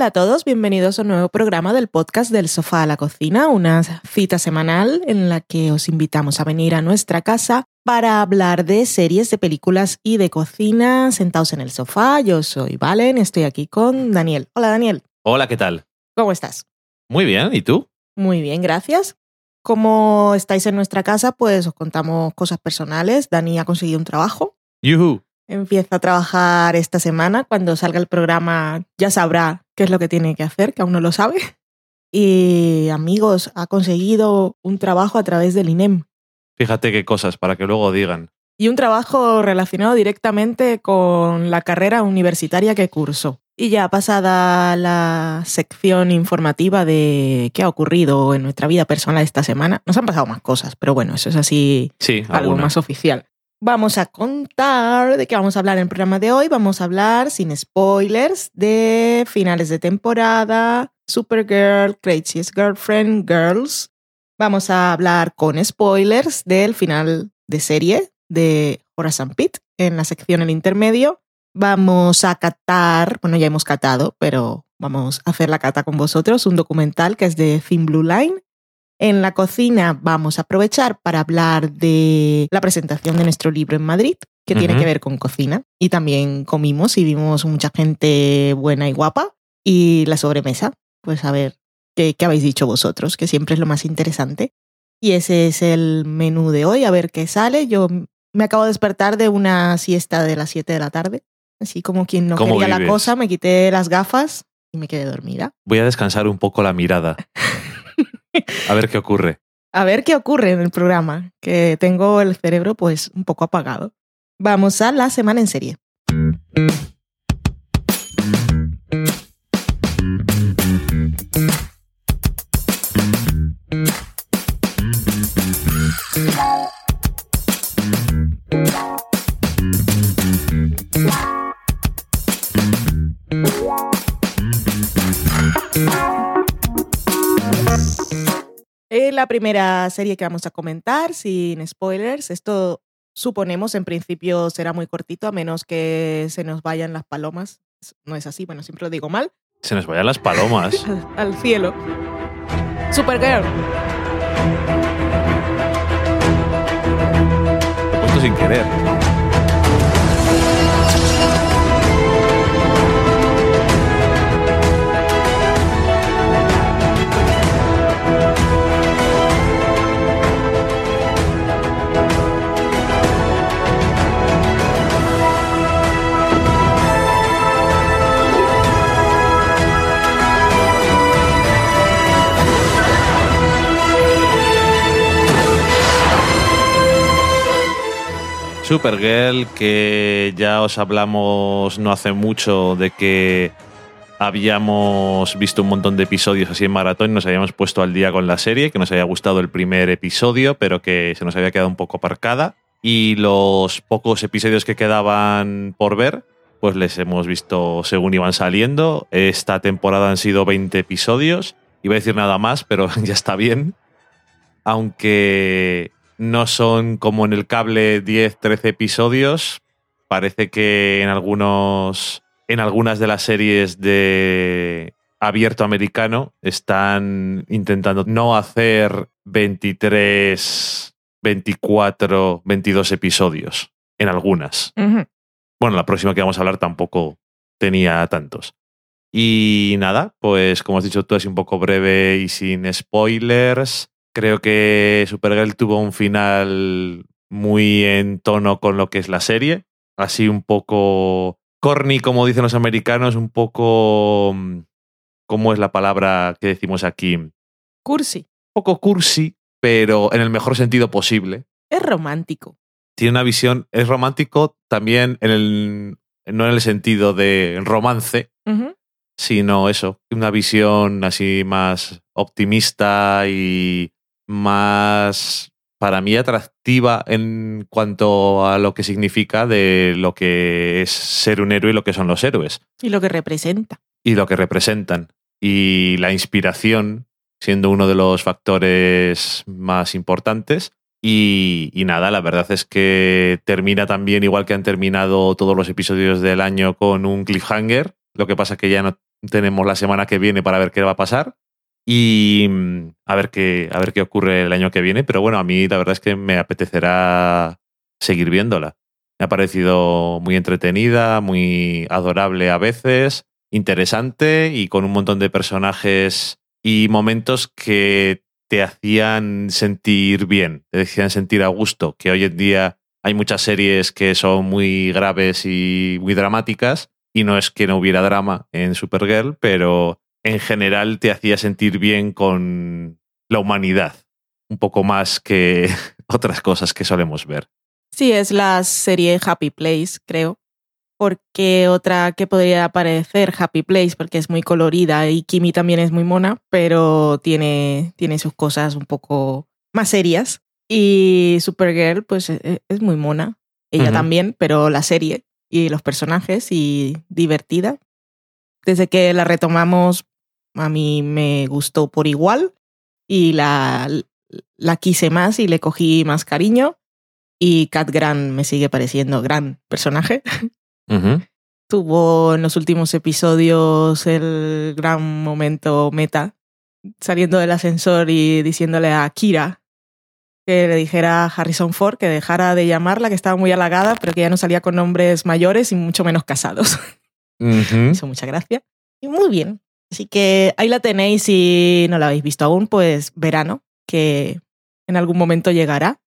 Hola a todos, bienvenidos a un nuevo programa del podcast del sofá a la cocina, una cita semanal en la que os invitamos a venir a nuestra casa para hablar de series, de películas y de cocina sentados en el sofá. Yo soy Valen, estoy aquí con Daniel. Hola Daniel. Hola, ¿qué tal? ¿Cómo estás? Muy bien, ¿y tú? Muy bien, gracias. Como estáis en nuestra casa, pues os contamos cosas personales. Dani ha conseguido un trabajo. Yuhu. Empieza a trabajar esta semana. Cuando salga el programa ya sabrá qué es lo que tiene que hacer, que aún no lo sabe. Y amigos, ha conseguido un trabajo a través del INEM. Fíjate qué cosas para que luego digan. Y un trabajo relacionado directamente con la carrera universitaria que cursó. Y ya pasada la sección informativa de qué ha ocurrido en nuestra vida personal esta semana, nos han pasado más cosas, pero bueno, eso es así Sí, algo alguna. más oficial. Vamos a contar de qué vamos a hablar en el programa de hoy. Vamos a hablar, sin spoilers, de finales de temporada, Supergirl, Craziest Girlfriend, Girls. Vamos a hablar con spoilers del final de serie de Horace and Pete en la sección El Intermedio. Vamos a catar, bueno, ya hemos catado, pero vamos a hacer la cata con vosotros, un documental que es de Thin Blue Line. En la cocina vamos a aprovechar para hablar de la presentación de nuestro libro en Madrid, que tiene que ver con cocina. Y también comimos y vimos mucha gente buena y guapa. Y la sobremesa, pues a ver qué, qué habéis dicho vosotros, que siempre es lo más interesante. Y ese es el menú de hoy, a ver qué sale. Yo me acabo de despertar de una siesta de las 7 de la tarde. Así como quien no ¿Cómo quería la cosa, me quité las gafas y me quedé dormida. Voy a descansar un poco la mirada. A ver qué ocurre. a ver qué ocurre en el programa, que tengo el cerebro pues un poco apagado. Vamos a la semana en serie. La primera serie que vamos a comentar, sin spoilers, esto suponemos en principio será muy cortito, a menos que se nos vayan las palomas. No es así, bueno, siempre lo digo mal. Se nos vayan las palomas. Al, cielo. Supergirl. Lo he puesto sin querer. Supergirl, que ya os hablamos no hace mucho de que habíamos visto un montón de episodios así en maratón y nos habíamos puesto al día con la serie, que nos había gustado el primer episodio, pero que se nos había quedado un poco aparcada. Y los pocos episodios que quedaban por ver, pues les hemos visto según iban saliendo. Esta temporada han sido 20 episodios. Iba a decir nada más, pero ya está bien. Aunque no son como en el cable 10, 13 episodios. Parece que en algunos. En algunas de las series de abierto americano están intentando no hacer 23, 24, 22 episodios. En algunas. Bueno, la próxima que vamos a hablar tampoco tenía tantos. Y nada, pues como has dicho tú, es un poco breve y sin spoilers. Creo que Supergirl tuvo un final muy en tono con lo que es la serie. Así un poco corny, como dicen los americanos, un poco... mm, ¿Cómo es la palabra que decimos aquí? Un Cursi. poco cursi, pero en el mejor sentido posible Es romántico. tiene una visión, es romántico también en el, no en el sentido de romance, sino eso, una visión así más optimista y más, para mí, atractiva en cuanto a lo que significa de lo que es ser un héroe y lo que son los héroes Y lo que representa. y lo que representan. Y la inspiración siendo uno de los factores más importantes. Y, y nada, la verdad es que termina también igual que han terminado todos los episodios del año con un cliffhanger. Lo que pasa que ya no tenemos la semana que viene para ver qué va a pasar y mm, a ver qué, a ver qué ocurre el año que viene. Pero bueno, a mí la verdad es que me apetecerá seguir viéndola. Me ha parecido muy entretenida, muy adorable a veces, interesante y con un montón de personajes y momentos que te hacían sentir bien, te hacían sentir a gusto, que hoy en día hay muchas series que son muy graves y muy dramáticas y no es que no hubiera drama en Supergirl, pero en general te hacía sentir bien con la humanidad, un poco más que otras cosas que solemos ver. Sí, es la serie Happy Place, creo. Porque otra que podría aparecer, Happy Place, porque es muy colorida y Kimi también es muy mona, pero tiene, tiene sus cosas un poco más serias. Y Supergirl, pues e, e, es muy mona. Ella también, pero la serie y los personajes y divertida. Desde que la retomamos, a mí me gustó por igual y la, la quise más y le cogí más cariño. Y Cat Grant me sigue pareciendo gran personaje. Tuvo en los últimos episodios el gran momento meta, saliendo del ascensor y diciéndole a Kira que le dijera a Harrison Ford que dejara de llamarla, que estaba muy halagada, pero que ya no salía con hombres mayores y mucho menos casados. Hizo mucha gracia. Y muy bien. Así que ahí la tenéis si no la habéis visto aún, pues verano, que en algún momento llegará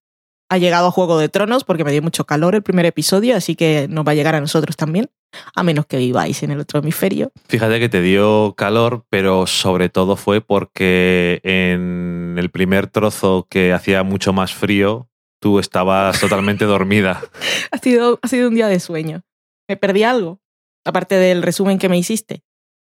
ha llegado a Juego de Tronos porque me dio mucho calor el primer episodio, así que nos va a llegar a nosotros también, a menos que viváis en el otro hemisferio. Fíjate que te dio calor, pero sobre todo fue porque en el primer trozo que hacía mucho más frío, tú estabas totalmente dormida. ha, sido, ha sido un día de sueño. Me perdí algo, aparte del resumen que me hiciste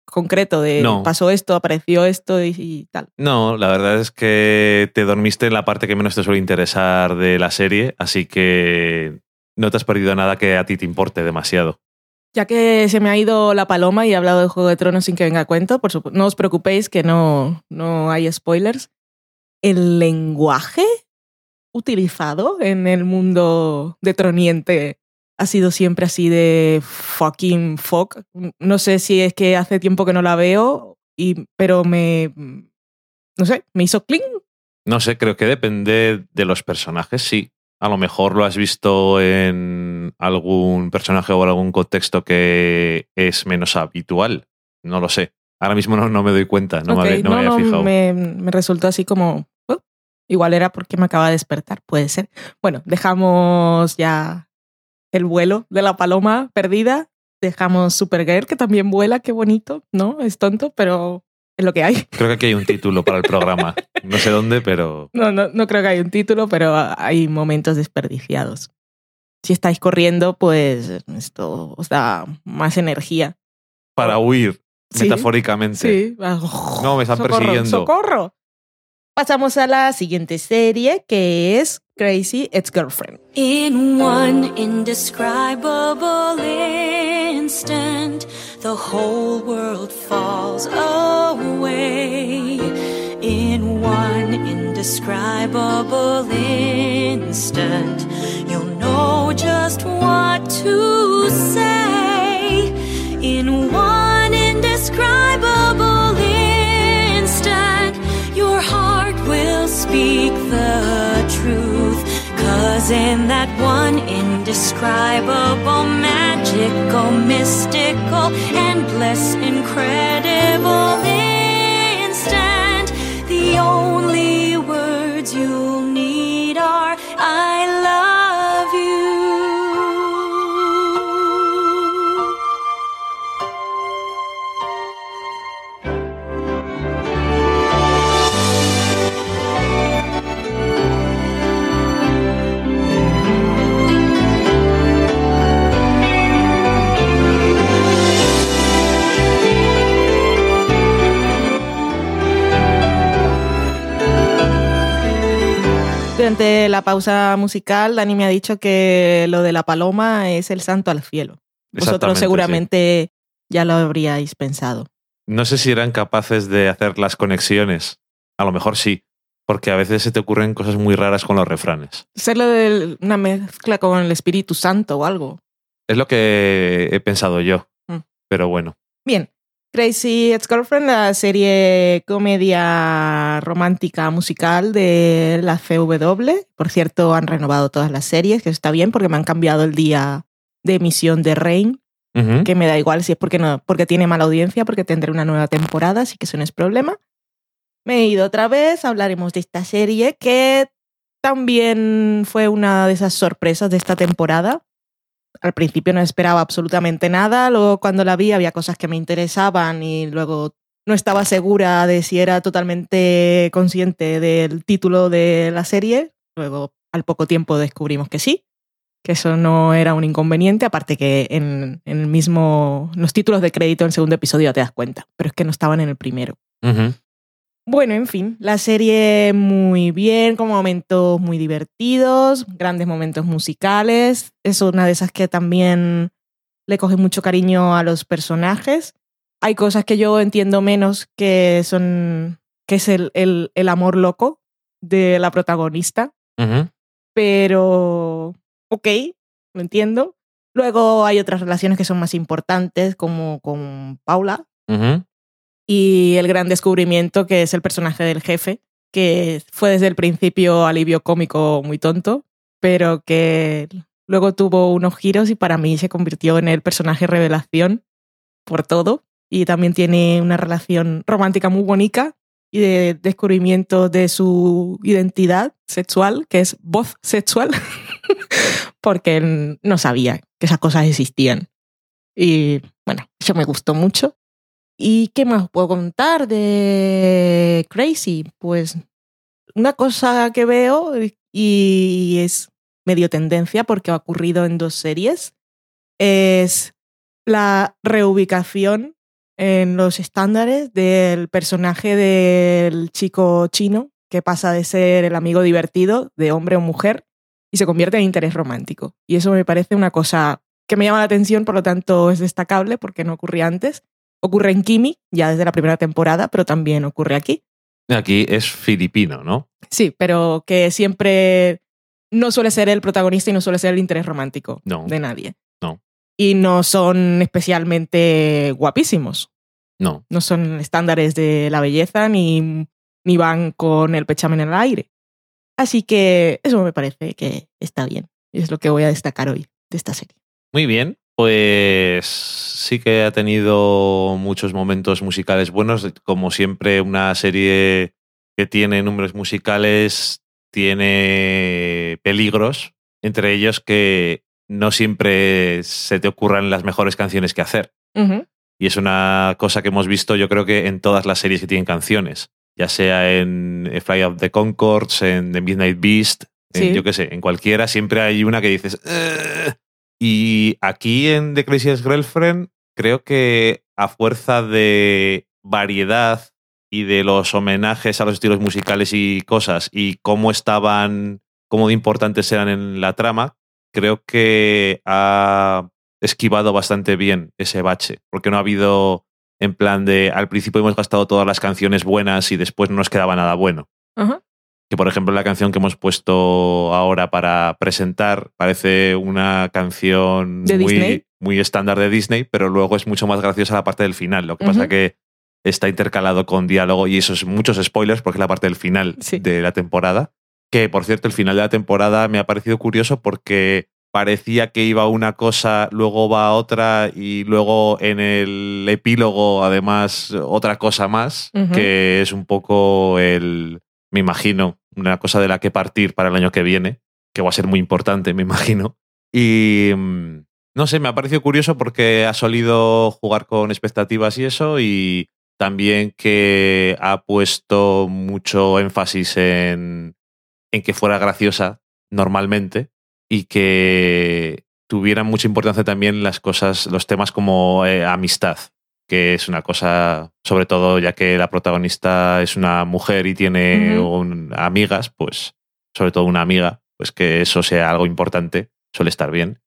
concreto de pasó esto, apareció esto y, tal. No, la verdad es que te dormiste en la parte que menos te suele interesar de la serie, así que no te has perdido nada que a ti te importe demasiado. Ya que se me ha ido la paloma y he hablado de Juego de Tronos sin que venga a cuento, por supuesto, no os preocupéis que no, no hay spoilers. El lenguaje utilizado en el mundo de Troniente ha sido siempre así de fucking fuck. No sé si es que hace tiempo que no la veo, y, pero me. No sé, me hizo cling. No sé, creo que depende de los personajes, sí. A lo mejor lo has visto en algún personaje o algún contexto que es menos habitual. No lo sé. Ahora mismo no, no me doy cuenta, no, me, no, había fijado. Me, me, resultó así como. Oh, igual era porque me acaba de despertar, puede ser. Bueno, dejamos ya el vuelo de la paloma perdida. Dejamos Supergirl, que también vuela, qué bonito, ¿no? Es tonto, pero es lo que hay. Creo que aquí hay un título para el programa. No sé dónde, pero... No, no, no creo que hay un título, pero hay momentos desperdiciados. Si estáis corriendo, pues esto os da más energía. Para huir, metafóricamente. Sí. No, me están persiguiendo. ¡Socorro! Pasamos a la siguiente serie, que es Crazy Ex-Girlfriend. In one indescribable instant, the whole world falls away. In one indescribable instant, you'll know just what to say. In one indescribable Cause in that one indescribable, magical, mystical, endless, incredible instant, the only words you'll need are I Durante la pausa musical, Dani me ha dicho que lo de la paloma es el santo al cielo. Vosotros seguramente ya lo habríais pensado. No sé si eran capaces de hacer las conexiones. A lo mejor sí, porque a veces se te ocurren cosas muy raras con los refranes. Ser lo de una mezcla con el Espíritu Santo o algo. Es lo que he pensado yo. Mm. Pero bueno. Bien, Crazy Ex-Girlfriend, la serie comedia romántica musical de la CW. Por cierto, han renovado todas las series, que está bien porque me han cambiado el día de emisión de Rain, que me da igual si es porque, no, porque tiene mala audiencia, porque tendré una nueva temporada, así que eso no es problema. Me he ido otra vez, hablaremos de esta serie que también fue una de esas sorpresas de esta temporada. Al principio no esperaba absolutamente nada, luego cuando la vi había cosas que me interesaban y luego no estaba segura de si era totalmente consciente del título de la serie. Luego al poco tiempo descubrimos que sí, que eso no era un inconveniente, aparte que en, el mismo, los títulos de crédito en el segundo episodio te das cuenta, pero es que no estaban en el primero. Ujú. Bueno, en fin, la serie muy bien, con momentos muy divertidos, grandes momentos musicales. Es una de esas que también le coge mucho cariño a los personajes. Hay cosas que yo entiendo menos que son que es el, el, el amor loco de la protagonista, pero ok, lo entiendo. Luego hay otras relaciones que son más importantes, como con Paula. Y el gran descubrimiento que es el personaje del jefe, que fue desde el principio alivio cómico muy tonto, pero que luego tuvo unos giros y para mí se convirtió en el personaje revelación por todo. Y también tiene una relación romántica muy bonita y de descubrimiento de su identidad sexual, que es voz sexual, porque no sabía que esas cosas existían. Y bueno, eso me gustó mucho. ¿Y qué más puedo contar de Crazy? Pues una cosa que veo y es medio tendencia porque ha ocurrido en dos series es la reubicación en los estándares del personaje del chico chino que pasa de ser el amigo divertido de hombre o mujer y se convierte en interés romántico. Y eso me parece una cosa que me llama la atención, por lo tanto es destacable porque no ocurría antes. Ocurre en Kimi, ya desde la primera temporada, pero también ocurre aquí. Aquí es filipino, ¿no? Sí, pero que siempre no suele ser el protagonista y no suele ser el interés romántico No. de nadie. No. Y no son especialmente guapísimos. No. No son estándares de la belleza ni, ni van con el pechamen en el aire. Así que eso me parece que está bien. Y es lo que voy a destacar hoy de esta serie. Muy bien. Pues sí que ha tenido muchos momentos musicales buenos. Como siempre, una serie que tiene números musicales tiene peligros, entre ellos que no siempre se te ocurran las mejores canciones que hacer. Y es una cosa que hemos visto, yo creo que en todas las series que tienen canciones, ya sea en Fly of the Concords, en The Midnight Beast, en, Sí. yo qué sé, en cualquiera, siempre hay una que dices. "Ugh". Y aquí en The Craziest Girlfriend, creo que a fuerza de variedad y de los homenajes a los estilos musicales y cosas y cómo estaban, cómo de importantes eran en la trama, creo que ha esquivado bastante bien ese bache, porque no ha habido en plan de al principio hemos gastado todas las canciones buenas y después no nos quedaba nada bueno. Ajá. Que por ejemplo la canción que hemos puesto ahora para presentar parece una canción ¿De muy, muy estándar de Disney, pero luego es mucho más graciosa la parte del final. Lo que pasa Ujú. que está intercalado con diálogo y eso es muchos spoilers porque es la parte del final Sí. de la temporada. Que por cierto, el final de la temporada me ha parecido curioso porque parecía que iba una cosa, luego va otra y luego en el epílogo además otra cosa más, que es un poco el, me imagino, una cosa de la que partir para el año que viene, que va a ser muy importante, me imagino. Y mm, no sé, me ha parecido curioso porque ha solido jugar con expectativas y eso y también que ha puesto mucho énfasis en, en que fuera graciosa normalmente y que tuvieran mucha importancia también las cosas, los temas como eh, amistad, que es una cosa, sobre todo ya que la protagonista es una mujer y tiene un- amigas, pues sobre todo una amiga, pues que eso sea algo importante, suele estar bien.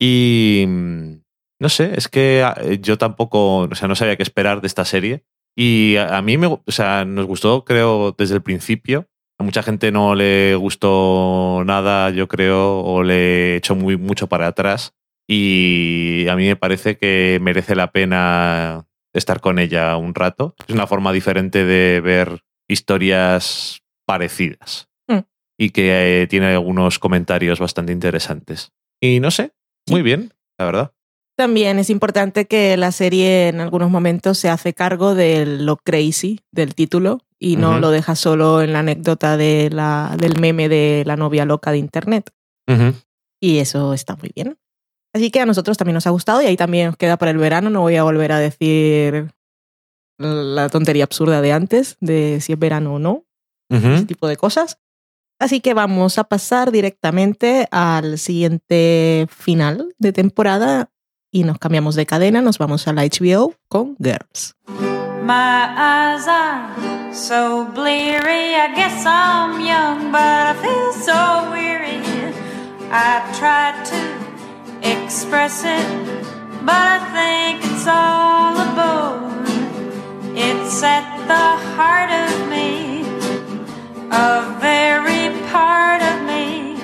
Y mm, no sé, es que ah, yo tampoco, o sea, no sabía qué esperar de esta serie. Y a, a mí me, o sea, nos gustó, creo, desde el principio. A mucha gente no le gustó nada, yo creo, o le echó muy, mucho para atrás. Y a mí me parece que merece la pena estar con ella un rato. Es una forma diferente de ver historias parecidas Mm. y que eh, tiene algunos comentarios bastante interesantes. Y no sé, muy bien, la verdad. También es importante que la serie en algunos momentos se hace cargo de lo crazy del título y no lo deja solo en la anécdota de la, del meme de la novia loca de internet. Y eso está muy bien. Así que a nosotros también nos ha gustado y ahí también os queda para el verano. No voy a volver a decir la tontería absurda de antes, de si es verano o no, Ujú. ese tipo de cosas. Así que vamos a pasar directamente al siguiente final de temporada y nos cambiamos de cadena, nos vamos a la HBO con Girls. My eyes are so bleary. I guess I'm young, but I feel so weary. I've tried to express it, but I think it's all a bore. It's at the heart of me, a very part of me.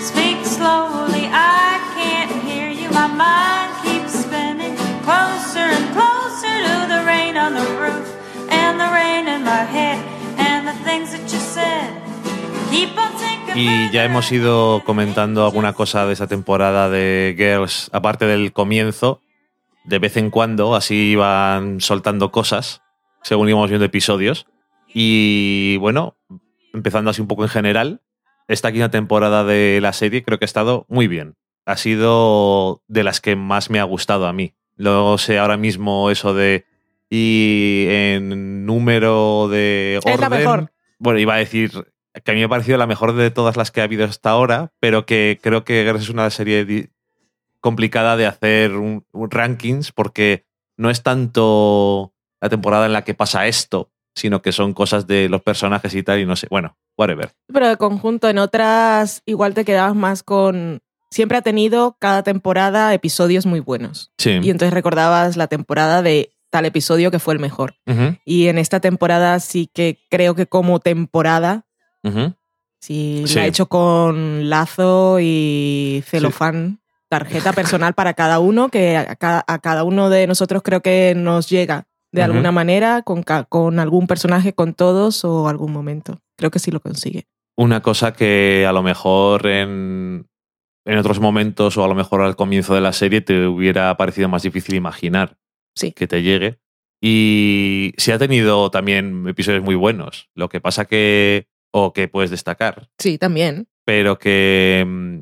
Speak slowly, I can't hear you. My mind keeps spinning closer and closer to the rain on the roof and the rain in my head and the things that you Y ya hemos ido comentando alguna cosa de esta temporada de Girls, aparte del comienzo. De vez en cuando, así iban soltando cosas, según íbamos viendo episodios. Y bueno, empezando así un poco en general, esta quinta temporada de la serie creo que ha estado muy bien. Ha sido de las que más me ha gustado a mí. No sé ahora mismo eso de. Y en número de. Es la orden, mejor. Bueno, iba a decir que a mí me ha parecido la mejor de todas las que ha habido hasta ahora, pero que creo que es una serie complicada de hacer un, un rankings porque no es tanto la temporada en la que pasa esto, sino que son cosas de los personajes y tal, y no sé. Bueno, whatever. Pero de conjunto, en otras igual te quedabas más con... Siempre ha tenido cada temporada episodios muy buenos. Sí. Y entonces recordabas la temporada de tal episodio que fue el mejor. Y en esta temporada sí que creo que como temporada, ujú. sí, Sí. la he hecho con lazo y celofán, tarjeta personal para cada uno, que a cada, a cada uno de nosotros creo que nos llega de alguna manera, con, con algún personaje, con todos o algún momento. Creo que sí lo consigue. Una cosa que a lo mejor en, en otros momentos o a lo mejor al comienzo de la serie te hubiera parecido más difícil imaginar Sí. que te llegue. Y sí ha tenido también episodios muy buenos. Lo que pasa que, o que puedes destacar, Sí, también. pero que mm,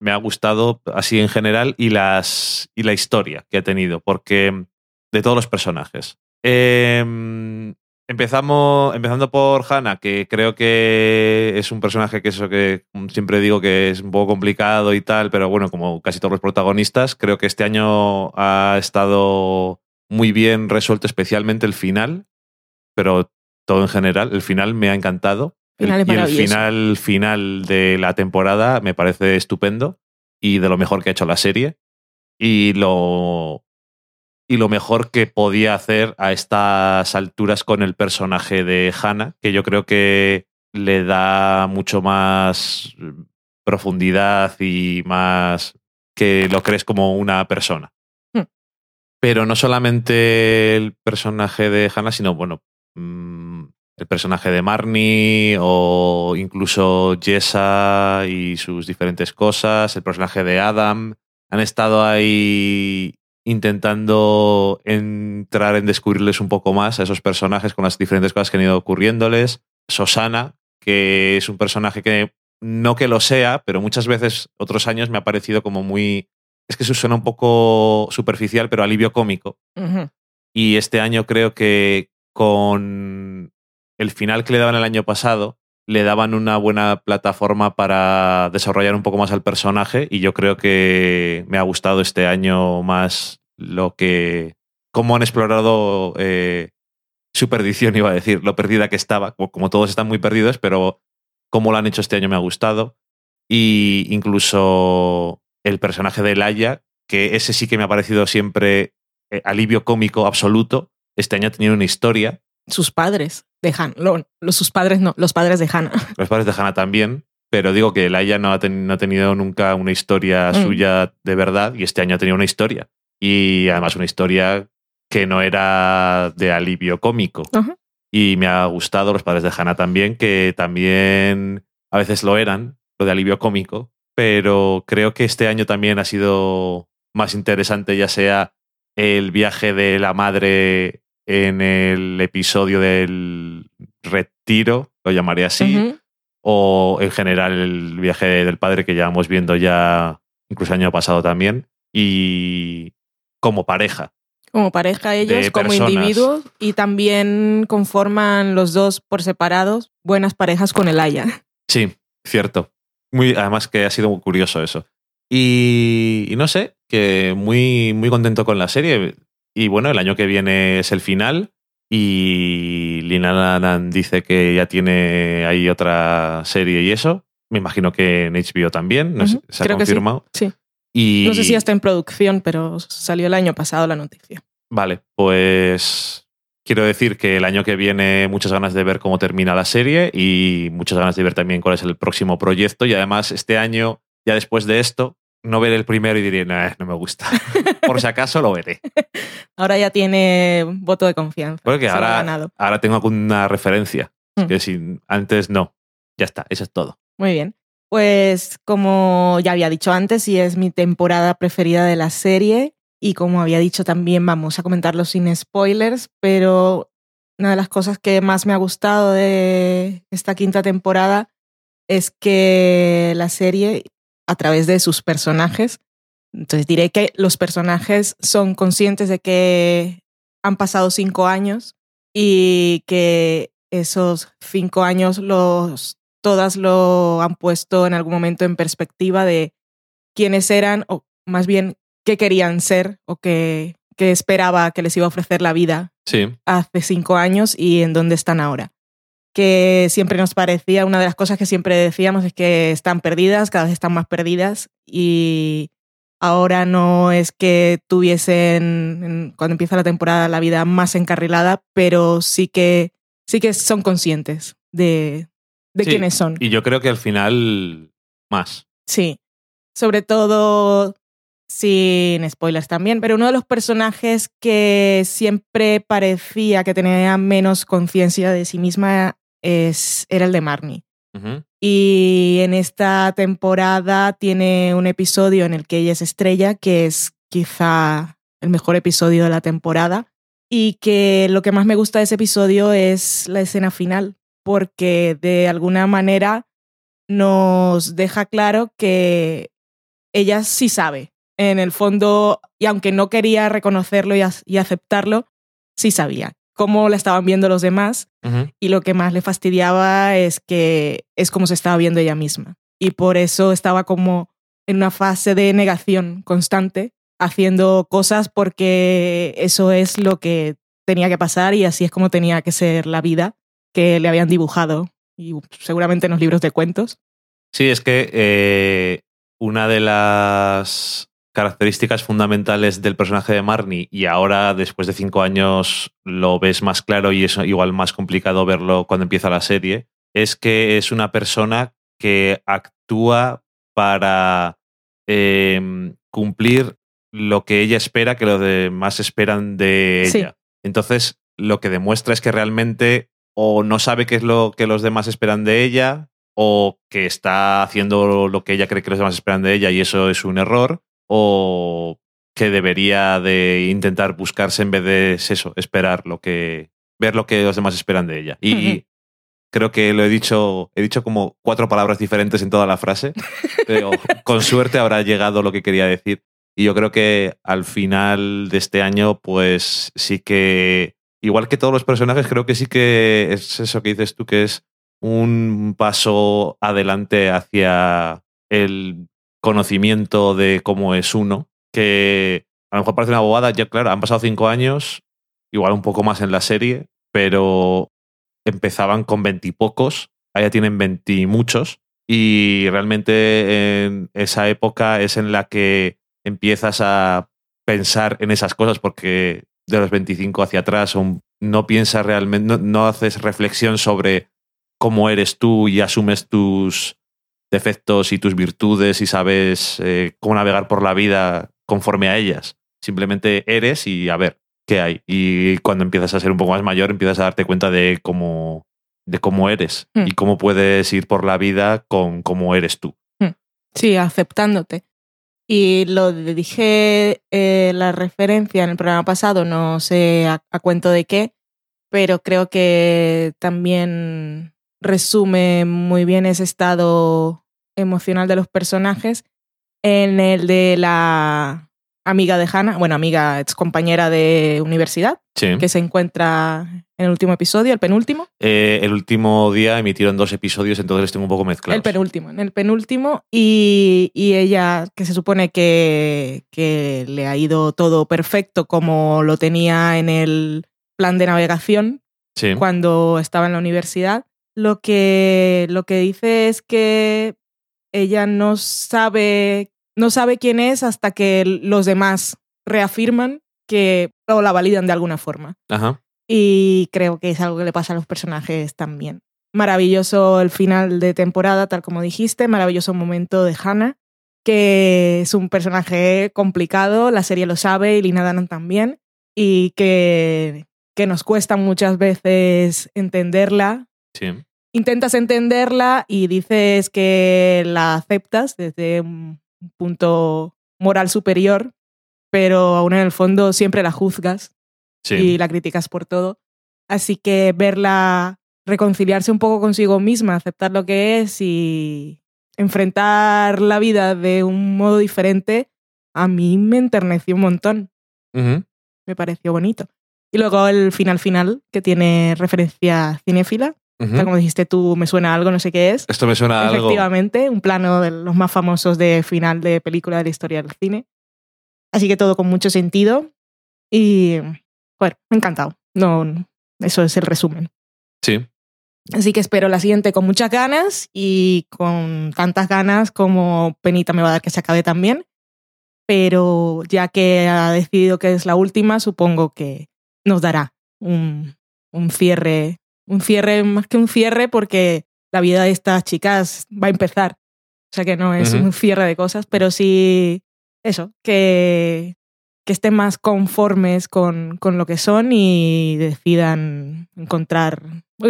me ha gustado así en general y, las, y la historia que ha tenido, porque de todos los personajes. Em, empezamos, empezando por Hannah, que creo que es un personaje que eso que mm, siempre digo que es un poco complicado y tal, pero bueno, como casi todos los protagonistas, creo que este año ha estado muy bien resuelto, especialmente el final, pero todo en general, el final me ha encantado. Final y el final final de la temporada me parece estupendo y de lo mejor que ha hecho la serie y lo y lo mejor que podía hacer a estas alturas con el personaje de Hannah, que yo creo que le da mucho más profundidad y más que lo crees como una persona. Hmm. Pero no solamente el personaje de Hannah, sino bueno, mm, el personaje de Marnie o incluso Jessa y sus diferentes cosas, el personaje de Adam, han estado ahí intentando entrar en descubrirles un poco más a esos personajes con las diferentes cosas que han ido ocurriéndoles. Susana, que es un personaje que no que lo sea, pero muchas veces otros años me ha parecido como muy... Es que eso suena un poco superficial, pero alivio cómico. Y este año creo que con el final que le daban el año pasado, le daban una buena plataforma para desarrollar un poco más al personaje y yo creo que me ha gustado este año más lo que... cómo han explorado eh, su perdición, iba a decir, lo perdida que estaba, como, todos están muy perdidos, pero cómo lo han hecho este año me ha gustado. Y incluso el personaje de Laia, que ese sí que me ha parecido siempre eh, alivio cómico absoluto. Este año ha tenido una historia. Sus padres de Hannah. Lo- los, sus padres no, los padres de Hannah. Los padres de Hannah también. Pero digo que Laia no ha, ten- no ha tenido nunca una historia Mm. suya de verdad y este año ha tenido una historia. Y además una historia que no era de alivio cómico. Y me ha gustado los padres de Hannah también, que también a veces lo eran, lo de alivio cómico, pero creo que este año también ha sido más interesante, ya sea el viaje de la madre en el episodio del retiro, lo llamaré así, o en general el viaje del padre que llevamos viendo ya incluso el año pasado también, y como pareja. Como pareja ellos, como individuos, y también conforman los dos por separados buenas parejas con el Aya. Sí, cierto. Muy, además que ha sido muy curioso eso. Y, y no sé, que muy, muy contento con la serie. Y bueno, el año que viene es el final. Y Lina Lanan dice que ya tiene ahí otra serie y eso. Me imagino que en HBO también. No sé, Ujú, se ha creo que sí. confirmado. Sí. Y, No sé si ya está en producción, pero salió el año pasado la noticia. Vale, pues quiero decir que el año que viene muchas ganas de ver cómo termina la serie y muchas ganas de ver también cuál es el próximo proyecto. Y además, este año, ya después de esto, no veré el primero y diré, "Nah, no me gusta. Por si acaso lo veré. Ahora ya tiene voto de confianza. Porque ahora, tengo alguna referencia. Mm. Que si antes no. Ya está, eso es todo. Muy bien. Pues como ya había dicho antes, y es mi temporada preferida de la serie. Y como había dicho también, vamos a comentarlo sin spoilers, pero una de las cosas que más me ha gustado de esta quinta temporada es que la serie, a través de sus personajes, entonces diré que los personajes son conscientes de que han pasado cinco años y que esos cinco años los todas lo han puesto en algún momento en perspectiva de quiénes eran o más bien qué querían ser o qué, qué esperaba que les iba a ofrecer la vida Sí, hace cinco años y en dónde están ahora. Que siempre nos parecía, una de las cosas que siempre decíamos es que están perdidas, cada vez están más perdidas y ahora no es que tuviesen, en- cuando empieza la temporada, la vida más encarrilada, pero sí que, sí que son conscientes de, de Sí, quiénes son. y yo creo que al final más. Sí, sobre todo sin spoilers también, pero uno de los personajes que siempre parecía que tenía menos conciencia de sí misma es, era el de Marnie. Y en esta temporada tiene un episodio en el que ella es estrella, que es quizá el mejor episodio de la temporada. Y que lo que más me gusta de ese episodio es la escena final, porque de alguna manera nos deja claro que ella sí sabe. En el fondo, y aunque no quería reconocerlo y, y aceptarlo, sí sabía cómo la estaban viendo los demás y lo que más le fastidiaba es que es como se estaba viendo ella misma. Y por eso estaba como en una fase de negación constante, haciendo cosas porque eso es lo que tenía que pasar y así es como tenía que ser la vida que le habían dibujado y seguramente en los libros de cuentos. Sí, es que eh, una de las características fundamentales del personaje de Marnie, y ahora después de cinco años lo ves más claro y es igual más complicado verlo cuando empieza la serie, es que es una persona que actúa para eh, cumplir lo que ella espera que los demás esperan de Sí. ella. Entonces, lo que demuestra es que realmente o no sabe qué es lo que los demás esperan de ella, o que está haciendo lo que ella cree que los demás esperan de ella y eso es un error, o que debería de intentar buscarse en vez de eso, esperar lo que ver lo que los demás esperan de ella. Y creo que lo he dicho, he dicho como cuatro palabras diferentes en toda la frase, pero con suerte habrá llegado lo que quería decir. Y yo creo que al final de este año, pues sí que, igual que todos los personajes, creo que sí que es eso que dices tú, que es un paso adelante hacia el conocimiento de cómo es uno, que a lo mejor parece una bobada, ya claro, han pasado cinco años, igual un poco más en la serie, pero empezaban con veintipocos, ahora tienen veintimuchos, y realmente en esa época es en la que empiezas a pensar en esas cosas porque de los 25 hacia atrás no piensas realmente, no haces reflexión sobre cómo eres tú y asumes tus defectos y tus virtudes y sabes eh, cómo navegar por la vida conforme a ellas. Simplemente eres y a ver. que hay. Y cuando empiezas a ser un poco más mayor, empiezas a darte cuenta de cómo, de cómo eres Mm. y cómo puedes ir por la vida con cómo eres tú. Sí, aceptándote. Y lo dije eh, la referencia en el programa pasado, no sé a, a cuento de qué, pero creo que también resume muy bien ese estado emocional de los personajes en el de la amiga de Hannah, bueno, amiga, ex compañera de universidad, Sí. que se encuentra en el último episodio, el penúltimo. Eh, el último día emitieron dos episodios, entonces tengo un poco mezclados. El penúltimo, en el penúltimo. Y, y ella, que se supone que, que le ha ido todo perfecto como lo tenía en el plan de navegación Sí. cuando estaba en la universidad, lo que, lo que dice es que ella no sabe, no sabe quién es hasta que los demás reafirman que o la validan de alguna forma. Ajá. Y creo que es algo que le pasa a los personajes también. Maravilloso el final de temporada, tal como dijiste, maravilloso momento de Hannah, que es un personaje complicado, la serie lo sabe y Lina Dunham también, y que, que nos cuesta muchas veces entenderla. Sí. Intentas entenderla y dices que la aceptas desde un punto moral superior, pero aún en el fondo siempre la juzgas Sí. y la criticas por todo. Así que verla reconciliarse un poco consigo misma, aceptar lo que es y enfrentar la vida de un modo diferente, a mí me enterneció un montón. Me pareció bonito. Y luego el final final, que tiene referencia cinéfila. Ujú. Tal como dijiste tú, me suena algo, no sé qué es. Esto me suena a algo. Efectivamente, un plano de los más famosos de final de película de la historia del cine. Así que todo con mucho sentido. Y bueno, me ha encantado. No, no, eso es el resumen. Sí. Así que espero la siguiente con muchas ganas y con tantas ganas como penita me va a dar que se acabe también. Pero ya que ha decidido que es la última, supongo que nos dará un, un cierre, un cierre más que un cierre porque la vida de estas chicas va a empezar. O sea que no es un cierre de cosas, pero sí eso, que, que estén más conformes con, con lo que son y decidan encontrar,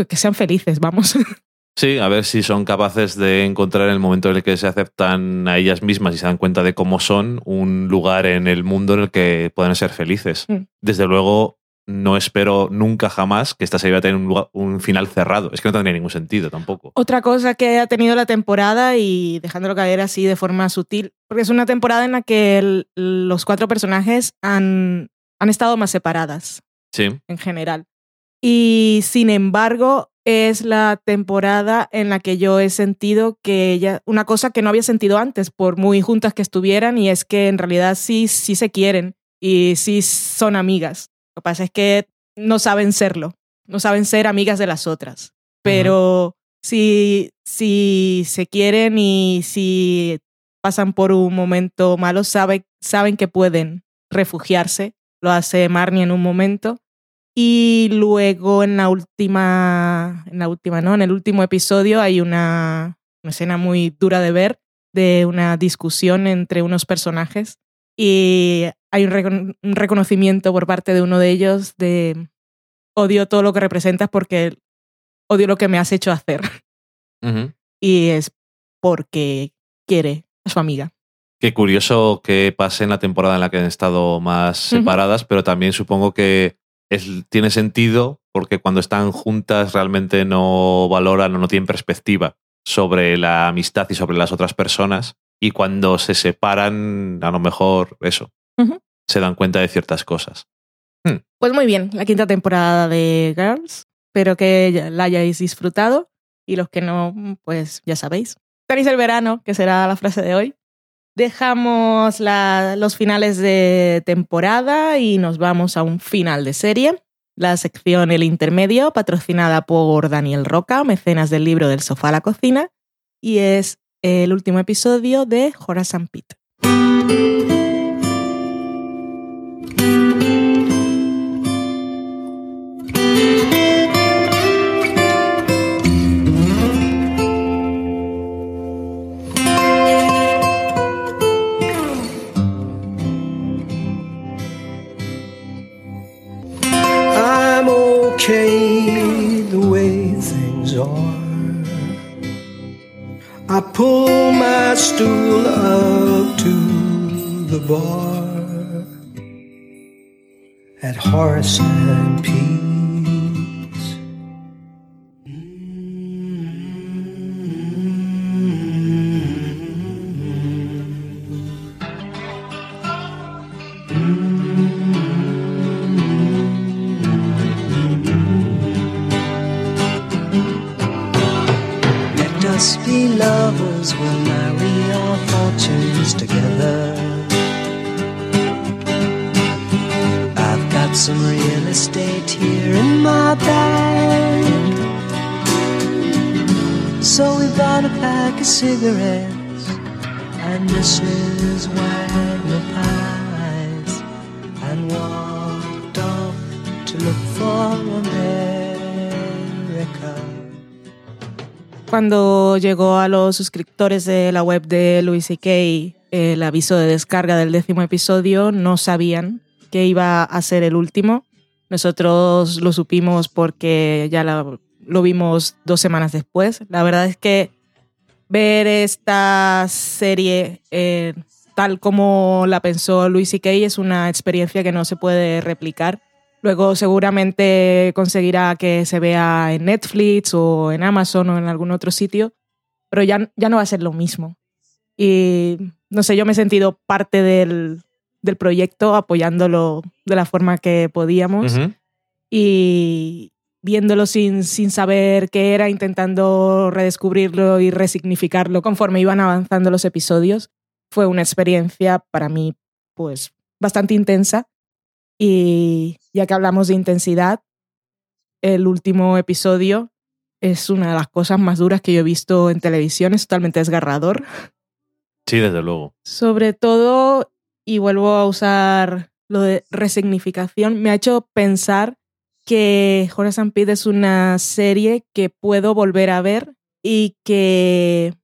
que sean felices, vamos. Sí, a ver si son capaces de encontrar en el momento en el que se aceptan a ellas mismas y se dan cuenta de cómo son un lugar en el mundo en el que puedan ser felices. Mm. Desde luego, no espero nunca jamás que esta serie va a tener un, lugar- un final cerrado. Es que no tendría ningún sentido tampoco. Otra cosa que ha tenido la temporada y dejándolo caer así de forma sutil, porque es una temporada en la que el- los cuatro personajes han, han estado más separadas Sí, en general. Y sin embargo, es la temporada en la que yo he sentido que ella, una cosa que no había sentido antes, por muy juntas que estuvieran, y es que en realidad sí, sí se quieren y sí son amigas. Lo que pasa es que no saben serlo, no saben ser amigas de las otras. Pero si, si se quieren y si pasan por un momento malo, sabe- saben que pueden refugiarse. Lo hace Marnie en un momento. Y luego en la última, en la última, ¿no? En el último episodio hay una, una escena muy dura de ver de una discusión entre unos personajes y hay un, recon- un reconocimiento por parte de uno de ellos de odio todo lo que representas porque odio lo que me has hecho hacer y es porque quiere a su amiga. Qué curioso que pase en la temporada en la que han estado más separadas, pero también supongo que es, tiene sentido porque cuando están juntas realmente no valoran o no tienen perspectiva sobre la amistad y sobre las otras personas. Y cuando se separan, a lo mejor eso, se dan cuenta de ciertas cosas. Pues muy bien, la quinta temporada de Girls. Espero que la hayáis disfrutado y los que no, pues ya sabéis. Tenéis el verano, que será la frase de hoy. Dejamos la- los finales de temporada y nos vamos a un final de serie. La sección El Intermedio, patrocinada por Daniel Roca, mecenas del libro del sofá a la cocina, y es el último episodio de Horace and Pete. Stool up to the bar at Horace and Pete's. Cuando llegó a los suscriptores de la web de Louis C.K. el aviso de descarga del décimo episodio, no sabían que iba a ser el último. Nosotros lo supimos porque ya lo vimos dos semanas después. La verdad es que ver esta serie eh, tal como la pensó Louis C.K. es una experiencia que no se puede replicar. Luego seguramente conseguirá que se vea en Netflix o en Amazon o en algún otro sitio, pero ya, ya no va a ser lo mismo. Y no sé, yo me he sentido parte del, del proyecto apoyándolo de la forma que podíamos y viéndolo sin, sin saber qué era, intentando redescubrirlo y resignificarlo conforme iban avanzando los episodios. Fue una experiencia para mí pues bastante intensa y ya que hablamos de intensidad, el último episodio es una de las cosas más duras que yo he visto en televisión, es totalmente desgarrador. Sí, desde luego. Sobre todo, y vuelvo a usar lo de resignificación, me ha hecho pensar que and Pete es una serie que puedo volver a ver y que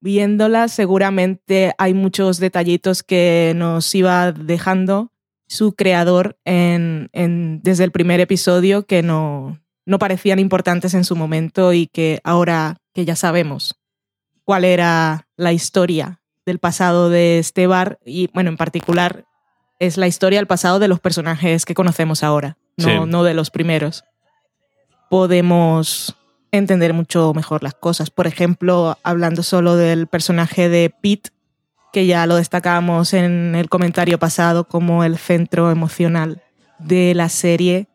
viéndola seguramente hay muchos detallitos que nos iba dejando su creador en, en- desde el primer episodio que no, no parecían importantes en su momento y que ahora que ya sabemos cuál era la historia del pasado de este bar y bueno, en particular es la historia del pasado de los personajes que conocemos ahora, no, Sí. no de los primeros. Podemos entender mucho mejor las cosas. Por ejemplo, hablando solo del personaje de Pete, que ya lo destacábamos en el comentario pasado como el centro emocional de la serie.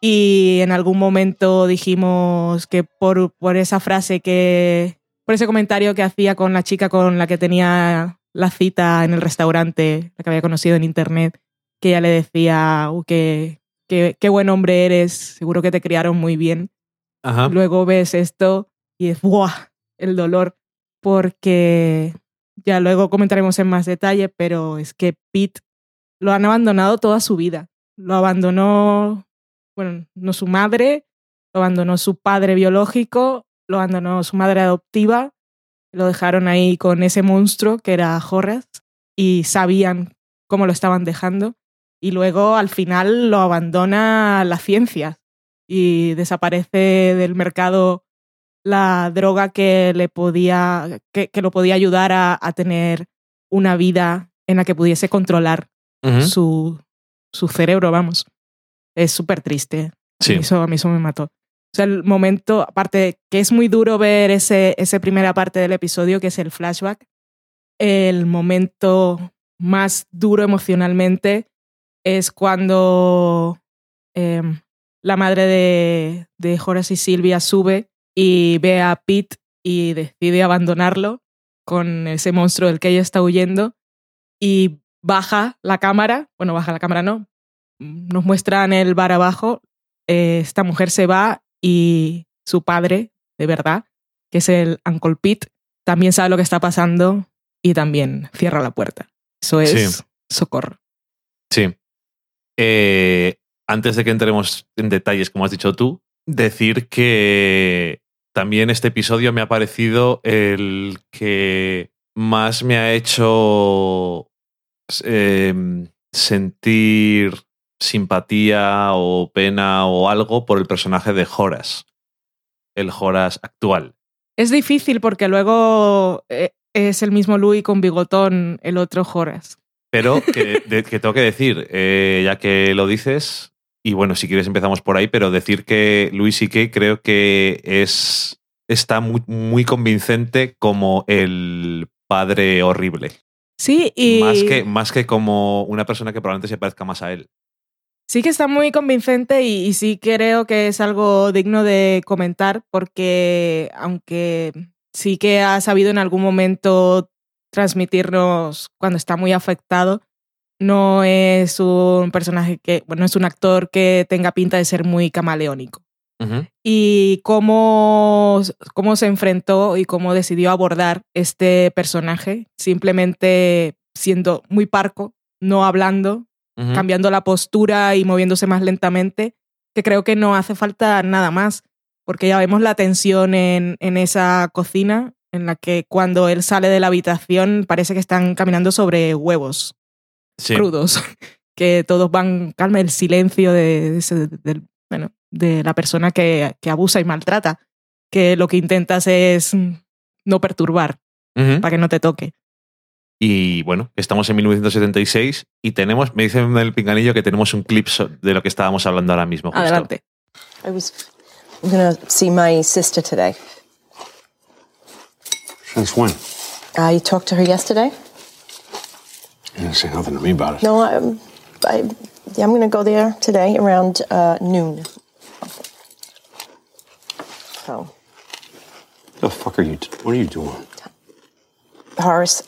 Y en algún momento dijimos que por, por esa frase que, por ese comentario que hacía con la chica con la que tenía la cita en el restaurante, la que había conocido en internet, que ella le decía, "Uh, que, que- qué buen hombre eres, seguro que te criaron muy bien. Ajá. Luego ves esto y es ¡buah! el dolor, porque ya luego comentaremos en más detalle, pero es que Pete lo han abandonado toda su vida. Lo abandonó, bueno, no su madre, lo abandonó su padre biológico, lo abandonó su madre adoptiva, lo dejaron ahí con ese monstruo que era Horace y sabían cómo lo estaban dejando. Y luego al final lo abandona la ciencia y desaparece del mercado la droga que le podía, que, que lo podía ayudar a, a tener una vida en la que pudiese controlar su, su cerebro, vamos. Es súper triste. Sí. A, mí eso, a mí eso me mató. O sea, el momento, aparte que es muy duro ver ese, esa primera parte del episodio, que es el flashback, el momento más duro emocionalmente es cuando em, la madre de, de Horace y Silvia sube y ve a Pete y decide abandonarlo con ese monstruo del que ella está huyendo y baja la cámara, bueno, baja la cámara no, nos muestran el bar abajo, eh, esta mujer se va y su padre, de verdad, que es el Uncle Pete, también sabe lo que está pasando y también cierra la puerta. Eso es Sí. socorro. Sí. Eh, antes de que entremos en detalles, como has dicho tú, decir que también este episodio me ha parecido el que más me ha hecho eh, sentir simpatía o pena o algo por el personaje de Horace, el Horace actual. Es difícil porque luego eh, es el mismo Louis con bigotón, el otro Horace. Pero que, de- que tengo que decir, eh, ya que lo dices, y bueno, si quieres empezamos por ahí, pero decir que Luis C.K. creo que es está muy, muy convincente como el padre horrible. Sí, y Más, que, más que como una persona que probablemente se parezca más a él. sí que está muy convincente y, y sí creo que es algo digno de comentar porque aunque sí que ha sabido en algún momento transmitirnos cuando está muy afectado, no es un personaje que, bueno, es un actor que tenga pinta de ser muy camaleónico. Y cómo, cómo se enfrentó y cómo decidió abordar este personaje, simplemente siendo muy parco, no hablando, cambiando la postura y moviéndose más lentamente, que creo que no hace falta nada más, porque ya vemos la tensión en, en esa cocina, en la que cuando él sale de la habitación parece que están caminando sobre huevos Sí. crudos, que todos van, calma el silencio de, de ese- del- bueno, de la persona que, que abusa y maltrata, que lo que intentas es no perturbar Ujú. para que no te toque. Y bueno, estamos en 1976 y tenemos, me dicen en el pinganillo que tenemos un clip de lo que estábamos hablando ahora mismo. justo. Adelante. I was gonna see my sister today. Since when? Uh, you talked to her yesterday? You didn't say nothing to me about it. No, I'm, I, yeah, I'm gonna go there today around uh, noon. So, The fuck are you? What are you doing? Horace,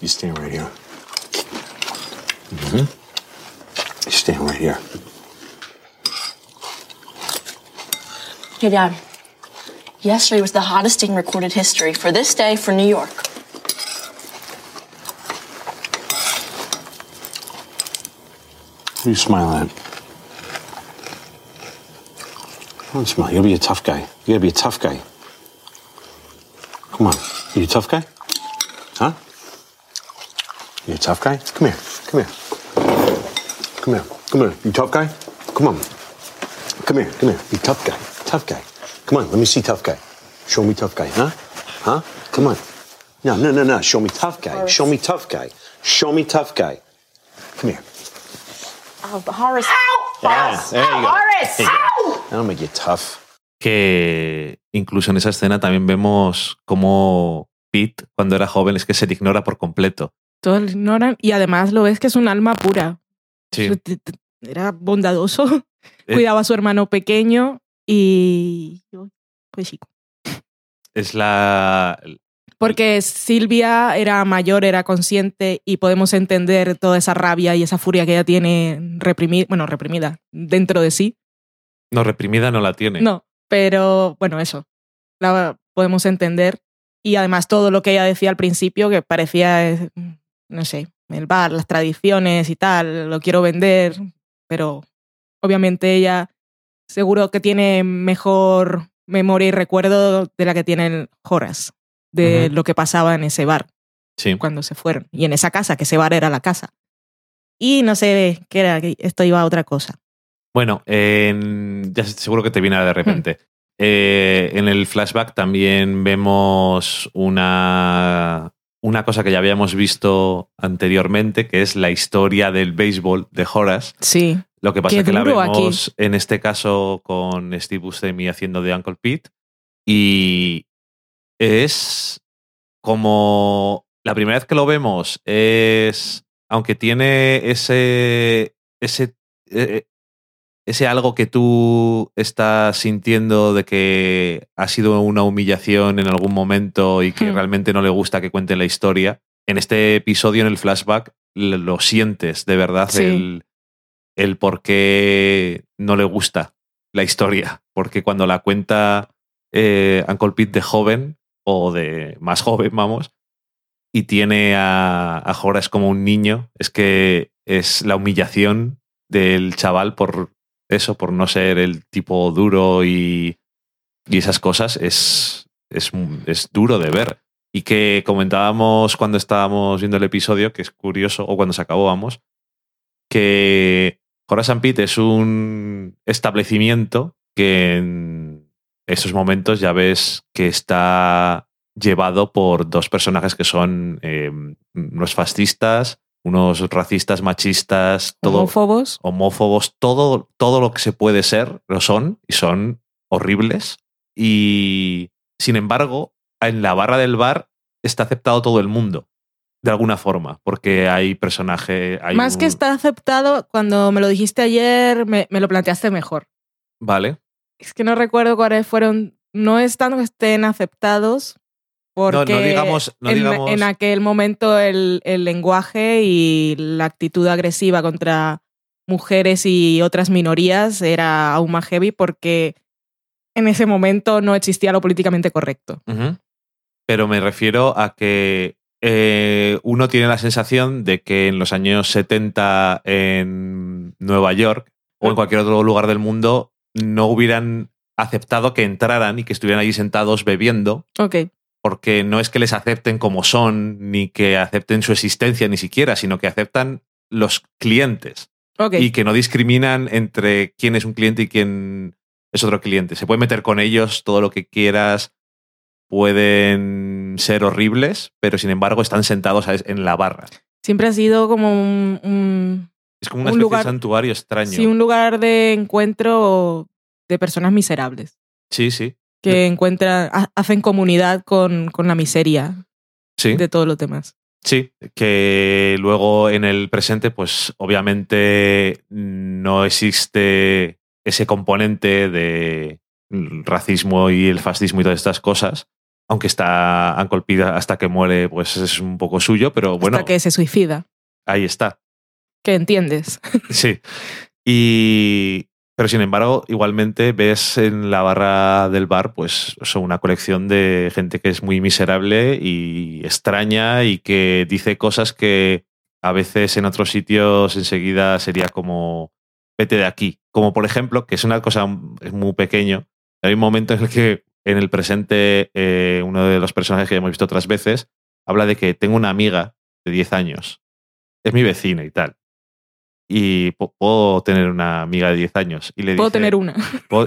You stand right here. Mm-hmm. You stand right here. Hey, Dad. Yesterday was the hottest day in recorded history for this day for New York. Are you smiling at? Don't smile. You gotta be a tough guy. You gotta be a tough guy. Come on. You a tough guy? Huh? You a tough guy? Come here. Come here. Come here. Come here. You tough guy? Come on. Come here. Come here. You tough guy. Tough guy. Come on. Let me see tough guy. Show me tough guy. Huh? Huh? Come on. No, no, no, no. Show me tough guy. Show me tough guy. Show me tough guy. Here. oh, Horace. Yeah, there you go. There you go. That'll make you tough. Que incluso en esa escena también vemos cómo Pete, cuando era joven, es que se le ignora por completo. Todos lo ignoran y además lo ves que es un alma pura. Sí. Era bondadoso, Eh. cuidaba a su hermano pequeño y... Pues sí. Es la. Porque Silvia era mayor, era consciente y podemos entender toda esa rabia y esa furia que ella tiene reprimida, bueno, reprimida dentro de sí. No, reprimida no la tiene. No, pero bueno, eso. La podemos entender. Y además todo lo que ella decía al principio, que parecía, eh, no sé, el bar, las tradiciones y tal, lo quiero vender, pero obviamente ella seguro que tiene mejor memoria y recuerdo de la que tiene el Horace, de lo que pasaba en ese bar Sí. cuando se fueron. Y en esa casa, que ese bar era la casa. Y no sé qué era, esto iba a otra cosa. Bueno, en- ya seguro que te viene de repente. Eh, en el flashback también vemos una, una cosa que ya habíamos visto anteriormente, que es la historia del béisbol de Horace. Sí. Lo que pasa es que la aquí. vemos en este caso con Steve Buscemi haciendo de Uncle Pete. Y es como la primera vez que lo vemos es, aunque tiene ese, ese, eh, ese algo que tú estás sintiendo de que ha sido una humillación en algún momento y que Hmm. realmente no le gusta que cuente la historia, en este episodio, en el flashback, lo sientes de verdad Sí. el, el por qué no le gusta la historia. Porque cuando la cuenta eh, Uncle Pete de joven o de más joven, vamos, y tiene a, a Horace como un niño, es que es la humillación del chaval por eso, por no ser el tipo duro y, y esas cosas, es, es, es duro de ver. Y que comentábamos cuando estábamos viendo el episodio, que es curioso, o cuando se acabó, vamos, que Horace Pete es un establecimiento que en esos momentos ya ves que está llevado por dos personajes que son eh, unos fascistas, unos racistas, machistas, todo, Homófobos. homófobos, todo, todo lo que se puede ser lo son y son horribles. Y sin embargo, en la barra del bar está aceptado todo el mundo, de alguna forma, porque hay personaje. Hay Más que está aceptado, cuando me lo dijiste ayer, me, me lo planteaste mejor. Vale. Es que no recuerdo cuáles fueron. No es tanto que estén aceptados, porque no digamos- no en, digamos- en aquel momento el, el lenguaje y la actitud agresiva contra mujeres y otras minorías era aún más heavy porque en ese momento no existía lo políticamente correcto. Pero me refiero a que eh, uno tiene la sensación de que en los años 70 en Nueva York o en cualquier otro lugar del mundo no hubieran aceptado que entraran y que estuvieran allí sentados bebiendo, Ok, porque no es que les acepten como son, ni que acepten su existencia ni siquiera, sino que aceptan los clientes ok. y que no discriminan entre quién es un cliente y quién es otro cliente. Se puede meter con ellos todo lo que quieras, pueden ser horribles, pero sin embargo están sentados en la barra. Siempre ha sido como un, un- Es como una Un especie lugar- de santuario extraño. sí, un lugar de encuentro de personas miserables. Sí, sí. que encuentran, ha- hacen comunidad con, con la miseria Sí, de todos los demás. sí. Que luego en el presente, pues obviamente no existe ese componente de racismo y el fascismo y todas estas cosas. Aunque está Uncle Pete hasta que muere, pues es un poco suyo, pero bueno, Hasta que se suicida. ahí está. Que entiendes. Sí. Y. Pero sin embargo, igualmente ves en la barra del bar, pues, son una colección de gente que es muy miserable y extraña y que dice cosas que a veces en otros sitios enseguida sería como vete de aquí. Como por ejemplo, que es una cosa muy pequeño. Hay un momento en el que en el presente eh, uno de los personajes que hemos visto otras veces habla de que tengo una amiga de 10 años. Es mi vecina y tal y puedo tener una amiga de 10 años. Y le Puedo dice, tener una.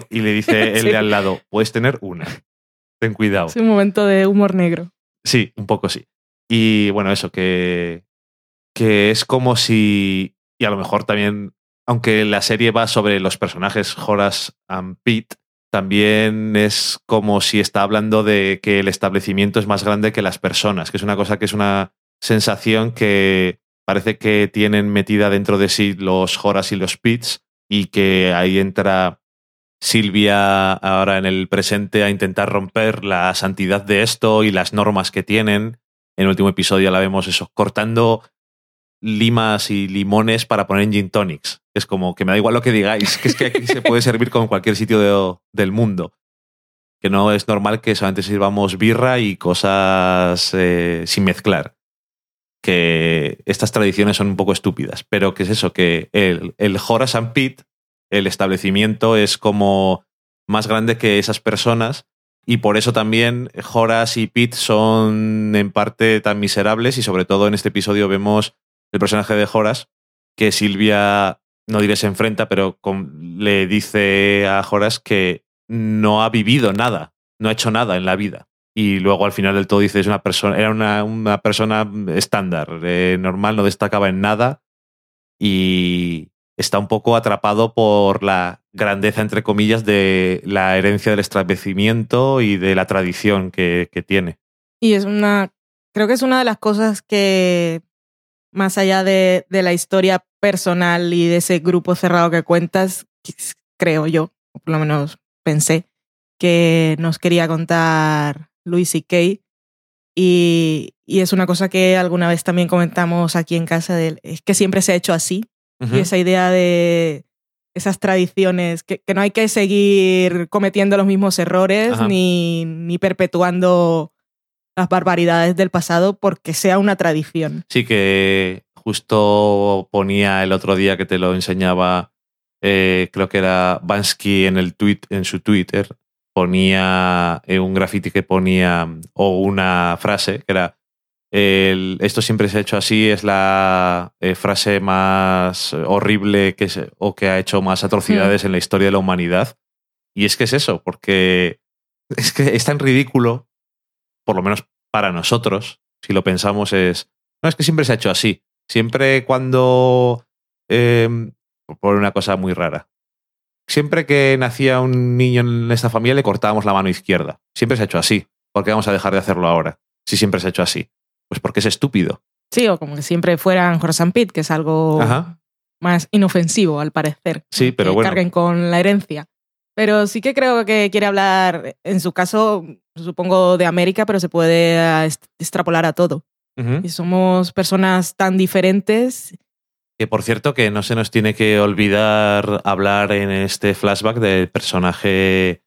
Y le dice el Sí. de al lado, puedes tener una. Ten cuidado. Es un momento de humor negro. Sí, un poco sí. Y bueno, eso, que, que es como si, y a lo mejor también, aunque la serie va sobre los personajes Horace and Pete, también es como si está hablando de que el establecimiento es más grande que las personas, que es una cosa que es una sensación que parece que tienen metida dentro de sí los Horace y los Pits y que ahí entra Silvia ahora en el presente a intentar romper la santidad de esto y las normas que tienen. En el último episodio la vemos eso, cortando limas y limones para poner en gin tonics. Es como que me da igual lo que digáis, que es que aquí se puede servir con cualquier sitio de- del mundo. Que no es normal que solamente sirvamos birra y cosas eh, sin mezclar. Que estas tradiciones son un poco estúpidas. Pero que es eso, que el, el Horace and Pete, el establecimiento, es como más grande que esas personas. Y por eso también Horace y Pete son en parte tan miserables. Y sobre todo en este episodio vemos el personaje de Horace, que Silvia, no diré se enfrenta, pero le dice a Horace que no ha vivido nada, no ha hecho nada en la vida. Y luego al final del todo dice, es una persona, era una, una persona estándar, eh, normal, no destacaba en nada. Y está un poco atrapado por la grandeza, entre comillas, de la herencia del establecimiento y de la tradición que, tiene. Y es una, creo que es una de las cosas que, más allá de, de la historia personal y de ese grupo cerrado que cuentas, creo yo, por lo menos pensé, que nos quería contar Louis C.K. Y, y es una cosa que alguna vez también comentamos aquí en casa, de, es que siempre se ha hecho así. Y esa idea de esas tradiciones, que, que no hay que seguir cometiendo los mismos errores ni, ni perpetuando las barbaridades del pasado porque sea una tradición. Sí, que justo ponía el otro día que te lo enseñaba, eh, creo que era Bansky en, el tweet, en su Twitter, ponía eh, un graffiti que ponía, o una frase que era, el esto siempre se ha hecho así es la eh, frase más horrible que se- o que ha hecho más atrocidades en la historia de la humanidad. Y es que es eso, porque es que es tan ridículo, por lo menos para nosotros, si lo pensamos, es. No, es que siempre se ha hecho así. Siempre cuando. eh, por una cosa muy rara. Siempre que nacía un niño en esta familia le cortábamos la mano izquierda. Siempre se ha hecho así. ¿Por qué vamos a dejar de hacerlo ahora? Si siempre se ha hecho así. Pues porque es estúpido. Sí, o como que siempre fueran Horace Pete, que es algo Ajá. más inofensivo, al parecer. Sí, pero que bueno. carguen con la herencia. Pero sí que creo que quiere hablar, en su caso, supongo de América, pero se puede ah, extrapolar a todo. Y somos personas tan diferentes. Que por cierto, que no se nos tiene que olvidar hablar en este flashback del personaje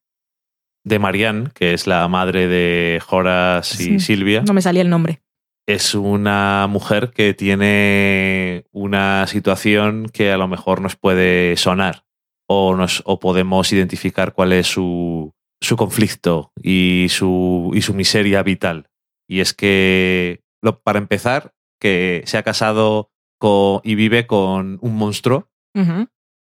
de Marianne, que es la madre de Horace y Sí. Silvia. No me salía el nombre. Es una mujer que tiene una situación que a lo mejor nos puede sonar o, nos, o podemos identificar cuál es su, su conflicto y su, y su miseria vital. Y es que, lo- para empezar, que se ha casado con- y vive con un monstruo. Ujú.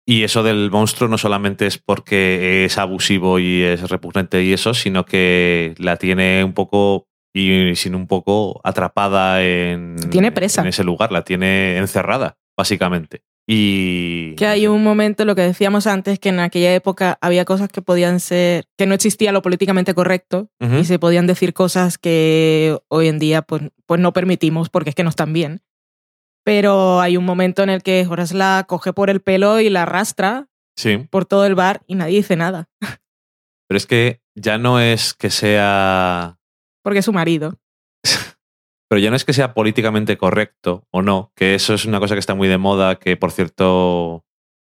Y eso del monstruo no solamente es porque es abusivo y es repugnante y eso, sino que la tiene un poco y sin un poco atrapada en, Tiene presa. en ese lugar, la tiene encerrada, básicamente. Y Que hay un momento, lo que decíamos antes, que en aquella época había cosas que podían ser, que no existía lo políticamente correcto Ujú. y se podían decir cosas que hoy en día pues, pues no permitimos porque es que no están bien. Pero hay un momento en el que Horace la coge por el pelo y la arrastra sí, por todo el bar y nadie dice nada, pero es que ya no es que sea porque es su marido. Pero ya no es que sea políticamente correcto o no, que eso es una cosa que está muy de moda, que por cierto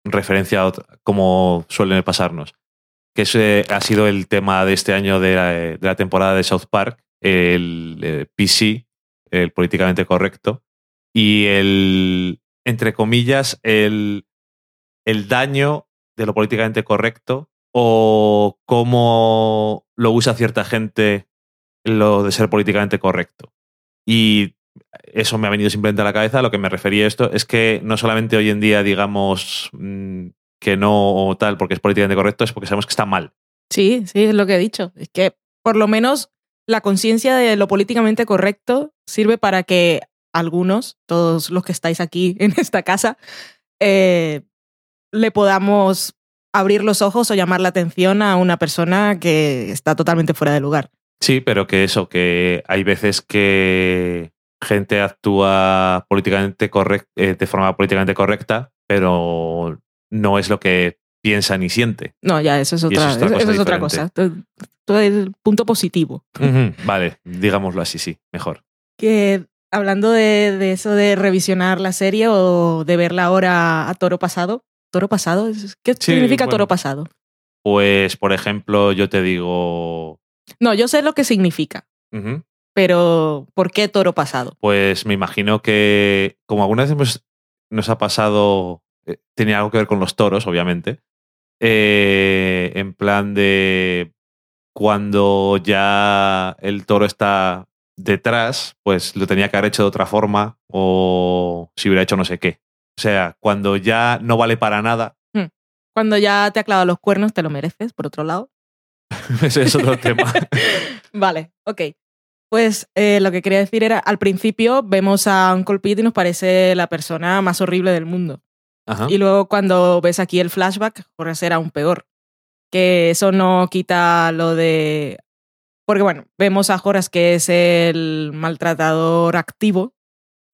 referencia a otra- como suelen pasarnos, que ese ha sido el tema de este año de la, de la temporada de South Park, el eh, PC, el políticamente correcto, y el, entre comillas, el, el daño de lo políticamente correcto o cómo lo usa cierta gente lo de ser políticamente correcto. Y eso me ha venido simplemente a la cabeza. Lo que me refería a esto es que no solamente hoy en día digamos mm, que no o tal porque es políticamente correcto, es porque sabemos que está mal. Sí, sí, es lo que he dicho. Es que por lo menos la conciencia de lo políticamente correcto sirve para que algunos, todos los que estáis aquí en esta casa, eh, le podamos abrir los ojos o llamar la atención a una persona que está totalmente fuera de lugar. Sí, pero que eso, que hay veces que gente actúa políticamente correct- eh, de forma políticamente correcta, pero no es lo que piensa ni siente. No, ya, eso es eso otra, es otra eso- cosa eso es otra diferente. cosa. Todo- el punto positivo. Vale, digámoslo así, sí, mejor. Que hablando de, de eso de revisionar la serie o de verla ahora a toro pasado. ¿Toro pasado? ¿Qué Sí, significa bueno. toro pasado? Pues, por ejemplo, yo te digo. No, yo sé lo que significa, pero ¿por qué toro pasado? Pues me imagino que, como alguna vez nos ha pasado, eh, tenía algo que ver con los toros, obviamente, eh, en plan de cuando ya el toro está detrás, pues lo tenía que haber hecho de otra forma o si hubiera hecho no sé qué. O sea, cuando ya no vale para nada, Cuando ya te ha clavado los cuernos, te lo mereces, por otro lado. ese es otro tema. Vale, ok. Pues eh, lo que quería decir era, al principio vemos a Uncle Pete y nos parece la persona más horrible del mundo. Ajá. Y luego cuando ves aquí el flashback, Horace era aún peor. Que eso no quita lo de... Porque bueno, vemos a Horace que es el maltratador activo,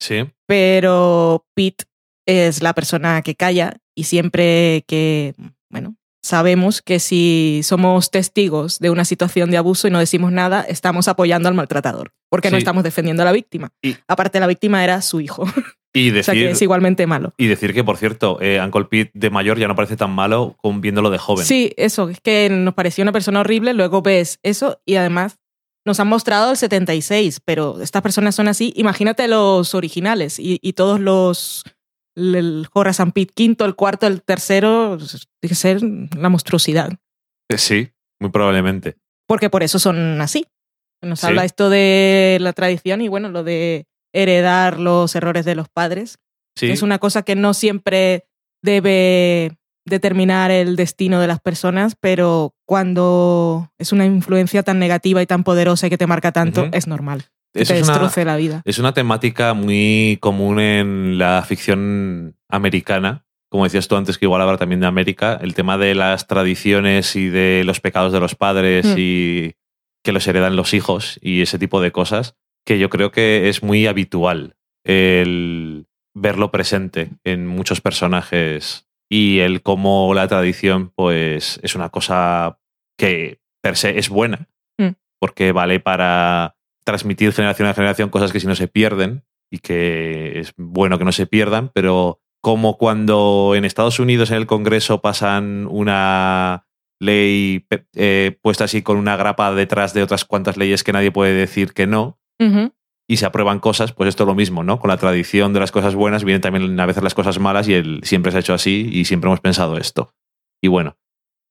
Sí. pero Pete es la persona que calla y siempre que, bueno, sabemos que si somos testigos de una situación de abuso y no decimos nada, estamos apoyando al maltratador, porque no estamos defendiendo a la víctima. Y- Aparte, la víctima era su hijo, Y o sea decir, que es igualmente malo. y decir que, por cierto, eh, Uncle Pete de mayor ya no parece tan malo con viéndolo de joven. Sí, eso, es que nos pareció una persona horrible, luego ves eso y además nos han mostrado el 76, pero estas personas son así. Imagínate los originales y, y todos los. El Horace and Pete quinto, el cuarto, el tercero, tiene que ser la monstruosidad. Eh, Sí, muy probablemente. Porque por eso son así. Nos Sí. habla esto de la tradición y bueno, lo de heredar los errores de los padres, Sí, que es una cosa que no siempre debe determinar el destino de las personas, pero cuando es una influencia tan negativa y tan poderosa y que te marca tanto, es normal. Que te es una- la vida. Es una temática muy común en la ficción americana. Como decías tú antes, que igual habla también de América, el tema de las tradiciones y de los pecados de los padres Mm. y que los heredan los hijos y ese tipo de cosas, que yo creo que es muy habitual el verlo presente en muchos personajes y el cómo la tradición pues es una cosa que per se es buena, Mm. porque vale para transmitir generación a generación cosas que si no se pierden y que es bueno que no se pierdan, pero como cuando en Estados Unidos en el Congreso pasan una ley eh, puesta así con una grapa detrás de otras cuantas leyes que nadie puede decir que no Y se aprueban cosas, pues esto es lo mismo, ¿no? Con la tradición de las cosas buenas vienen también a veces las cosas malas y el, siempre se ha hecho así y siempre hemos pensado esto. Y bueno,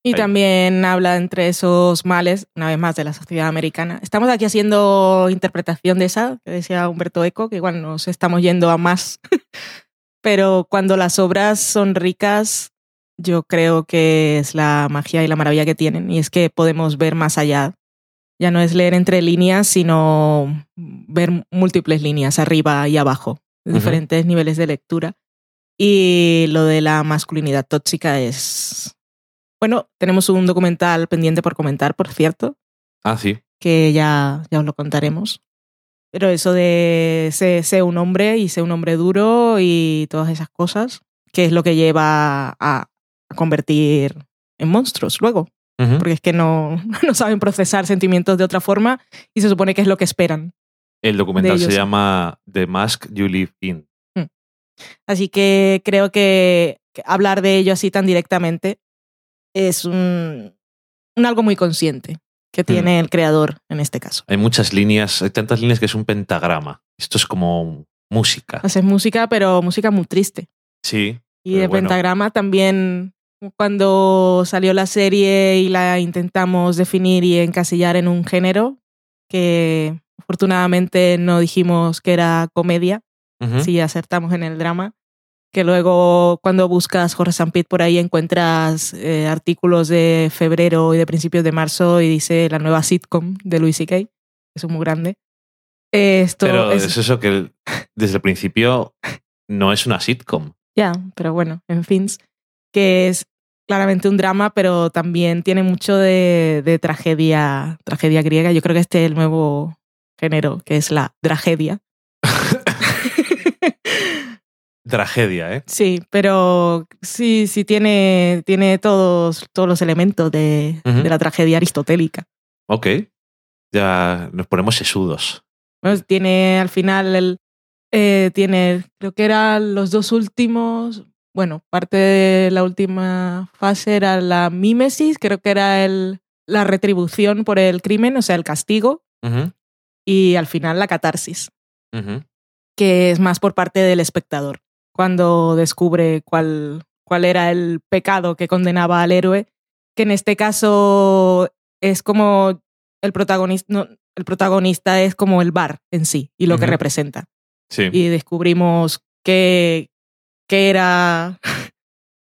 Y Ahí. también habla entre esos males, una vez más, de la sociedad americana. Estamos aquí haciendo interpretación de esa, que decía Humberto Eco, que igual nos estamos yendo a más. Pero cuando las obras son ricas, yo creo que es la magia y la maravilla que tienen. Y es que podemos ver más allá. Ya no es leer entre líneas, sino ver múltiples líneas, arriba y abajo, diferentes niveles de lectura. Y lo de la masculinidad tóxica es... Bueno, tenemos un documental pendiente por comentar, por cierto, ah, sí. que ya, ya os lo contaremos. Pero eso de ser, ser un hombre y ser un hombre duro y todas esas cosas, que es lo que lleva a, a convertir en monstruos luego, Porque es que no, no saben procesar sentimientos de otra forma y se supone que es lo que esperan. El documental se llama The Mask You Live In. Así que creo que, hablar de ello así tan directamente es un, un algo muy consciente que tiene el creador en este caso. Hay muchas líneas, hay tantas líneas que es un pentagrama. Esto es como música. Haces música, pero música muy triste. Sí. Y de bueno. pentagrama también cuando salió la serie y la intentamos definir y encasillar en un género que afortunadamente no dijimos que era comedia, Ujú. si acertamos en el drama, que luego cuando buscas Jorge Sampit por ahí encuentras eh, artículos de febrero y de principios de marzo y dice la nueva sitcom de Louis C.K., eso es muy grande. Esto Pero es, es eso que desde el principio no es una sitcom. Ya, pero bueno, en fin, que es claramente un drama, pero también tiene mucho de, de tragedia, tragedia griega. Yo creo que este es el nuevo género, que es la tragedia. Tragedia, ¿eh? Sí, pero sí, sí tiene, tiene todos, todos los elementos de la tragedia aristotélica. Ok. Ya nos ponemos sesudos. Bueno, tiene al final el, eh, tiene, creo que eran los dos últimos, bueno, parte de la última fase era la mímesis, creo que era el, la retribución por el crimen, o sea, el castigo, y al final la catarsis, que es más por parte del espectador, cuando descubre cuál, cuál era el pecado que condenaba al héroe, que en este caso es como el protagonista, no, el protagonista es como el bar en sí y lo que representa. Sí. Y descubrimos que, que era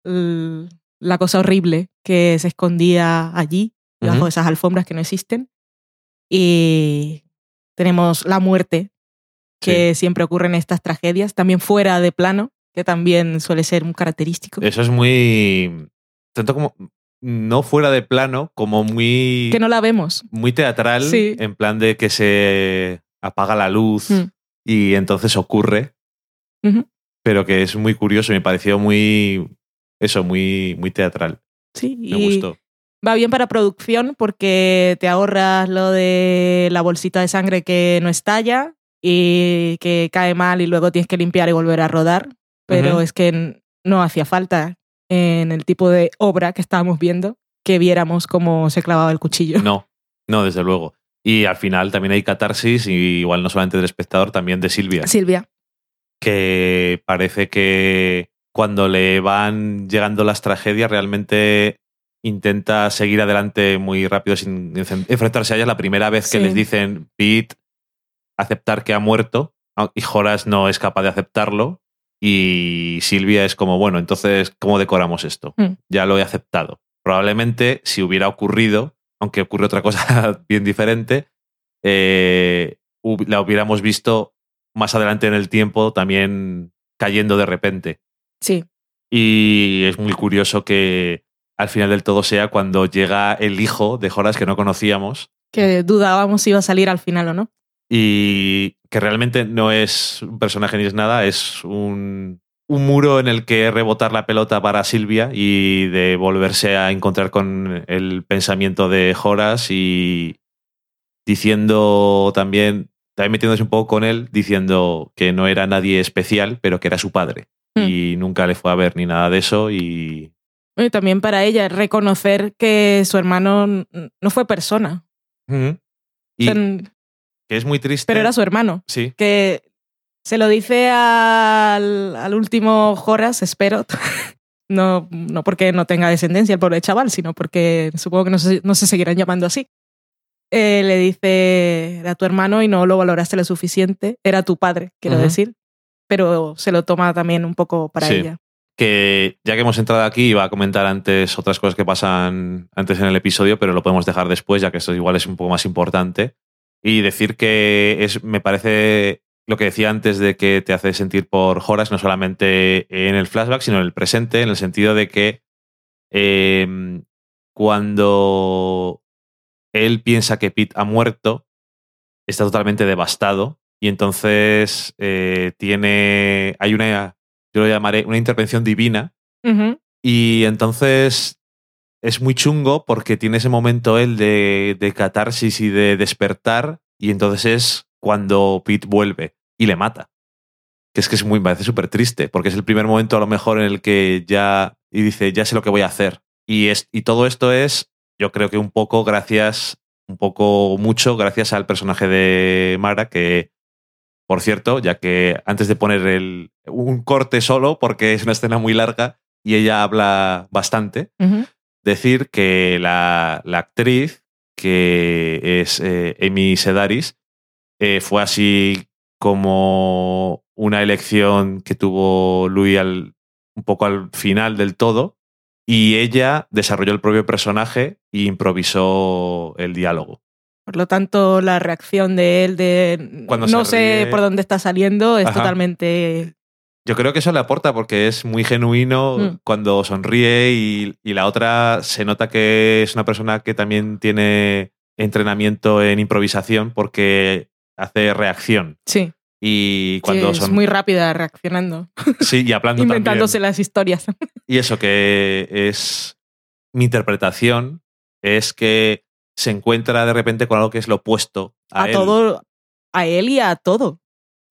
la cosa horrible que se escondía allí, de esas alfombras que no existen. Y tenemos la muerte, que siempre ocurre en estas tragedias, también fuera de plano, que también suele ser muy característico. Eso es muy. Tanto como. No fuera de plano, como muy. que no la vemos. Muy teatral. Sí. En plan de que se apaga la luz Mm. y entonces ocurre. Ujú. Pero que es muy curioso. Me pareció muy. Eso, muy, muy teatral. Sí, Me y gustó. va bien para producción porque te ahorras lo de la bolsita de sangre que no estalla y que cae mal y luego tienes que limpiar y volver a rodar. Pero es que no hacía falta en el tipo de obra que estábamos viendo que viéramos cómo se clavaba el cuchillo. No, no, desde luego. Y al final también hay catarsis, y igual no solamente del espectador, también de Silvia. Silvia. Que parece que cuando le van llegando las tragedias realmente intenta seguir adelante muy rápido sin enfrentarse a ellas. La primera vez que Sí. les dicen Pete aceptar que ha muerto y Horace no es capaz de aceptarlo y Silvia es como, bueno, entonces, ¿cómo decoramos esto? Mm. Ya lo he aceptado. Probablemente si hubiera ocurrido, aunque ocurre otra cosa bien diferente, eh, la hubiéramos visto más adelante en el tiempo también cayendo de repente. Sí, Y es muy curioso que al final del todo sea cuando llega el hijo de Horace que no conocíamos que dudábamos si iba a salir al final o no. y que realmente no es un personaje ni es nada, es un, un muro en el que rebotar la pelota para Silvia y de volverse a encontrar con el pensamiento de Horace y diciendo también, también metiéndose un poco con él, diciendo que no era nadie especial, pero que era su padre. Hmm. Y nunca le fue a ver ni nada de eso y Y también para ella reconocer que su hermano no fue persona. Y O sea, que es muy triste. pero era su hermano. Sí, Que se lo dice al, al último Horace, espero. No, no porque no tenga descendencia el pobre chaval, sino porque supongo que no se, no se seguirán llamando así. Eh, le dice, era tu hermano y no lo valoraste lo suficiente. Era tu padre, quiero decir. Pero se lo toma también un poco para Sí. ella. que ya que hemos entrado aquí, iba a comentar antes otras cosas que pasan antes en el episodio, pero lo podemos dejar después, ya que esto igual es un poco más importante. Y decir que es, me parece lo que decía antes de que te hace sentir por Horace, no solamente en el flashback, sino en el presente, en el sentido de que eh, cuando él piensa que Pete ha muerto, está totalmente devastado y entonces eh, tiene, hay una, yo lo llamaré una intervención divina y entonces es muy chungo porque tiene ese momento él de, de catarsis y de despertar y entonces es cuando Pete vuelve y le mata. Que es que es muy, me parece súper triste porque es el primer momento a lo mejor en el que ya, y dice, ya sé lo que voy a hacer. Y, es, y todo esto es, yo creo que un poco gracias, un poco mucho gracias al personaje de Mara que, por cierto, ya que antes de poner el, un corte solo, porque es una escena muy larga y ella habla bastante, decir que la, la actriz, que es eh, Amy Sedaris, eh, fue así como una elección que tuvo Louis al, un poco al final del todo, y ella desarrolló el propio personaje e improvisó el diálogo. Por lo tanto, la reacción de él de Cuando no sé ríe. por dónde está saliendo es Ajá. totalmente... Yo creo que eso le aporta porque es muy genuino Mm. cuando sonríe y, y la otra se nota que es una persona que también tiene entrenamiento en improvisación porque hace reacción. Sí, Y sí, cuando es son. muy rápida reaccionando, Sí, y hablando inventándose también. las historias. Y eso que es. Mi interpretación es que se encuentra de repente con algo que es lo opuesto a, A, él. todo, a él y a todo.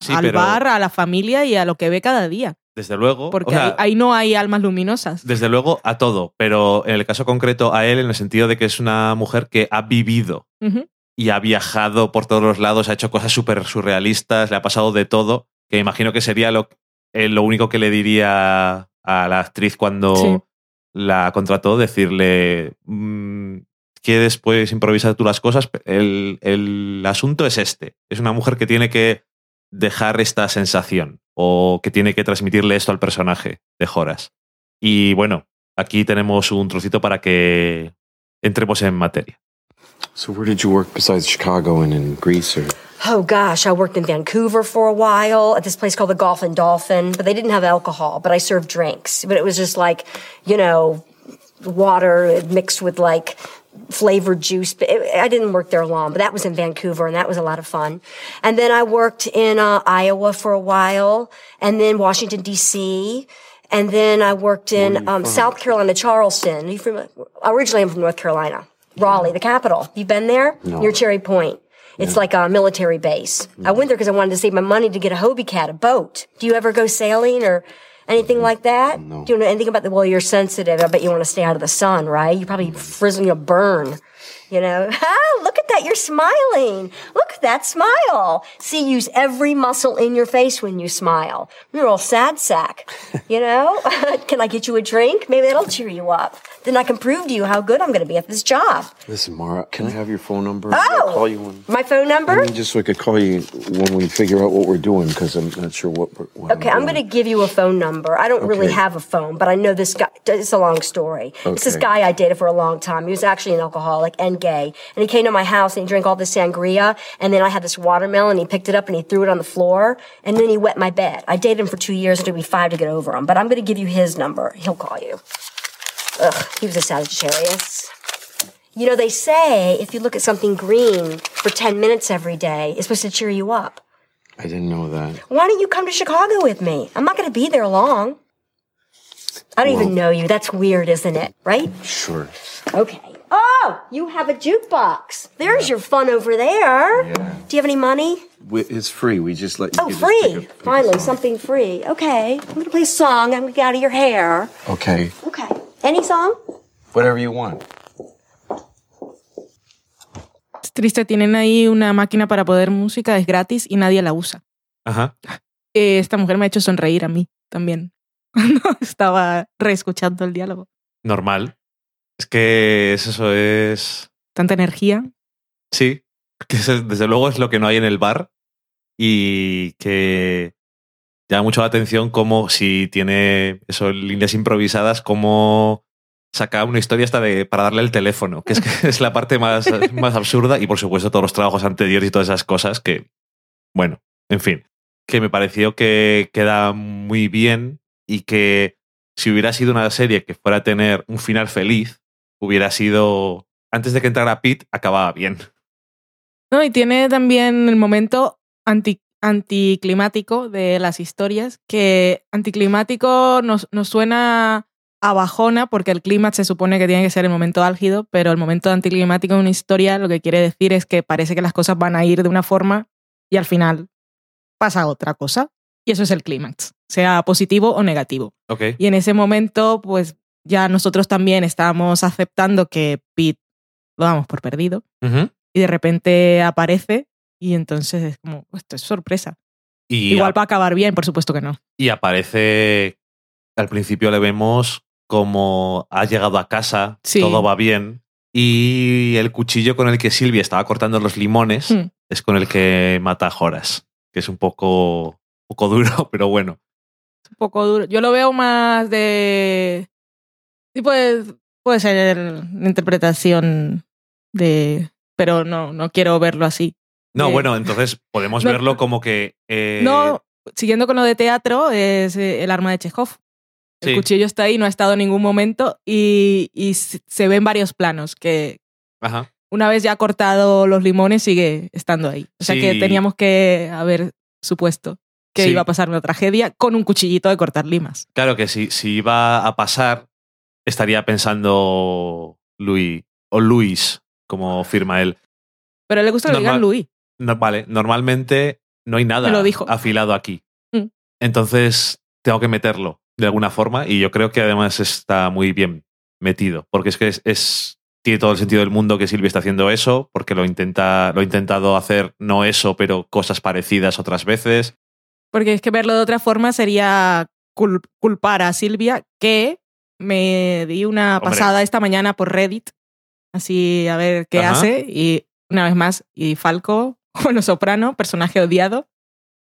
Sí, al pero bar, a la familia y a lo que ve cada día. Desde luego. Porque o sea, ahí, ahí no hay almas luminosas. Desde luego a todo, pero en el caso concreto a él, en el sentido de que es una mujer que ha vivido. Y ha viajado por todos los lados, ha hecho cosas súper surrealistas, le ha pasado de todo, que imagino que sería lo, eh, lo único que le diría a la actriz cuando Sí. la contrató, decirle, mm, ¿quieres pues improvisar tú las cosas? El, el asunto es este, es una mujer que tiene que dejar esta sensación o que tiene que transmitirle esto al personaje de Horace. Y bueno, aquí tenemos un trocito para que entremos en materia. So where did you work besides Chicago and in Greece or Oh gosh, I worked in Vancouver for a while at this place called the Golf and Dolphin, but they didn't have alcohol, but I served drinks. But it was just like, you know, water mixed with like flavored juice. But it, I didn't work there long, but that was in Vancouver and that was a lot of fun. And then I worked in uh, Iowa for a while and then Washington DC. And then I worked in um, South Carolina, Charleston. Are you from, originally, I'm from North Carolina, Raleigh, the capital. You've been there? No. Near Cherry Point. It's like a military base. I went there because I wanted to save my money to get a Hobie Cat, a boat. Do you ever go sailing or anything like that? No. Do you know anything about the? Well, you're sensitive. I bet you want to stay out of the sun, right? You probably frizzle, you know, burn. You know, ah, look at that, you're smiling. Look at that smile. See, use every muscle in your face when you smile. You're all sad sack. You know, can I get you a drink? Maybe that'll cheer you up. Then I can prove to you how good I'm going to be at this job. Listen, Mara, can I have your phone number? Oh! I'll call you when. My phone number? I mean, just so I could call you when we figure out what we're doing, because I'm not sure what. we're- what Okay, I'm going to give you a phone number. I don't really have a phone, but I know this guy. It's a long story. It's this guy I dated for a long time. He was actually an alcoholic and gay. And he came to my house and he drank all this sangria. And then I had this watermelon. And he picked it up and he threw it on the floor. And then he wet my bed. I dated him for two years. It took me five to get over him. But I'm going to give you his number. He'll call you. Ugh, he was a Sagittarius. You know, they say if you look at something green for 10 minutes every day, it's supposed to cheer you up. I didn't know that. Why don't you come to Chicago with me? I'm not going to be there long. I don't even know you. That's weird, isn't it? Right? Sure. Okay. Oh, you have a jukebox. There's your fun over there. Yeah. Do you have any money? We, it's free. We just let you. Oh, can just pick free. a- pick Finally, something free. Okay. I'm going to play a song. I'm to get out of your hair. Okay. Okay. Any song? Whatever you want. Es triste, tienen ahí una máquina para poder música, es gratis y nadie la usa. Ajá. Eh, esta mujer me ha hecho sonreír a mí también. Cuando estaba reescuchando el diálogo. Normal. Es que es eso es. Tanta energía. Sí. Que es- desde luego es lo que no hay en el bar. Y que llama mucho la atención como si tiene eso, líneas improvisadas, como saca una historia hasta de, para darle el teléfono, que es, que es la parte más, más absurda. Y por supuesto, todos los trabajos anteriores y todas esas cosas que, bueno, en fin, que me pareció que queda muy bien y que si hubiera sido una serie que fuera a tener un final feliz, hubiera sido, antes de que entrara Pete, acababa bien. No, y tiene también el momento anti, anticlimático de las historias, que anticlimático nos, nos suena a bajona porque el clímax se supone que tiene que ser el momento álgido, pero el momento anticlimático de una historia lo que quiere decir es que parece que las cosas van a ir de una forma y al final pasa otra cosa. Y eso es el clímax, sea positivo o negativo. Ok. Y en ese momento, pues ya nosotros también estábamos aceptando que Pete lo damos por perdido y de repente aparece y entonces es como, esto es sorpresa. Y, Igual va a acabar bien, por supuesto que no. y aparece, al principio le vemos como ha llegado a casa, Sí. todo va bien. Y el cuchillo con el que Silvia estaba cortando los limones Hmm. es con el que mata a Horas, que es un poco, un poco duro, pero bueno. Es un poco duro. Yo lo veo más de... Sí, puede, puede ser una interpretación de... Pero no, no quiero verlo así. No, Eh, bueno, entonces podemos no- verlo como que... eh, No, siguiendo con lo de teatro, es eh, el arma de Chekhov. El Sí. cuchillo está ahí, no ha estado en ningún momento y, y se se ve en varios planos que Ajá. una vez ya cortado los limones sigue estando ahí. O sea que teníamos que haber supuesto que Sí. iba a pasar una tragedia con un cuchillito de cortar limas. Claro que si, si iba a pasar, estaría pensando Luis, o Luis, como firma él. Pero le gusta que le digan Louis. No, vale, normalmente no hay nada lo dijo. afilado aquí. Mm. Entonces tengo que meterlo de alguna forma y yo creo que además está muy bien metido, porque es que es, es- tiene todo el sentido del mundo que Silvia está haciendo eso, porque lo intenta, lo ha intentado hacer no eso, pero cosas parecidas otras veces. Porque es que verlo de otra forma sería cul- culpar a Silvia, que me di una Hombre. pasada esta mañana por Reddit, así a ver qué Ajá. hace. Y una vez más, y Falco, bueno, Soprano, personaje odiado,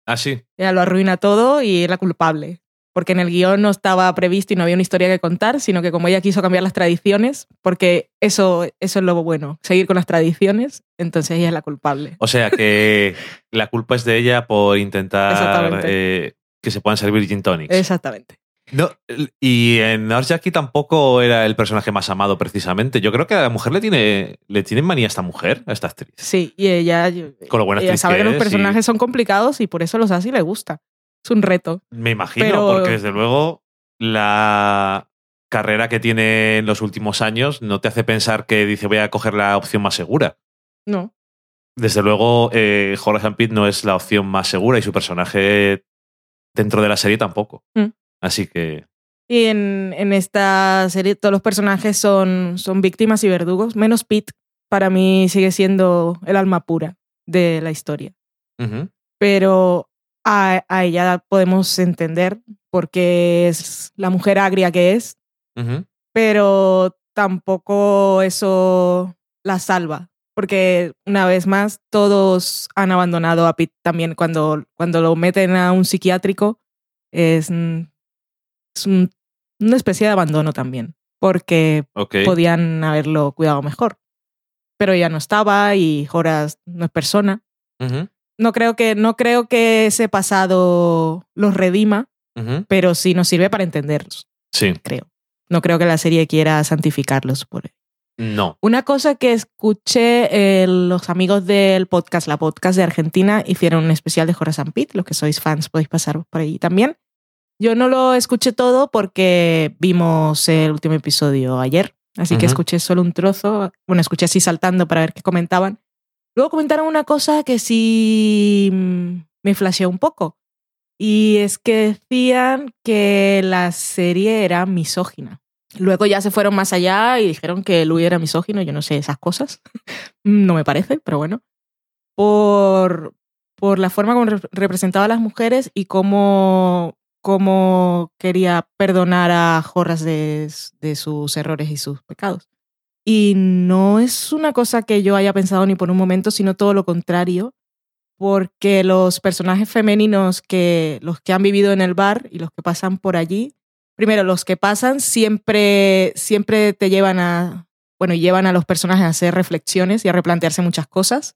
Ah, sí. ella lo arruina todo y es la culpable. Porque en el guion no estaba previsto y no había una historia que contar, sino que como ella quiso cambiar las tradiciones, porque eso, eso es lo bueno, seguir con las tradiciones, entonces ella es la culpable. O sea que la culpa es de ella por intentar eh, que se puedan servir gin tonics. Exactamente. No, y en Nurse Jackie tampoco era el personaje más amado precisamente. Yo creo que a la mujer le tiene, le tiene manía a esta mujer, a esta actriz. Sí, y ella, Con lo buena ella sabe que que los y- personajes son complicados y por eso los hace y le gusta. Es un reto. Me imagino, Pero- porque desde luego la carrera que tiene en los últimos años no te hace pensar que dice voy a coger la opción más segura. No. Desde luego, eh, Horace Pitt no es la opción más segura y su personaje dentro de la serie tampoco. Mm. Así que Y en, en esta serie todos los personajes son, son víctimas y verdugos, menos Pete, para mí sigue siendo el alma pura de la historia. Pero a, a ella podemos entender porque es la mujer agria que es, pero tampoco eso la salva. Porque una vez más, todos han abandonado a Pete también cuando, cuando lo meten a un psiquiátrico. Es, mm, es un- una especie de abandono también. Porque podían haberlo cuidado mejor. Pero ya no estaba y Horas no es persona. No creo que, no creo que ese pasado los redima, pero sí nos sirve para entenderlos, Sí. creo. No creo que la serie quiera santificarlos por ello. No. Una cosa que escuché, eh, los amigos del podcast, la podcast de Argentina, hicieron un especial de Horace Pete. Los que sois fans podéis pasar por ahí también. Yo no lo escuché todo porque vimos el último episodio ayer, así que escuché solo un trozo. Bueno, escuché así saltando para ver qué comentaban. Luego comentaron una cosa que sí me flasheó un poco. Y es que decían que la serie era misógina. Luego ya se fueron más allá y dijeron que Louis era misógino. Yo no sé esas cosas. no me parece, pero bueno. Por, por la forma como re- representaba a las mujeres y cómo, cómo quería perdonar a Jorras de, sus errores y sus pecados. Y no es una cosa que yo haya pensado ni por un momento, sino todo lo contrario, porque los personajes femeninos que los que han vivido en el bar y los que pasan por allí, primero los que pasan siempre siempre te llevan a bueno, llevan a los personajes a hacer reflexiones y a replantearse muchas cosas.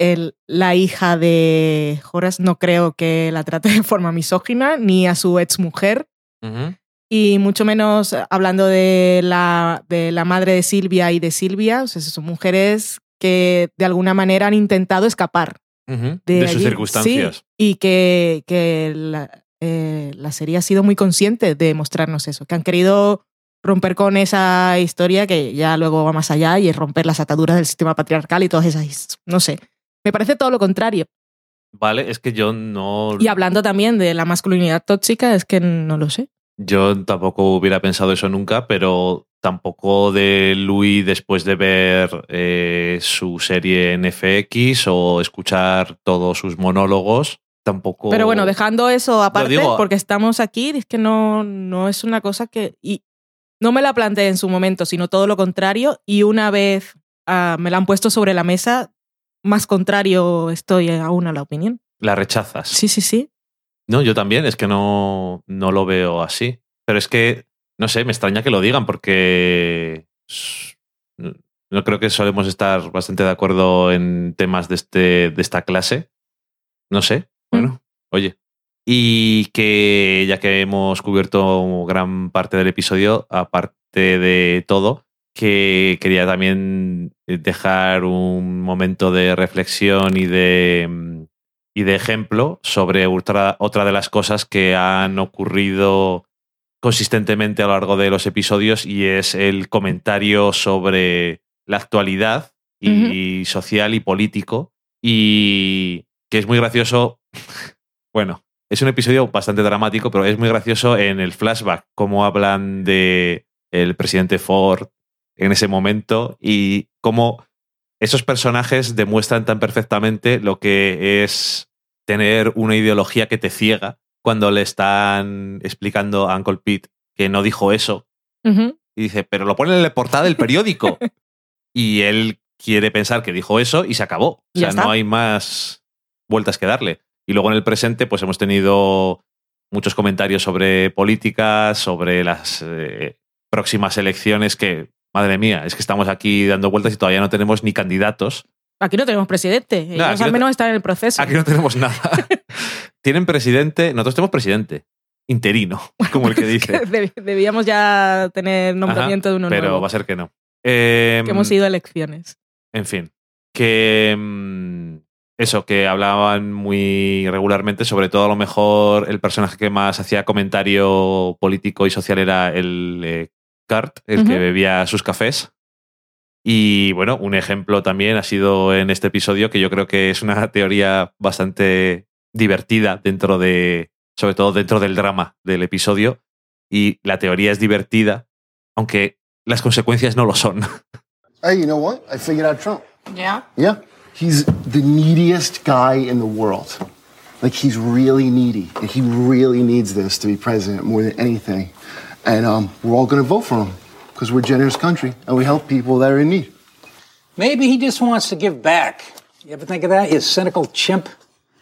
El, la hija de Horace no creo que la trate de forma misógina, ni a su exmujer, Ujú. y mucho menos hablando de la, de la madre de Silvia y de Silvia. O sea, son mujeres que de alguna manera han intentado escapar Ujú. de, De, sus circunstancias. Sí, y que, que la, eh, la serie ha sido muy consciente de mostrarnos eso, que han querido romper con esa historia que ya luego va más allá y es romper las ataduras del sistema patriarcal y todas esas, no sé. Me parece todo lo contrario. Vale, es que yo no. Y hablando también de la masculinidad tóxica, es que no lo sé. Yo tampoco hubiera pensado eso nunca, pero tampoco de Louis después de ver eh, su serie en FX o escuchar todos sus monólogos. Tampoco. Pero bueno, dejando eso aparte, digo- porque estamos aquí, es que no, no es una cosa que... Y no me la planteé en su momento, sino todo lo contrario. Y una vez ah, me la han puesto sobre la mesa, más contrario estoy aún a la opinión. La rechazas. Sí, sí, sí. No, yo también, es que no, no lo veo así. Pero es que, no sé, me extraña que lo digan porque no creo que solemos estar bastante de acuerdo en temas de, este, de esta clase. No sé, bueno, oye. Y que ya que hemos cubierto gran parte del episodio, aparte de todo, que quería también dejar un momento de reflexión y de, mm, y de ejemplo sobre otra, otra de las cosas que han ocurrido consistentemente a lo largo de los episodios y es el comentario sobre la actualidad y social y político y que es muy gracioso. Bueno, es un episodio bastante dramático, pero es muy gracioso en el flashback cómo hablan de el presidente Ford en ese momento y cómo esos personajes demuestran tan perfectamente lo que es tener una ideología que te ciega cuando le están explicando a Uncle Pete que no dijo eso y dice, pero lo pone en la portada del periódico. y él quiere pensar que dijo eso y se acabó. O sea, no hay más vueltas que darle. Y luego en el presente, pues hemos tenido muchos comentarios sobre política, sobre las eh, próximas elecciones que, madre mía, es que estamos aquí dando vueltas y todavía no tenemos ni candidatos. Aquí no tenemos presidente. Ellos no al menos están en el proceso. Aquí no tenemos nada. Tienen presidente, nosotros tenemos presidente interino, como el que dice. Deb- Debíamos ya tener nombramiento Ajá, de uno pero nuevo. va a ser que no. Eh, Que hemos ido a elecciones. En fin, que mm, eso, que hablaban muy regularmente, sobre todo a lo mejor el personaje que más hacía comentario político y social era el eh, Cart, el que Ujú. bebía sus cafés. Y bueno, un ejemplo también ha sido en este episodio que yo creo que es una teoría bastante divertida dentro de, sobre todo dentro del drama del episodio. Y la teoría es divertida, aunque las consecuencias no lo son. Hey, you know what? I figured out Trump. Yeah? Yeah. He's the neediest guy in the world. Like, he's really needy. And he really needs this to be president more than anything. And um, we're all going to vote for him because we're a generous country and we help people that are in need. Maybe he just wants to give back. You ever think of that, you cynical chimp?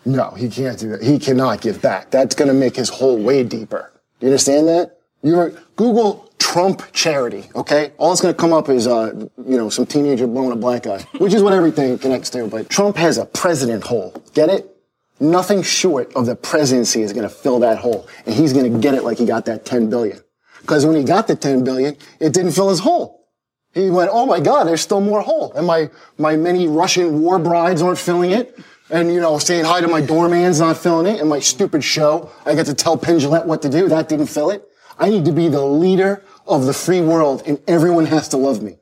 No, he can't do that. He cannot give back. That's going to make his hole way deeper. Do you understand that? You're Google Trump charity, okay? All it's going to come up is, uh, you know, some teenager blowing a black eye, which is what everything connects to. But Trump has a president hole. Get it? Nothing short of the presidency is going to fill that hole, and he's going to get it like he got that 10 billion. Because when he got the 10 billion, it didn't fill his hole. He went, oh my God, there's still more hole. And my, my many Russian war brides aren't filling it. And, you know, saying hi to my doorman's not filling it. And my stupid show, I get to tell Penn Jillette what to do. That didn't fill it. I need to be the leader of the free world and everyone has to love me.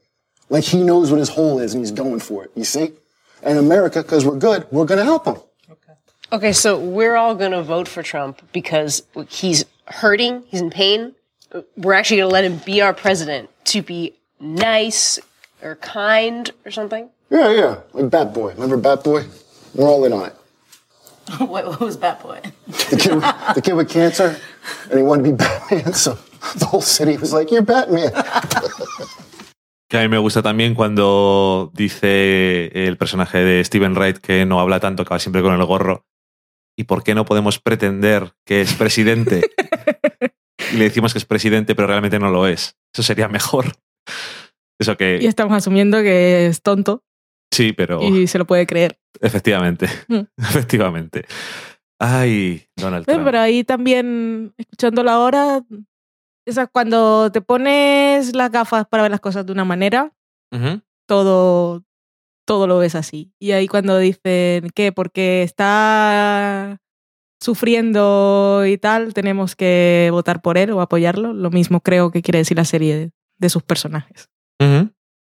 Like he knows what his hole is and he's going for it. You see? And America, because we're good, we're going to help him. Okay. Okay, so we're all going to vote for Trump because he's hurting, he's in pain. We're actually going to let him be our president to be nice or kind or something. Yeah, yeah. Like Bat Boy. Remember Bat Boy? We're all in on it. What, what was Bat Boy? The kid, with- the kid with cancer, and he wanted to be Batman, so the whole city was like, "You're Batman." Que a mí me gusta también cuando dice el personaje de Steven Wright que no habla tanto, que va siempre con el gorro. ¿Y por qué no podemos pretender que es presidente? Y le decimos que es presidente, pero realmente no lo es. Eso sería mejor. Eso que. Y estamos asumiendo que es tonto Sí, pero. y se lo puede creer. Efectivamente. Mm. Efectivamente. Ay, Donald Trump. Pero ahí también, escuchándolo ahora, cuando te pones las gafas para ver las cosas de una manera, todo, todo lo ves así. Y ahí cuando dicen que porque está sufriendo y tal, tenemos que votar por él o apoyarlo, lo mismo creo que quiere decir la serie de, de sus personajes.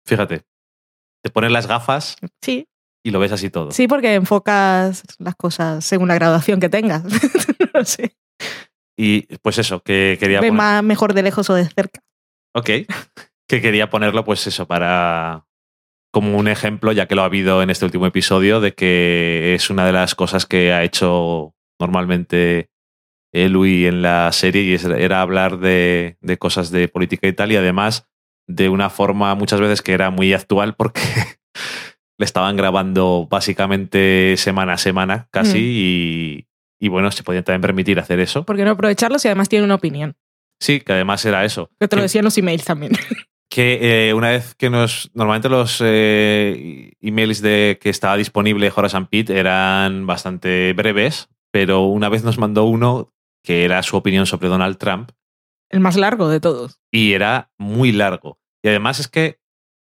Fíjate. Te pones las gafas Sí, y lo ves así todo. sí, porque enfocas las cosas según la graduación que tengas. no sé. Y pues eso, que quería Ve poner- más, mejor de lejos o de cerca. Ok. Que quería ponerlo, pues eso, para. como un ejemplo, ya que lo ha habido en este último episodio, de que es una de las cosas que ha hecho normalmente eh, Louis en la serie y era hablar de, de cosas de política y tal, y además de una forma muchas veces que era muy actual porque le estaban grabando básicamente semana a semana casi Mm. y, y bueno, se podían también permitir hacer eso. ¿Por qué no aprovecharlo si además tiene una opinión? Sí, que además era eso. Que te lo decían los emails también. que eh, una vez que nos. Normalmente los eh, emails de que estaba disponible Horace Pitt eran bastante breves, pero una vez nos mandó uno que era su opinión sobre Donald Trump El más largo de todos. y era muy largo. Y además es que,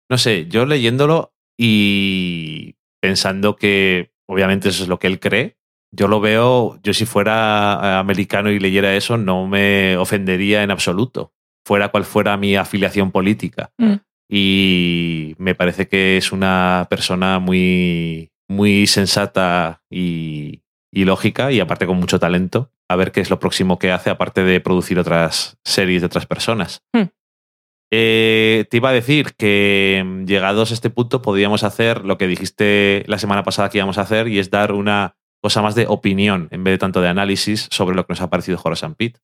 no sé, yo leyéndolo y pensando que obviamente eso es lo que él cree, yo lo veo, yo si fuera eh, americano y leyera eso, no me ofendería en absoluto, fuera cual fuera mi afiliación política. Mm. Y me parece que es una persona muy, muy sensata y, y lógica y aparte con mucho talento. A ver qué es lo próximo que hace, aparte de producir otras series de otras personas. Hmm. Eh, te iba a decir que mm, llegados a este punto podríamos hacer lo que dijiste la semana pasada que íbamos a hacer y es dar una cosa más de opinión en vez de tanto de análisis sobre lo que nos ha parecido Horace Pitt.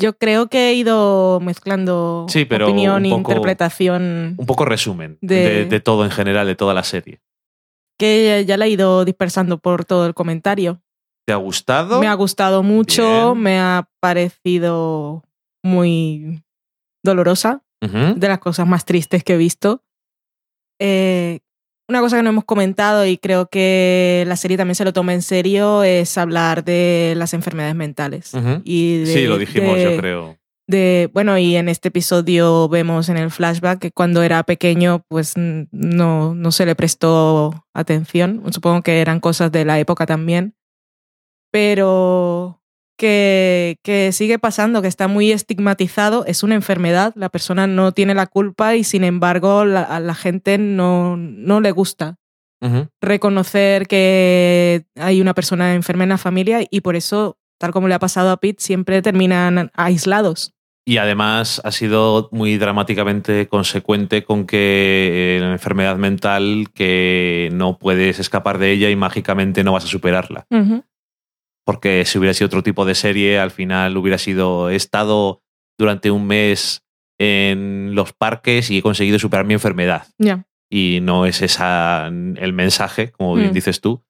Yo creo que he ido mezclando Sí, pero opinión e interpretación Un poco resumen De- de, de todo en general, de toda la serie. que ya la he ido dispersando por todo el comentario. ¿Te ha gustado? Me ha gustado mucho, Bien. me ha parecido muy dolorosa, de las cosas más tristes que he visto. Eh, una cosa que no hemos comentado y creo que la serie también se lo toma en serio es hablar de las enfermedades mentales. Y de- sí, lo dijimos, de- yo creo. de bueno y en este episodio vemos en el flashback que cuando era pequeño pues no, no se le prestó atención supongo que eran cosas de la época también pero que, que sigue pasando que está muy estigmatizado es una enfermedad la persona no tiene la culpa y sin embargo la- a la gente no, no le gusta reconocer que hay una persona enferma en la familia y por eso, tal como le ha pasado a Pete, siempre terminan aislados. Y además ha sido muy dramáticamente consecuente con que eh, la enfermedad mental que no puedes escapar de ella y mágicamente no vas a superarla. Ujú. Porque si hubiera sido otro tipo de serie, al final hubiera sido, he estado durante un mes en los parques y he conseguido superar mi enfermedad. Ya. Y no es esa el mensaje, como bien Mm. dices tú.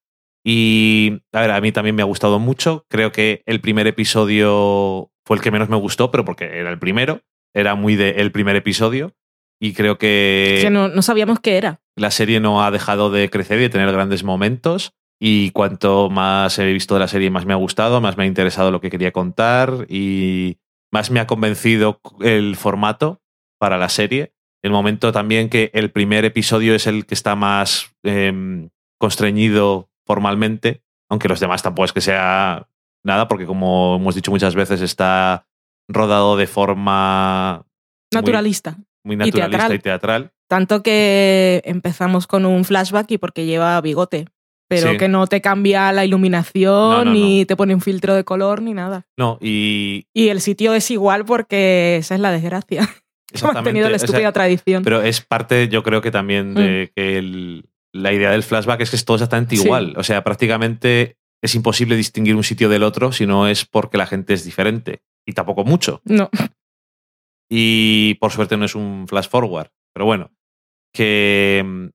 Y a ver, a mí también me ha gustado mucho. Creo que el primer episodio fue el que menos me gustó, pero porque era el primero. Era muy de el primer episodio. Y creo que que no, no sabíamos qué era. la serie no ha dejado de crecer y de tener grandes momentos. Y cuanto más he visto de la serie, más me ha gustado, más me ha interesado lo que quería contar y más me ha convencido el formato para la serie. El momento también que el primer episodio es el que está más em, constreñido formalmente, aunque los demás tampoco es que sea nada, porque como hemos dicho muchas veces, está rodado de forma Naturalista. muy, naturalista teatral. y teatral. Tanto que empezamos con un flashback y porque lleva bigote. Pero Sí. que no te cambia la iluminación, No, no, ni te pone un filtro de color, ni nada. No, y Y el sitio es igual porque esa es la desgracia. Se ha mantenido la o sea, estúpida tradición. Pero es parte, yo creo que también de que el- la idea del flashback es que es todo exactamente Sí. igual. O sea, prácticamente es imposible distinguir un sitio del otro si no es porque la gente es diferente. Y tampoco mucho. No. Y por suerte no es un flash forward. Pero bueno, que mm,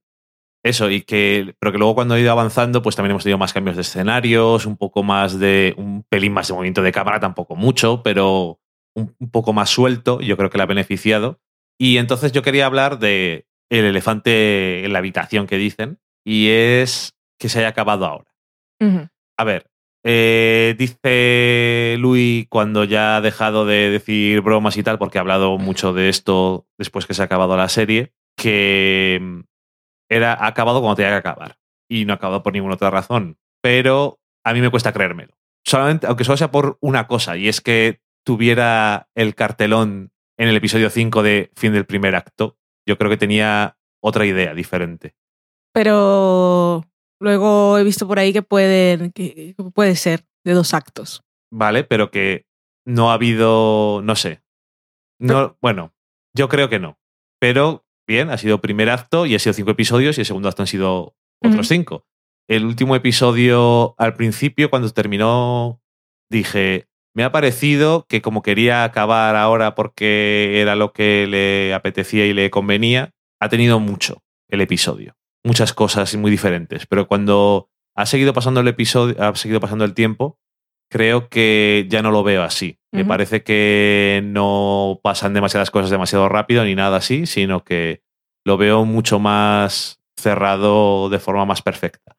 eso, y que. Pero que luego cuando ha ido avanzando, pues también hemos tenido más cambios de escenarios, un poco más de. un pelín más de movimiento de cámara, tampoco mucho, pero un, un poco más suelto. Yo creo que le ha beneficiado. Y entonces yo quería hablar de el elefante en la habitación que dicen, y es que se haya acabado ahora. A ver, eh, dice Louis cuando ya ha dejado de decir bromas y tal, porque ha hablado mucho de esto después que se ha acabado la serie, que era ha acabado cuando tenía que acabar. Y no ha acabado por ninguna otra razón. Pero a mí me cuesta creérmelo. Solamente, aunque solo sea por una cosa, y es que tuviera el cartelón en el episodio 5 de fin del primer acto, yo creo que tenía otra idea diferente. Pero luego he visto por ahí que, pueden, que que puede ser de dos actos. ¿vale? Pero que no ha habido, no sé. No, bueno, yo creo que no. Pero bien, ha sido primer acto y ha sido cinco episodios y el segundo acto han sido otros cinco. El último episodio, al principio, cuando terminó, dije, me ha parecido que como quería acabar ahora porque era lo que le apetecía y le convenía, ha tenido mucho el episodio. Muchas cosas muy diferentes. Pero cuando ha seguido pasando el episodio, ha seguido pasando el tiempo, creo que ya no lo veo así. Me parece que no pasan demasiadas cosas demasiado rápido ni nada así, sino que lo veo mucho más cerrado de forma más perfecta.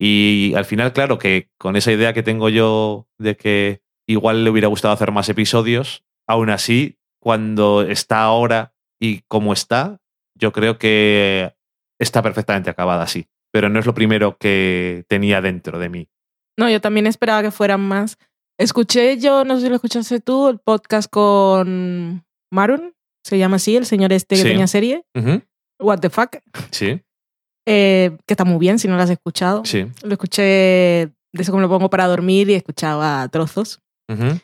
Y al final, claro, que con esa idea que tengo yo de que igual le hubiera gustado hacer más episodios, aún así, cuando está ahora y como está, yo creo que está perfectamente acabada así. Pero no es lo primero que tenía dentro de mí. No, yo también esperaba que fueran más. Escuché yo, no sé si lo escuchaste tú, el podcast con Marun, se llama así, el señor este que Sí. tenía serie, Ujú. What the Fuck, Sí, eh, que está muy bien si no lo has escuchado. sí. Lo escuché de eso me lo pongo para dormir y escuchaba trozos. Ujú.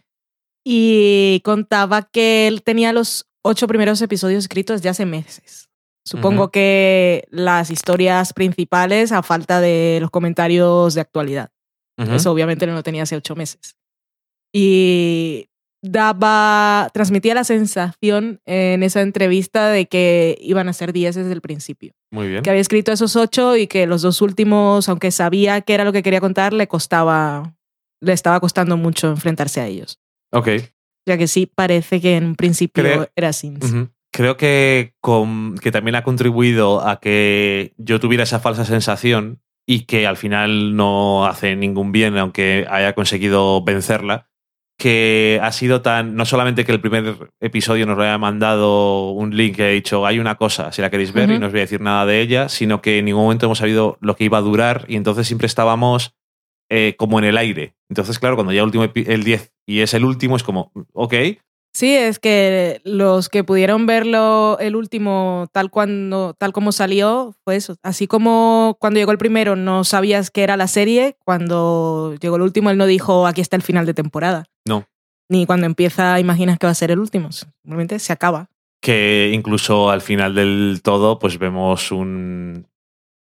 Y contaba que él tenía los ocho primeros episodios escritos ya hace meses. Supongo Ujú. que las historias principales a falta de los comentarios de actualidad. Eso obviamente no lo tenía hace ocho meses. Y daba, transmitía la sensación en esa entrevista de que iban a ser diez desde el principio. Muy bien. Que había escrito esos ocho y que los dos últimos, aunque sabía que era lo que quería contar, le costaba, le estaba costando mucho enfrentarse a ellos. Ok. Ya que sí parece que en un principio Creo- era Sims. Ujú. Creo que, con- que también ha contribuido a que yo tuviera esa falsa sensación y que al final no hace ningún bien, aunque haya conseguido vencerla, que ha sido tan, no solamente que el primer episodio nos lo haya mandado un link que ha dicho, hay una cosa, si la queréis ver, Ujú. y no os voy a decir nada de ella, sino que en ningún momento hemos sabido lo que iba a durar y entonces siempre estábamos eh, como en el aire. Entonces, claro, cuando ya el último el 10 y es el último, es como, ok, Sí, es que los que pudieron verlo el último tal cuando tal como salió fue eso. Así como cuando llegó el primero no sabías qué era la serie, cuando llegó el último él no dijo aquí está el final de temporada. no. Ni cuando empieza imaginas que va a ser el último. Simplemente se acaba. Que incluso al final del todo, pues vemos un.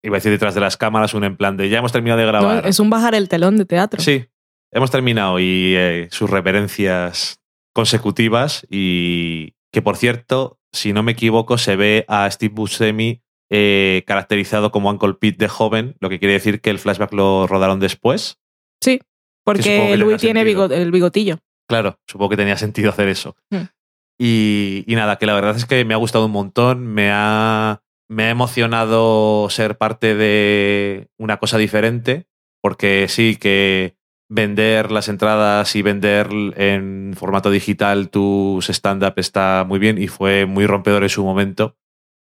Iba a decir detrás de las cámaras, un en plan de ya hemos terminado de ¿no? grabar. Es un bajar el telón de teatro. Sí, hemos terminado y eh, sus referencias consecutivas y que por cierto, si no me equivoco, se ve a Steve Buscemi eh, caracterizado como Uncle Pete de joven, lo que quiere decir que el flashback lo rodaron después. Sí, porque Louis tiene el bigotillo. Claro, supongo que tenía sentido hacer eso. Hmm. Y, y nada, que la verdad es que me ha gustado un montón, me ha, me ha emocionado ser parte de una cosa diferente, porque sí que vender las entradas y vender en formato digital tus stand-up está muy bien y fue muy rompedor en su momento,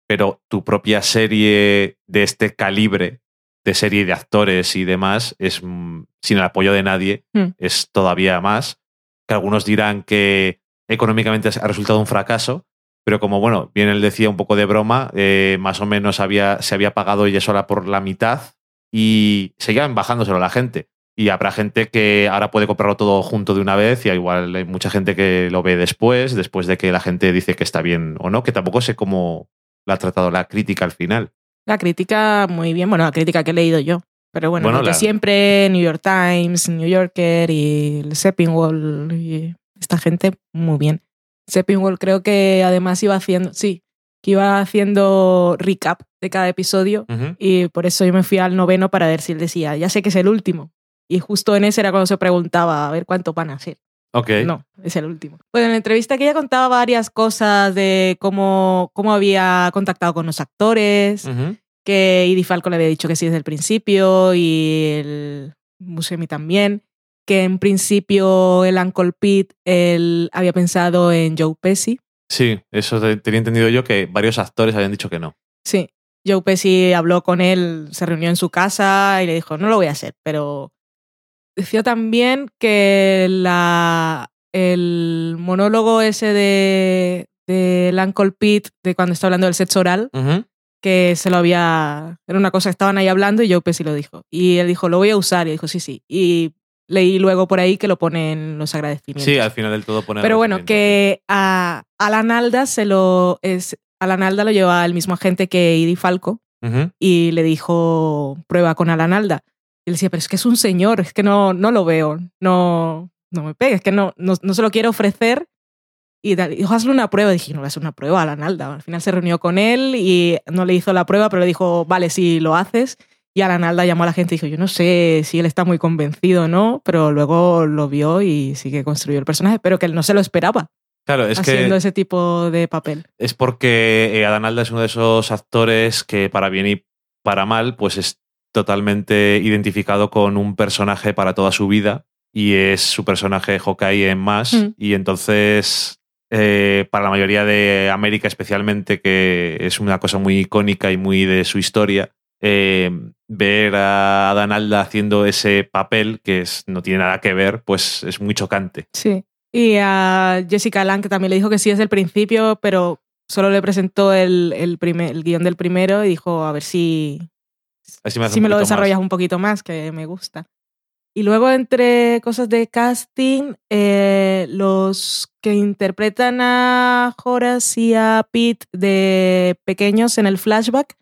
pero tu propia serie de este calibre, de serie de actores y demás, es mm, sin el apoyo de nadie, Hmm. es todavía más. Que algunos dirán que económicamente ha resultado un fracaso, pero como bueno, bien él decía un poco de broma, eh, más o menos había, se había pagado ella sola por la mitad y seguían bajándoselo a la gente. Y habrá gente que ahora puede comprarlo todo junto de una vez y igual hay mucha gente que lo ve después, después de que la gente dice que está bien o no, que tampoco sé cómo la ha tratado la crítica al final. La crítica, muy bien. Bueno, la crítica que he leído yo. Pero bueno, Bueno, la- siempre, New York Times, New Yorker y el Seppingwall y esta gente, muy bien. Seppingwall creo que además iba haciendo, sí, que iba haciendo recap de cada episodio y por eso yo me fui al noveno para ver si él decía, ya sé que es el último. Y justo en ese era cuando se preguntaba a ver cuánto van a ser. Ok. No, es el último. Bueno, en la entrevista que ella contaba varias cosas de cómo, cómo había contactado con los actores, que Edie Falco le había dicho que sí desde el principio y el Buscemi también, que en principio el Uncle Pete él había pensado en Joe Pesci. Sí, eso te- tenía entendido yo que varios actores habían dicho que no. Sí, Joe Pesci habló con él, se reunió en su casa y le dijo, no lo voy a hacer, pero decía también que la, el monólogo ese de del Uncle Pete, de cuando está hablando del sexo oral, que se lo había. Era una cosa que estaban ahí hablando y Joe Pesci lo dijo. Y él dijo, lo voy a usar. Y dijo, sí, sí. Y leí luego por ahí que lo pone en los agradecimientos. Sí, al final del todo pone Pero bueno, que a Alan Alda se lo. Es, Alan Alda lo lleva el mismo agente que Idi Falco y le dijo, prueba con Alan Alda. Y él decía, pero es que es un señor, es que no, no lo veo, no, no me pegues, es que no, no, no se lo quiero ofrecer. Y tal. Dijo, hazle una prueba. Y dije, no le hacer una prueba a Alan Alda. Al final se reunió con él y no le hizo la prueba, pero le dijo, vale, sí, lo haces. Y Alan Alda llamó a la gente y dijo, yo no sé si él está muy convencido o no, pero luego lo vio y sí que construyó el personaje, pero que él no se lo esperaba Claro, es haciendo que ese tipo de papel. es porque eh, Adán Alda es uno de esos actores que para bien y para mal, pues es totalmente identificado con un personaje para toda su vida y es su personaje Hawkeye en más. Mm. Y entonces, eh, para la mayoría de América especialmente, que es una cosa muy icónica y muy de su historia, eh, ver a Adán Alda haciendo ese papel que es, no tiene nada que ver, pues es muy chocante. Sí. Y a Jessica Lange también le dijo que sí desde el principio, pero solo le presentó el, el, primer, el guion del primero y dijo a ver si, Así me, si me lo más. desarrollas un poquito más, que me gusta. Y luego entre cosas de casting, eh, los que interpretan a Horace y a Pete de pequeños en el flashback,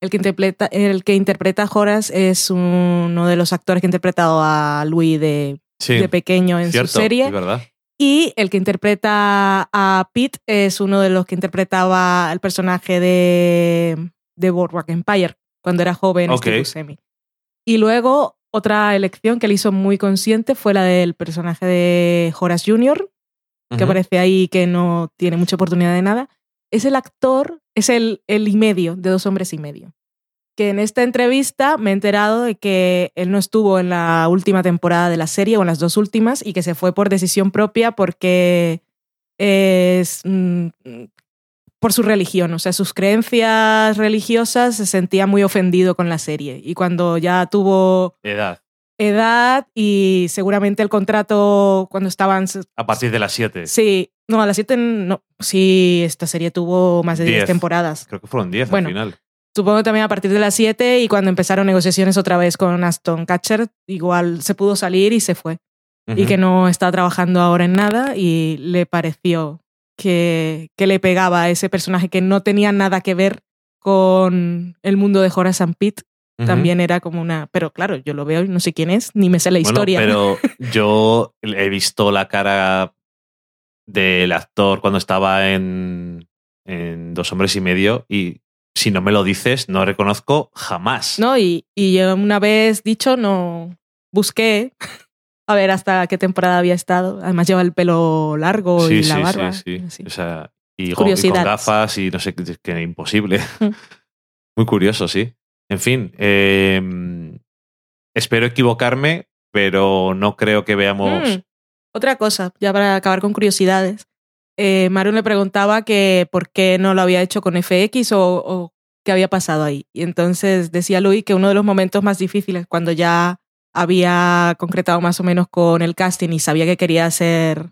el que interpreta, el que interpreta a Horace es uno de los actores que ha interpretado a Louis de, Sí, de pequeño en cierto, su serie. verdad. Y el que interpreta a Pete es uno de los que interpretaba el personaje de, de Boardwalk Empire cuando era joven, Ok. Steve. Y luego otra elección que le hizo muy consciente fue la del personaje de Horace Jr., que aparece ahí que no tiene mucha oportunidad de nada. Es el actor, es el, el y medio de dos hombres y medio. Que en esta entrevista me he enterado de que él no estuvo en la última temporada de la serie o en las dos últimas y que se fue por decisión propia porque es mm, por su religión, o sea, sus creencias religiosas se sentía muy ofendido con la serie y cuando ya tuvo Edad. edad y seguramente el contrato cuando estaban A partir de las 7. Sí, no, a las 7 no. Sí, esta serie tuvo más de 10 Diez. temporadas. Creo que fueron 10 Bueno. al final. Supongo también a partir de las 7 y cuando empezaron negociaciones otra vez con Aston Catcher, igual se pudo salir y se fue. y que no está trabajando ahora en nada y le pareció que, que le pegaba a ese personaje que no tenía nada que ver con el mundo de Horace and Pete. También era como una... Pero claro, yo lo veo y no sé quién es, ni me sé la Bueno, historia. pero yo he visto la cara del actor cuando estaba en, en Dos Hombres y Medio y si no me lo dices, no reconozco jamás. ¿no? Y, y yo una vez dicho, no busqué a ver hasta qué temporada había estado. Además lleva el pelo largo sí, y la sí, barba. sí, Sí. O sea, y, con gafas y no sé, qué que imposible. Mm. Muy curioso, sí. En fin, eh, espero equivocarme, pero no creo que veamos... Mm. Otra cosa, ya para acabar con curiosidades. Eh, Mario le preguntaba que por qué no lo había hecho con FX o, o qué había pasado ahí. Y entonces decía Luis que uno de los momentos más difíciles, cuando ya había concretado más o menos con el casting y sabía que quería hacer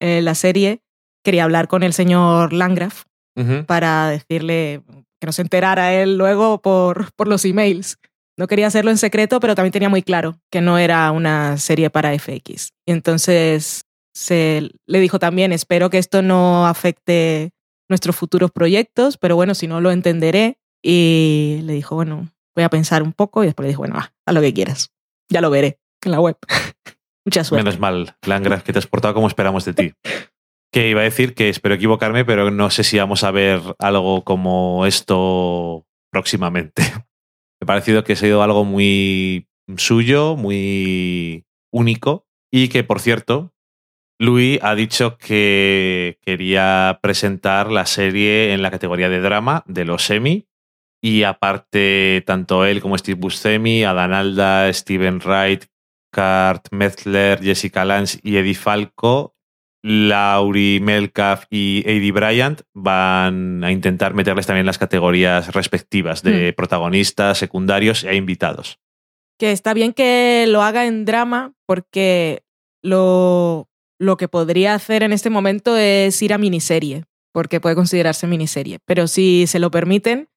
eh, la serie, quería hablar con el señor Landgraf Ujú. para decirle que no se enterara él luego por, por los emails. No quería hacerlo en secreto, pero también tenía muy claro que no era una serie para FX. Y entonces se le dijo también, espero que esto no afecte nuestros futuros proyectos, pero bueno, si no lo entenderé. Y le dijo, bueno, voy a pensar un poco y después le dijo, bueno, va, haz lo que quieras. Ya lo veré en la web. Mucha suerte. Menos mal, Langras, que te has portado como esperamos de ti. Que iba a decir que espero equivocarme, pero no sé si vamos a ver algo como esto próximamente. Me ha parecido que ha sido algo muy suyo, muy único y que, por cierto, Louis ha dicho que quería presentar la serie en la categoría de drama de los Emmy y aparte tanto él como Steve Buscemi, Adan Alda, Steven Wright, Kurt Metzler, Jessica Lange y Eddie Falco, Laurie Melcalf y Eddie Bryant van a intentar meterles también las categorías respectivas de protagonistas, secundarios e invitados. que está bien que lo haga en drama porque lo, lo que podría hacer en este momento es ir a miniserie, porque puede considerarse miniserie. Pero si se lo permiten,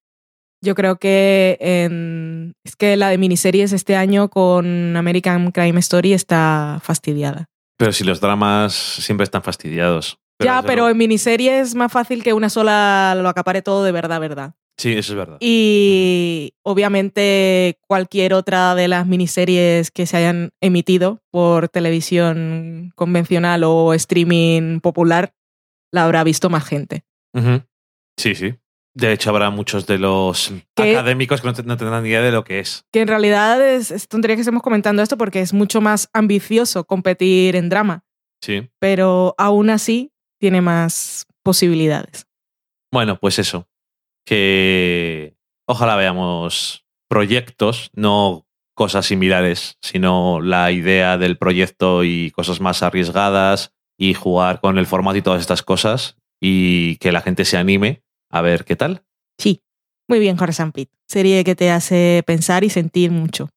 yo creo que en- es que la de miniseries este año con American Crime Story está fastidiada. Pero si los dramas siempre están fastidiados. ya, pero en miniserie es más fácil que una sola lo acapare todo de verdad, verdad. Sí, eso es verdad. Y obviamente cualquier otra de las miniseries que se hayan emitido por televisión convencional o streaming popular la habrá visto más gente. Sí, sí. De hecho, habrá muchos de los académicos que no, no tendrán ni idea de lo que es. Que en realidad es, es tontería que estemos comentando esto porque es mucho más ambicioso competir en drama, Sí. pero aún así tiene más posibilidades. Bueno, pues eso. Que ojalá veamos proyectos, no cosas similares, sino la idea del proyecto y cosas más arriesgadas y jugar con el formato y todas estas cosas y que la gente se anime a ver qué tal. Sí, muy bien, Horace Pitt. Serie que te hace pensar y sentir mucho.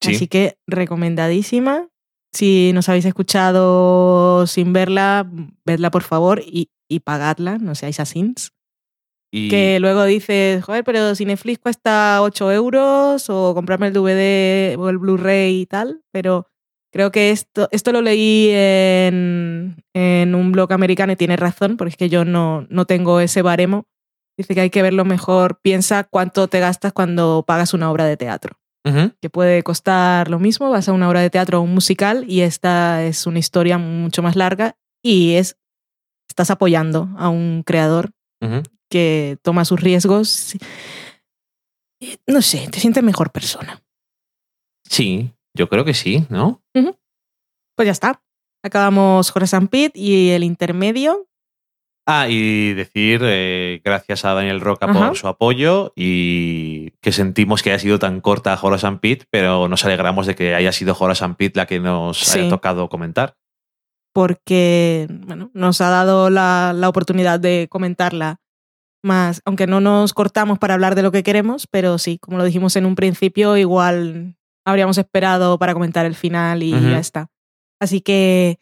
Sí. Así que recomendadísima. Si nos habéis escuchado sin verla, vedla por favor y, y pagadla, no seáis asins. Y Que luego dices, joder, pero si Netflix cuesta 8 euros o comprarme el DVD o el Blu-ray y tal, pero creo que esto, esto lo leí en, en un blog americano y tiene razón, porque es que yo no, no tengo ese baremo. Dice que hay que verlo mejor. Piensa cuánto te gastas cuando pagas una obra de teatro que puede costar lo mismo, vas a una obra de teatro o un musical y esta es una historia mucho más larga y es estás apoyando a un creador que toma sus riesgos. Y, No sé, te sientes mejor persona. Sí, yo creo que sí, ¿no? Pues ya está. Acabamos Horace Pitt y el intermedio. Ah, y decir eh, gracias a Daniel Roca Ajá. por su apoyo y que sentimos que haya sido tan corta Horace and Pete, pero nos alegramos de que haya sido Horace and Pete la que nos Sí. haya tocado comentar. porque bueno, nos ha dado la, la oportunidad de comentarla más, aunque no nos cortamos para hablar de lo que queremos, pero sí, como lo dijimos en un principio, igual habríamos esperado para comentar el final y ya está. Así que,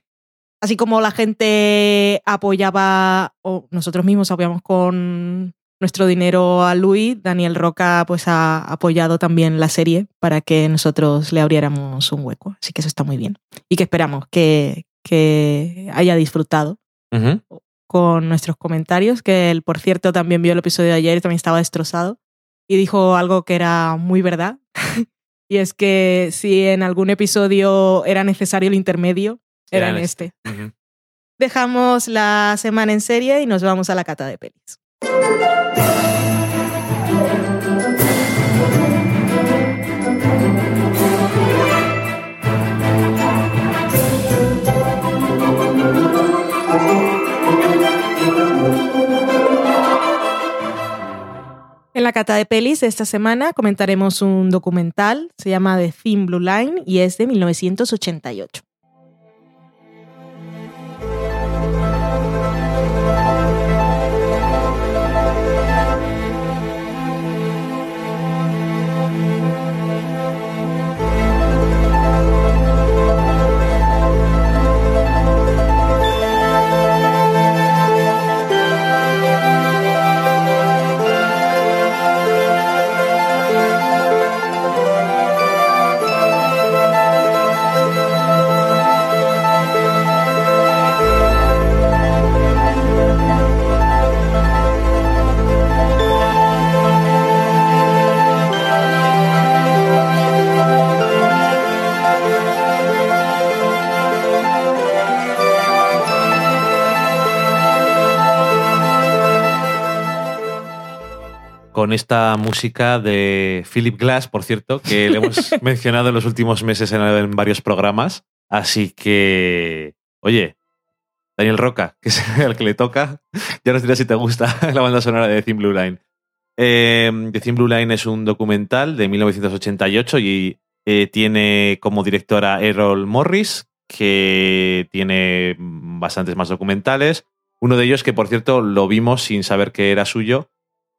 así como la gente apoyaba, o nosotros mismos apoyamos con nuestro dinero a Luis, Daniel Roca pues ha apoyado también la serie para que nosotros le abriéramos un hueco. Así que eso está muy bien. Y que esperamos que, que haya disfrutado con nuestros comentarios, que él, por cierto, también vio el episodio de ayer y también estaba destrozado. Y dijo algo que era muy verdad. y es que si en algún episodio era necesario el intermedio, era, Era en este. Ujú. Dejamos la semana en serie y nos vamos a la cata de pelis. En la cata de pelis de esta semana comentaremos un documental, se llama The Thin Blue Line y es de 1988. Con esta música de Philip Glass, por cierto, que le hemos mencionado en los últimos meses en, en varios programas. Así que, oye, Daniel Roca, que es el que le toca, ya nos dirás si te gusta la banda sonora de The Thin Blue Line. Eh, The Thin Blue Line es un documental de 1988 y eh, tiene como directora Errol Morris, que tiene bastantes más documentales. Uno de ellos que, por cierto, lo vimos sin saber que era suyo,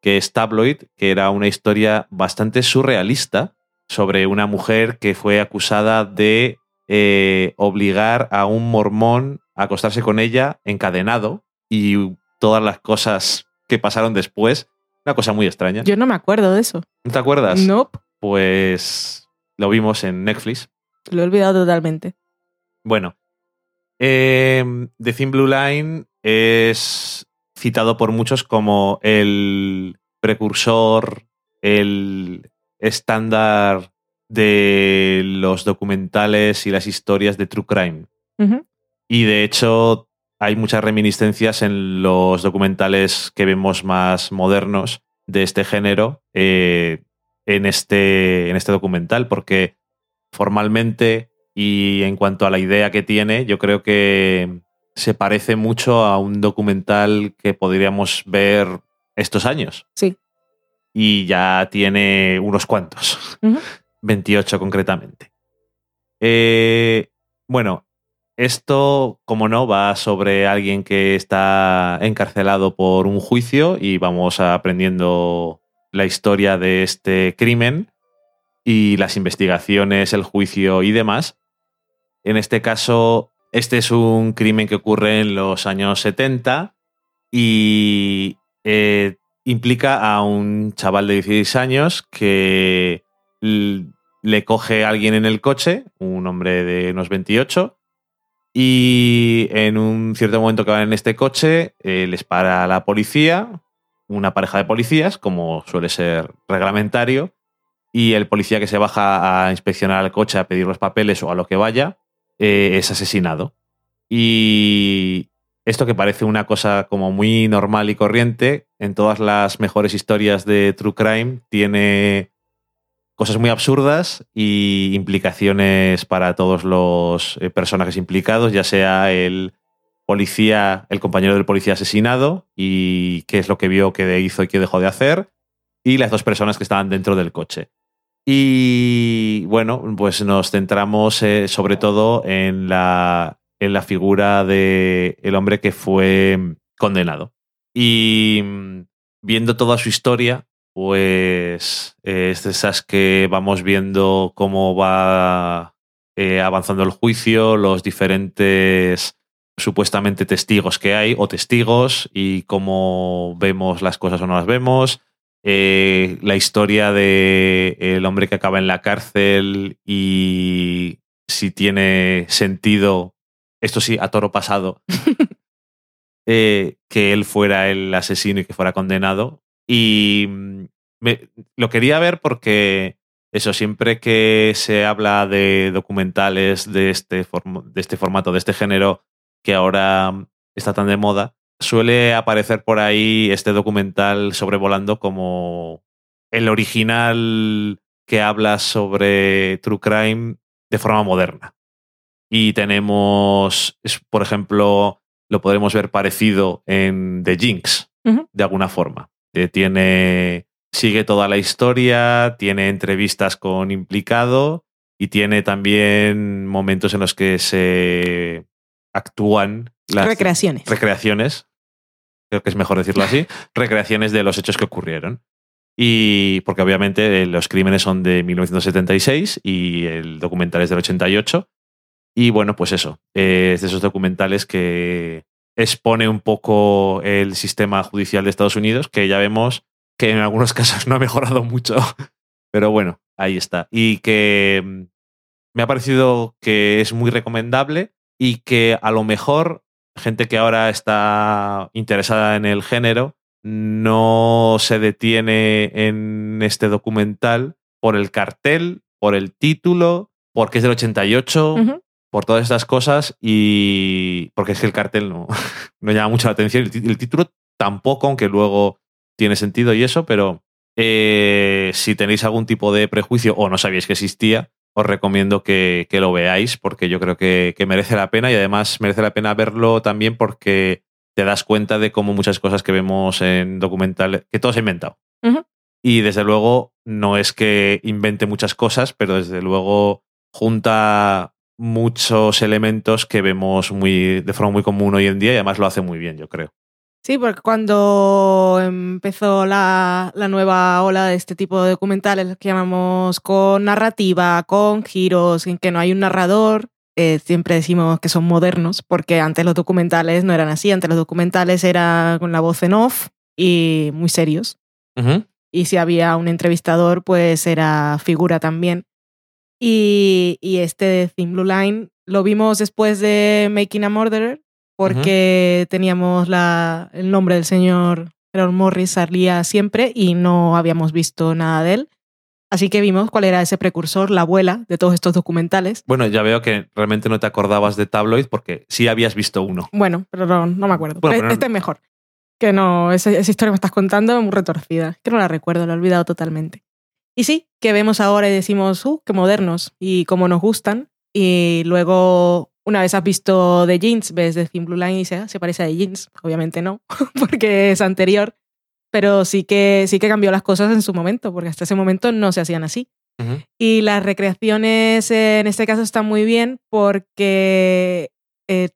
que es Tabloid, que era una historia bastante surrealista sobre una mujer que fue acusada de eh, obligar a un mormón a acostarse con ella encadenado y todas las cosas que pasaron después. Una cosa muy extraña. Yo no me acuerdo de eso. ¿No te acuerdas? Nope, Pues lo vimos en Netflix. lo he olvidado totalmente. Bueno, eh, The Thin Blue Line es citado por muchos como el precursor, el estándar de los documentales y las historias de True Crime. Y de hecho hay muchas reminiscencias en los documentales que vemos más modernos de este género eh, en, este, en este documental, porque formalmente y en cuanto a la idea que tiene, yo creo que se parece mucho a un documental que podríamos ver estos años. Sí. Y ya tiene unos cuantos. Ujú. 28 concretamente. Eh, bueno, esto, como no, va sobre alguien que está encarcelado por un juicio y vamos aprendiendo la historia de este crimen y las investigaciones, el juicio y demás. En este caso, este es un crimen que ocurre en los años 70 y eh, implica a un chaval de 16 años que le coge a alguien en el coche, un hombre de unos 28, y en un cierto momento que van en este coche, eh, les para la policía, una pareja de policías, como suele ser reglamentario, y el policía que se baja a inspeccionar el coche, a pedir los papeles o a lo que vaya, eh, es asesinado. Y esto que parece una cosa como muy normal y corriente, en todas las mejores historias de True Crime tiene cosas muy absurdas y implicaciones para todos los eh, personajes implicados, ya sea el policía, el compañero del policía asesinado y qué es lo que vio, qué hizo y qué dejó de hacer, y las dos personas que estaban dentro del coche. Y bueno, pues nos centramos eh, sobre todo en la, en la figura de el hombre que fue condenado. Y mm, viendo toda su historia, pues eh, es de esas que vamos viendo cómo va eh, avanzando el juicio, los diferentes supuestamente testigos que hay o testigos y cómo vemos las cosas o no las vemos. Eh, la historia de el hombre que acaba en la cárcel y si tiene sentido, esto sí, a toro pasado, eh, que él fuera el asesino y que fuera condenado. Y mm, me- lo quería ver porque eso, siempre que se habla de documentales de este, form- de este formato, de este género, que ahora está tan de moda, suele aparecer por ahí este documental sobrevolando como el original que habla sobre True Crime de forma moderna. Y tenemos, por ejemplo, lo podremos ver parecido en The Jinx, de alguna forma. Que tiene, sigue toda la historia, tiene entrevistas con implicado y tiene también momentos en los que se actúan las Recreaciones. recreaciones, creo que es mejor decirlo así, recreaciones de los hechos que ocurrieron. Y porque obviamente eh, los crímenes son de 1976 y el documental es del 88. Y bueno, pues eso, eh, es de esos documentales que expone un poco el sistema judicial de Estados Unidos, que ya vemos que en algunos casos no ha mejorado mucho. Pero bueno, ahí está. Y que mm, me ha parecido que es muy recomendable y que a lo mejor gente que ahora está interesada en el género no se detiene en este documental por el cartel, por el título, porque es del 88, Ujú. por todas estas cosas y porque es que el cartel no, no llama mucho la atención. El título tampoco, aunque luego tiene sentido y eso, pero eh, si tenéis algún tipo de prejuicio o no sabíais que existía, os recomiendo que, que lo veáis porque yo creo que, que merece la pena y además merece la pena verlo también porque te das cuenta de cómo muchas cosas que vemos en documentales, que todo se ha inventado. Y desde luego no es que invente muchas cosas, pero desde luego junta muchos elementos que vemos muy, de forma muy común hoy en día y además lo hace muy bien, yo creo. Sí, porque cuando empezó la, la nueva ola de este tipo de documentales, que llamamos con narrativa, con giros, en que no hay un narrador, eh, siempre decimos que son modernos, porque antes los documentales no eran así, antes los documentales eran con la voz en off y muy serios. Y si había un entrevistador, pues era figura también. Y, y este de Thin Blue Line lo vimos después de Making a Murderer, porque teníamos la, el nombre del señor Harold Morris salía siempre y no habíamos visto nada de él. Así que vimos cuál era ese precursor, la abuela de todos estos documentales. Bueno, ya veo que realmente no te acordabas de Tabloid porque sí habías visto uno. Bueno, pero no, no me acuerdo. Bueno, Pero este es mejor. Que no, esa, esa historia que me estás contando es muy retorcida. Que no la recuerdo, la he olvidado totalmente. Y sí, que vemos ahora y decimos, uh, qué modernos y cómo nos gustan. Y luego, una vez has visto The Jeans, ves The Thin Blue Line y dices, ah, se parece a The Jeans. Obviamente no, porque es anterior. Pero sí que, sí que cambió las cosas en su momento, porque hasta ese momento no se hacían así. Y las recreaciones eh, en este caso están muy bien porque eh,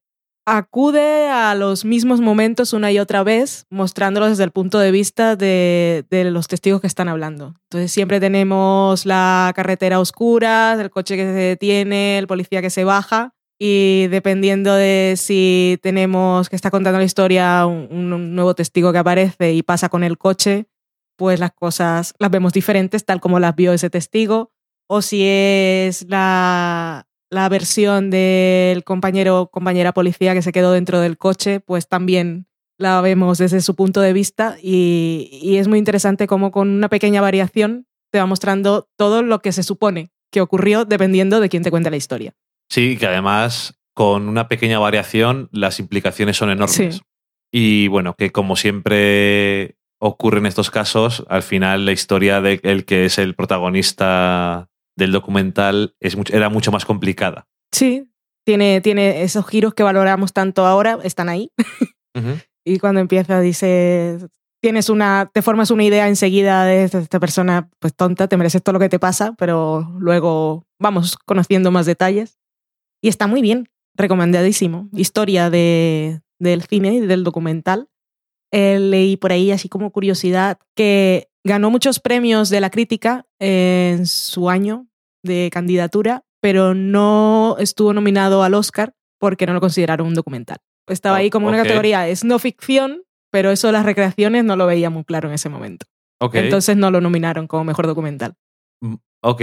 acude a los mismos momentos una y otra vez, mostrándolos desde el punto de vista de, de los testigos que están hablando. Entonces siempre tenemos la carretera oscura, el coche que se detiene, el policía que se baja. Y dependiendo de si tenemos que está contando la historia un, nuevo testigo que aparece y pasa con el coche, pues las cosas las vemos diferentes tal como las vio ese testigo, o si es la, la versión del compañero o compañera policía que se quedó dentro del coche, pues también la vemos desde su punto de vista y, y es muy interesante cómo con una pequeña variación te va mostrando todo lo que se supone que ocurrió dependiendo de quién te cuenta la historia. Sí, que además con una pequeña variación las implicaciones son enormes. Sí. Y bueno, que como siempre ocurre en estos casos, al final la historia de el que es el protagonista del documental es mucho- era mucho más complicada. Sí, tiene, tiene esos giros que valoramos tanto ahora, están ahí. Y cuando empieza dices, tienes una, te formas una idea enseguida de esta persona, pues tonta, te mereces todo lo que te pasa, pero luego vamos conociendo más detalles. Y está muy bien, recomendadísimo. Historia de, del cine y del documental. Eh, leí por ahí, así como curiosidad, que ganó muchos premios de la crítica en su año de candidatura, pero no estuvo nominado al Oscar porque no lo consideraron un documental. Estaba Oh, ahí como una categoría, es no ficción, pero eso de las recreaciones no lo veía muy claro en ese momento. Ok. Entonces no lo nominaron como mejor documental. Ok.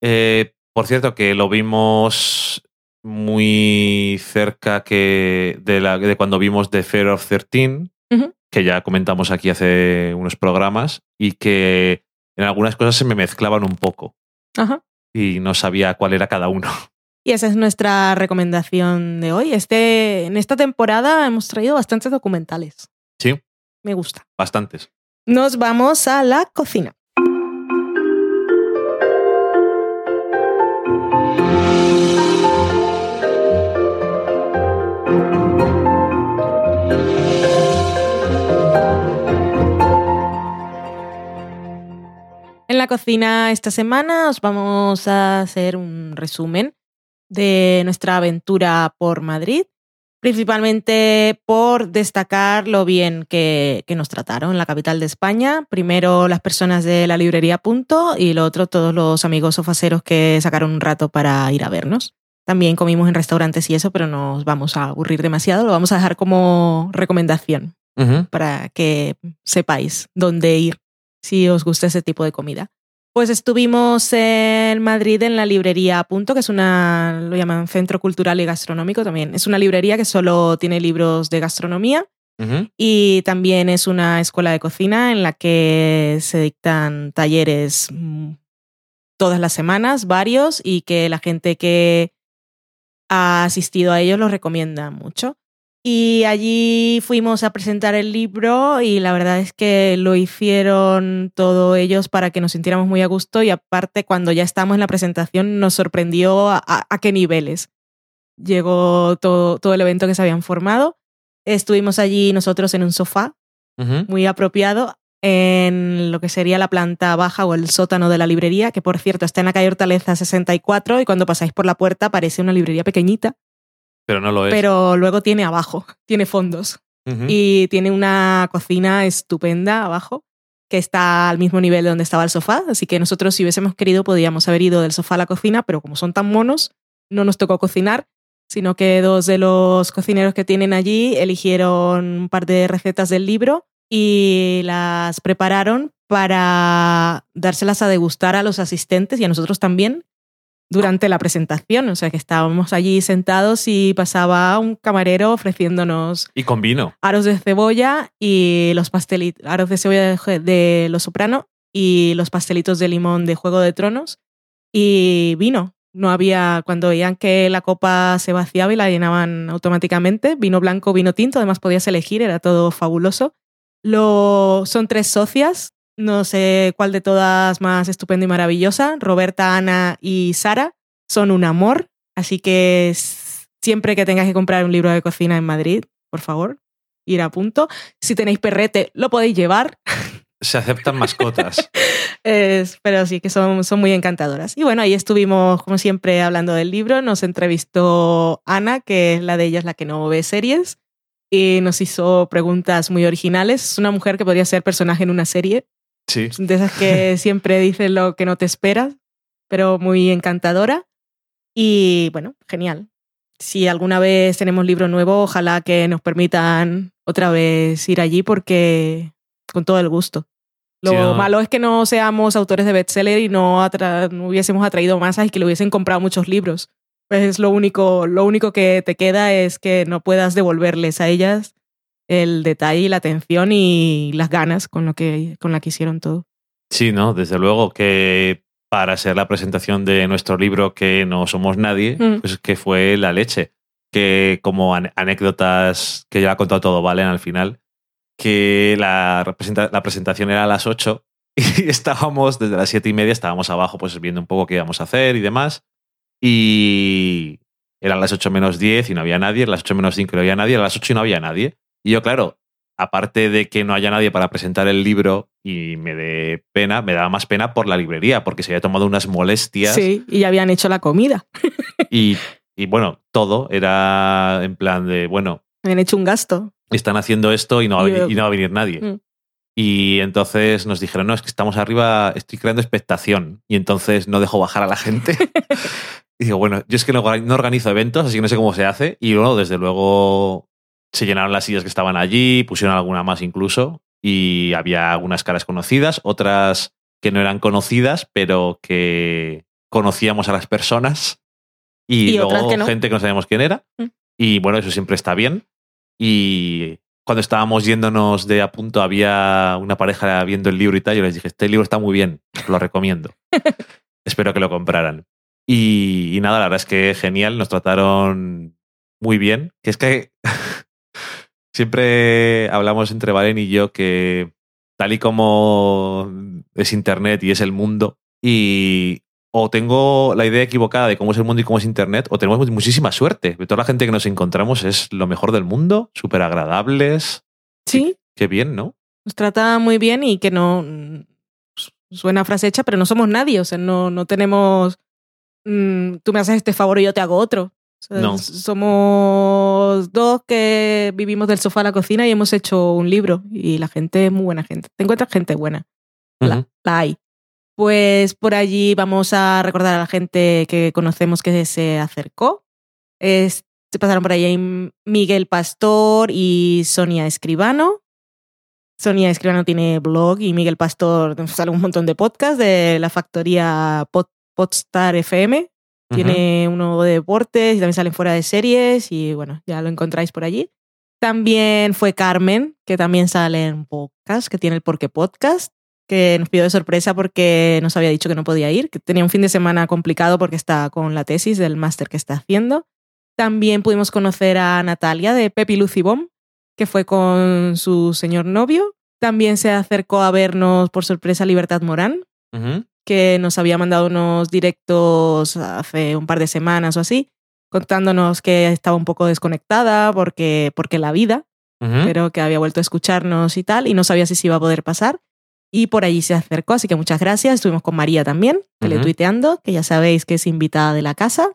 Eh, por cierto, que lo vimos muy cerca que de, la, de cuando vimos The Fair of 13, Ujú. que ya comentamos aquí hace unos programas, y que en algunas cosas se me mezclaban un poco Ajá. y no sabía cuál era cada uno. Y esa es nuestra recomendación de hoy. Este, en esta temporada hemos traído bastantes documentales. Sí, Me gusta. bastantes. Nos vamos a la cocina. En la cocina esta semana os vamos a hacer un resumen de nuestra aventura por Madrid, principalmente por destacar lo bien que, que nos trataron en la capital de España. Primero las personas de la librería Punto y lo otro todos los amigos sofaceros que sacaron un rato para ir a vernos. También comimos en restaurantes y eso, pero no os vamos a aburrir demasiado, lo vamos a dejar como recomendación para que sepáis dónde ir si os gusta ese tipo de comida. Pues estuvimos en Madrid en la librería Punto, que es una, lo llaman Centro Cultural y Gastronómico también. Es una librería que solo tiene libros de gastronomía y también es una escuela de cocina en la que se dictan talleres mm, todas las semanas, varios, y que la gente que ha asistido a ellos los recomienda mucho. Y allí fuimos a presentar el libro y la verdad es que lo hicieron todos ellos para que nos sintiéramos muy a gusto y aparte cuando ya estábamos en la presentación nos sorprendió a, a- a qué niveles. Llegó todo, todo el evento que se habían formado. Estuvimos allí nosotros en un sofá muy apropiado en lo que sería la planta baja o el sótano de la librería, que por cierto está en la calle Hortaleza 64 y cuando pasáis por la puerta parece una librería pequeñita, Pero no lo es. pero luego tiene abajo, tiene fondos. Y tiene una cocina estupenda abajo que está al mismo nivel de donde estaba el sofá, así que nosotros si hubiésemos querido podíamos haber ido del sofá a la cocina, pero como son tan monos, no nos tocó cocinar, sino que dos de los cocineros que tienen allí eligieron un par de recetas del libro y las prepararon para dárselas a degustar a los asistentes y a nosotros también durante la presentación. O sea que estábamos allí sentados y pasaba un camarero ofreciéndonos Y con vino. aros de cebolla y los pastelitos, aros de cebolla de, de Los Soprano y los pastelitos de limón de Juego de Tronos y vino. No había, cuando veían que la copa se vaciaba y la llenaban automáticamente, vino blanco, vino tinto, además podías elegir, era todo fabuloso. Lo, son tres socias, no sé cuál de todas más estupenda y maravillosa, Roberta, Ana y Sara, son un amor, así que siempre que tengáis que comprar un libro de cocina en Madrid, por favor, ir a punto. Si tenéis perrete, lo podéis llevar, Se aceptan mascotas. es- pero sí que son, son muy encantadoras. Y bueno, ahí estuvimos, como siempre, hablando del libro. Nos entrevistó Ana, que es la de ellas la que no ve series, y nos hizo preguntas muy originales. Es una mujer que podría ser personaje en una serie, Sí. de esas que siempre dicen lo que no te esperas, pero muy encantadora. Y bueno, genial. Si alguna vez tenemos libro nuevo, ojalá que nos permitan otra vez ir allí porque con todo el gusto. Lo Sí, no. malo es que no seamos autores de bestseller y no, atra- no hubiésemos atraído masas y que le hubiesen comprado muchos libros. Pues es lo único, lo único que te queda es que no puedas devolverles a ellas el detalle, la atención y las ganas con lo que con la que hicieron todo. Sí, ¿no? Desde luego que para ser la presentación de nuestro libro que no somos nadie, Mm. pues que fue la leche. Que como ane- anécdotas que ya ha contado todo Valen al final, que la, la presentación era a las 8 y estábamos desde las 7 y media, estábamos abajo pues viendo un poco qué íbamos a hacer y demás. Y eran las 8 menos 10 y no había nadie, eran las 8 menos 5 y no había nadie, eran las 8 y no había nadie. Y yo, claro, aparte de que no haya nadie para presentar el libro y me dé pena, me daba más pena por la librería, porque se había tomado unas molestias Sí, y ya habían hecho la comida. y, y bueno, todo era en plan de, bueno, Habían hecho un gasto. están haciendo esto y no va a Y, venir, y no va a venir nadie. Mm. Y entonces nos dijeron, no, es que estamos arriba, estoy creando expectación. Y entonces no dejo bajar a la gente. y digo, bueno, yo es que no, no organizo eventos, así que no sé cómo se hace. Y luego, desde luego, se llenaron las sillas que estaban allí, pusieron alguna más incluso. Y había algunas caras conocidas, otras que no eran conocidas, pero que conocíamos a las personas. Y, Y luego que no. gente que no sabíamos quién era. Mm. Y bueno, eso siempre está bien. Y cuando estábamos yéndonos de a punto, había una pareja viendo el libro y tal. Yo les dije, este libro está muy bien, lo recomiendo. Espero que lo compraran. Y, y nada, la verdad es que genial, nos trataron muy bien. Que es que siempre hablamos entre Valen y yo que tal y como es Internet y es el mundo, y o tengo la idea equivocada de cómo es el mundo y cómo es Internet, o tenemos muchísima suerte. Toda la gente que nos encontramos es lo mejor del mundo, súper agradables. Sí, Qué bien, ¿no? nos trata muy bien y que no suena frase hecha, pero no somos nadie, o sea, no, no tenemos mm, tú me haces este favor y yo te hago otro. No. Somos dos que vivimos del sofá a la cocina y hemos hecho un libro y la gente es muy buena gente. Te encuentras gente buena. La, Ujú. la hay. Pues por allí vamos a recordar a la gente que conocemos que se acercó. Es- se pasaron por allí Miguel Pastor y Sonia Escribano. Sonia Escribano tiene blog y Miguel Pastor sale un montón de podcasts de la factoría Pod- Podstar FM. Tiene uno de deportes y también salen fuera de series y bueno, ya lo encontráis por allí. También fue Carmen, que también sale en podcast, que tiene el Porque Podcast, que nos pidió de sorpresa porque nos había dicho que no podía ir, que tenía un fin de semana complicado porque está con la tesis del máster que está haciendo. También pudimos conocer a Natalia de Pepi Lucy Bomb, que fue con su señor novio. También se acercó a vernos por sorpresa Libertad Morán. Que nos había mandado unos directos hace un par de semanas o así, contándonos que estaba un poco desconectada porque, porque la vida, pero que había vuelto a escucharnos y tal, y no sabía si se iba a poder pasar. Y por allí se acercó, así que muchas gracias. Estuvimos con María también, teletuiteando, que ya sabéis que es invitada de la casa.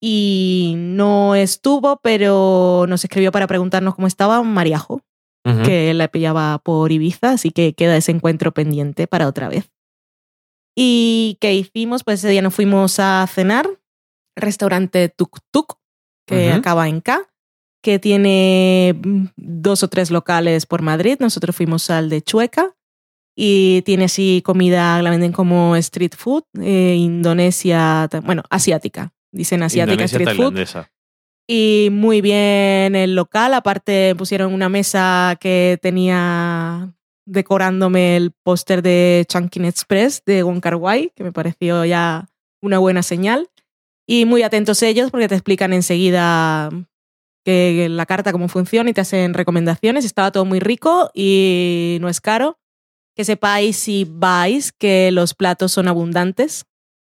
Y no estuvo, pero nos escribió para preguntarnos cómo estaba Mariajo, que la pillaba por Ibiza, así que queda ese encuentro pendiente para otra vez. ¿Y qué hicimos? Pues ese día nos fuimos a cenar, restaurante Tuk Tuk, que acaba en K, que tiene mm, dos o tres locales por Madrid. Nosotros fuimos al de Chueca y tiene así comida, la venden como street food, eh, Indonesia, bueno, asiática. Dicen asiática Indonesia, street food. Y muy bien el local. Aparte pusieron una mesa que tenía decorándome el póster de Chunkin Express de Wong Kar Wai, que me pareció ya una buena señal. Y muy atentos ellos porque te explican enseguida que la carta cómo funciona y te hacen recomendaciones. Estaba todo muy rico y no es caro. Que sepáis si vais que los platos son abundantes.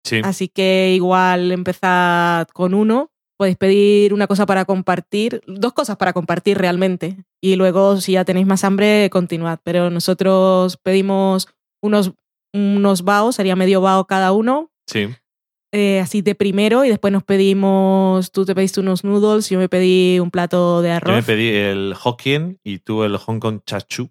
Sí. Así que igual empezad con uno. Podéis pedir una cosa para compartir, dos cosas para compartir realmente. Y luego, si ya tenéis más hambre, continuad. Pero nosotros pedimos unos, unos baos, sería medio bao cada uno, Sí. eh, así de primero. Y después nos pedimos, tú te pediste unos noodles, yo me pedí un plato de Yo arroz. me pedí el Hokkien y tú el Hong Kong Chachu.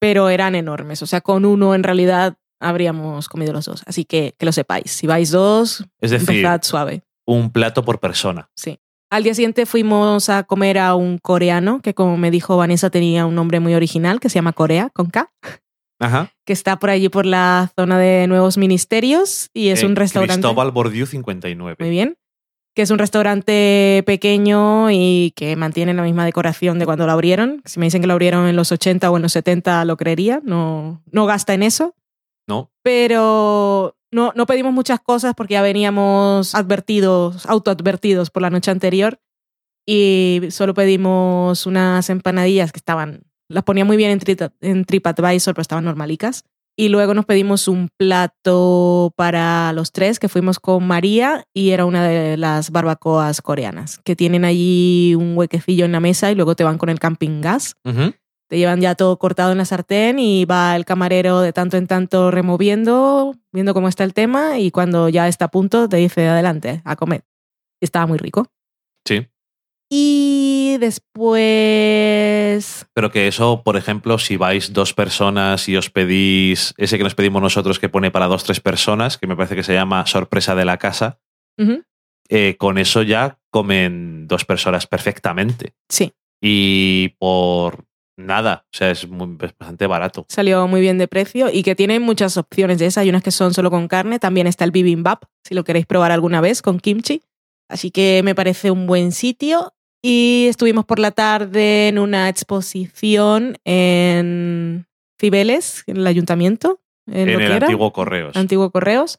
pero eran enormes. O sea, con uno en realidad habríamos comido los dos. Así que que lo sepáis. Si vais dos, Es decir, empezad suave. Un plato por persona. Sí. Al día siguiente fuimos a comer a un coreano que, como me dijo Vanessa, tenía un nombre muy original que se llama Corea, con K, Ajá. que está por allí por la zona de Nuevos Ministerios y es Eh, un restaurante. Cristóbal Bordiú 59. Muy bien. Que es un restaurante pequeño y que mantiene la misma decoración de cuando lo abrieron. Si me dicen que lo abrieron en los 80 o en los 70, lo creería. No, no gasta en eso. No. Pero no, no pedimos muchas cosas porque ya veníamos advertidos, autoadvertidos por la noche anterior. Y solo pedimos unas empanadillas que estaban, las ponía muy bien en, Tri- en TripAdvisor, pero estaban normalicas. Y luego nos pedimos un plato para los tres, que fuimos con María y era una de las barbacoas coreanas, que tienen allí un huequecillo en la mesa y luego te van con el camping gas. Ujú. Te llevan ya todo cortado en la sartén y va el camarero de tanto en tanto removiendo, viendo cómo está el tema y cuando ya está a punto te dice adelante, a comer. Y estaba muy rico. Sí. Y después... Pero que eso, por ejemplo, si vais dos personas y os pedís ese que nos pedimos nosotros que pone para dos, tres personas, que me parece que se llama sorpresa de la casa, eh, con eso ya comen dos personas perfectamente. Sí, Y por nada, o sea, es, muy- es bastante barato. salió muy bien de precio y que tiene muchas opciones de esas. Hay unas que son solo con carne. También está el bibimbap, si lo queréis probar alguna vez, con kimchi. Así que me parece un buen sitio. Y estuvimos por la tarde en una exposición en Cibeles, en el ayuntamiento. En, En lo el que era. antiguo Correos. Antiguo Correos.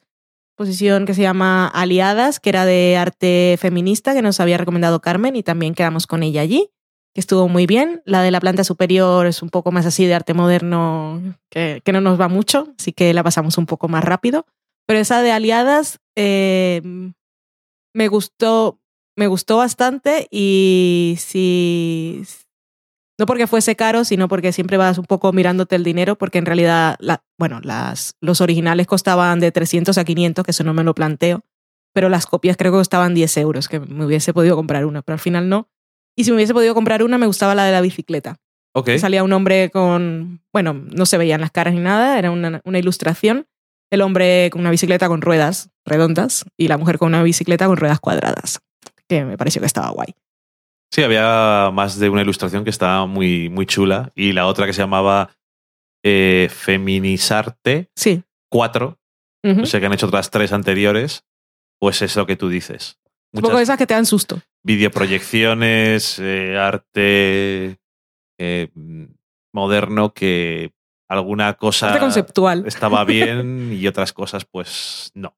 Exposición que se llama Aliadas, que era de arte feminista, que nos había recomendado Carmen y también quedamos con ella allí, que estuvo muy bien. La de la planta superior es un poco más así de arte moderno, que, no nos va mucho, así que la pasamos un poco más rápido. Pero esa de Aliadas eh, me gustó, me gustó bastante y sí, no porque fuese caro, sino porque siempre vas un poco mirándote el dinero, porque en realidad, la, bueno, las, los originales costaban de 300 a 500, que eso no me lo planteo, pero las copias creo que costaban 10 euros, que me hubiese podido comprar una, pero al final no. Y si me hubiese podido comprar una, me gustaba la de la bicicleta. Ok. Salía un hombre con, bueno, no se veían las caras ni nada, era una, una ilustración. El hombre con una bicicleta con ruedas redondas y la mujer con una bicicleta con ruedas cuadradas, que me pareció que estaba guay. Sí, había más de una ilustración que estaba muy, muy chula y la otra que se llamaba eh, Feminizarte Sí. 4. Ujú. O sea que han hecho otras tres anteriores. Pues es lo que tú dices. Un poco de esas que te dan susto. videoproyecciones, eh, arte eh, moderno que alguna cosa Arte conceptual. estaba bien y otras cosas pues no.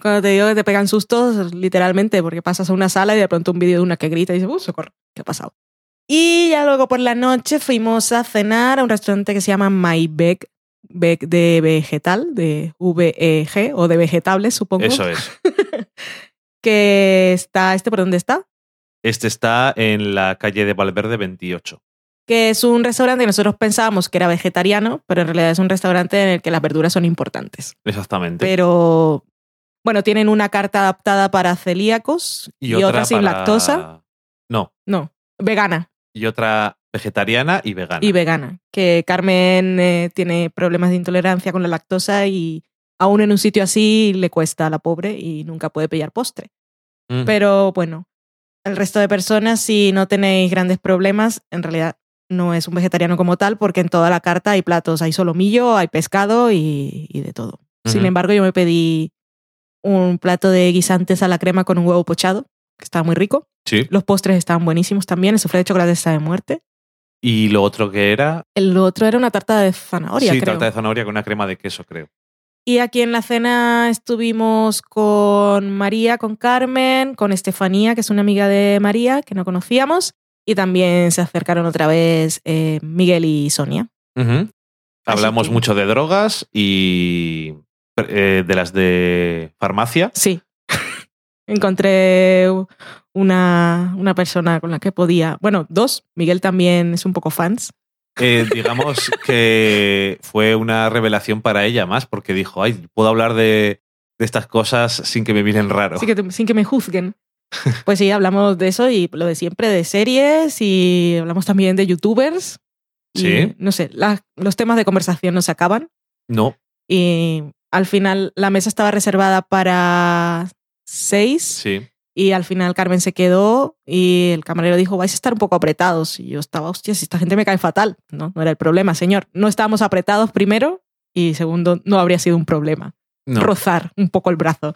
Cuando te digo que te pegan sustos, literalmente, porque pasas a una sala y de pronto un vídeo de una que grita y dices, ¡uh, socorro! ¿Qué ha pasado? Y ya luego por la noche fuimos a cenar a un restaurante que se llama My Veg, Veg de vegetal, de V-E-G, o de vegetables, supongo. Eso es. Que está, ¿este por dónde está? Este está en la calle de Valverde 28. Que es un restaurante que nosotros pensábamos que era vegetariano, pero en realidad es un restaurante en el que las verduras son importantes. Exactamente. Pero, bueno, tienen una carta adaptada para celíacos y, otra, sin para- lactosa. No. No, vegana. Y otra vegetariana y vegana. y vegana. Que Carmen eh, tiene problemas de intolerancia con la lactosa y aún en un sitio así le cuesta a la pobre y nunca puede pillar postre. Mm. Pero bueno, el resto de personas, si no tenéis grandes problemas, en realidad no es un vegetariano como tal, porque en toda la carta hay platos, hay solomillo, hay pescado y, y de todo. Sin embargo, yo me pedí un plato de guisantes a la crema con un huevo pochado, que estaba muy rico. Sí. Los postres estaban buenísimos también, el suflé de chocolate está de muerte. Y lo otro que era. El otro era una tarta de zanahoria, sí, creo. tarta de zanahoria con una crema de queso, creo. Y aquí en la cena estuvimos con María, con Carmen, con Estefanía, que es una amiga de María, que no conocíamos. Y también se acercaron otra vez eh, Miguel y Sonia. Hablamos que- mucho de drogas y eh, de las de farmacia. Sí. Encontré una, una persona con la que podía. Bueno, dos. Miguel también es un poco fans. Eh, digamos que fue una revelación para ella más, porque dijo, ay, puedo hablar de, de estas cosas sin que me miren raro. Así que, te- sin que me juzguen. Pues sí, hablamos de eso y lo de siempre, de series y hablamos también de youtubers. Y, Sí. No sé, la- los temas de conversación no se acaban. No, Y al final la mesa estaba reservada para seis sí. Y al final Carmen se quedó y el camarero dijo, vais a estar un poco apretados. Y yo estaba, hostia, si esta gente me cae fatal. No, no era el problema, señor. No estábamos apretados primero y segundo, no habría sido un problema. No. Rozar un poco el brazo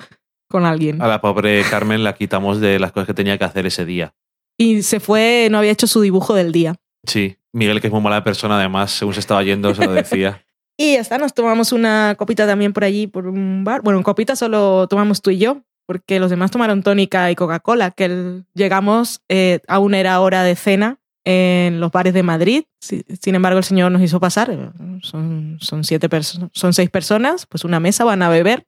con alguien. A la pobre Carmen la quitamos de las cosas que tenía que hacer ese día. Y se fue, no había hecho su dibujo del día. Sí, Miguel, que es muy mala persona, además, según se estaba yendo, se lo decía. Y ya está, nos tomamos una copita también por allí, por un bar. Bueno, en copita solo tomamos tú y yo, porque los demás tomaron tónica y Coca-Cola, que el- llegamos, eh, aún era hora de cena en los bares de Madrid. Si- Sin embargo, el señor nos hizo pasar. eh, Son, son, siete son seis personas, pues una mesa, van a beber.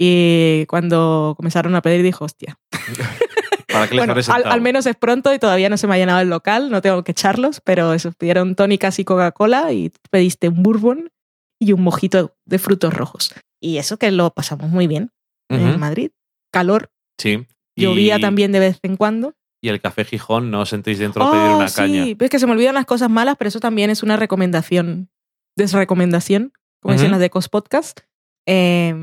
Y cuando comenzaron a pedir, dijo, hostia, ¿Para qué les bueno, al, menos es pronto y todavía no se me ha llenado el local, no tengo que echarlos, pero eso, pidieron tónicas y Coca-Cola y pediste un bourbon y un mojito de frutos rojos. Y eso que lo pasamos muy bien en Madrid. Calor, Sí. llovía Y también de vez en cuando. Y el café Gijón, no os sentéis dentro a pedir Oh, una sí, caña. ves que se me olvidan las cosas malas, pero eso también es una recomendación, desrecomendación, como dicen Ujú. las de Ecos Podcast. Eh,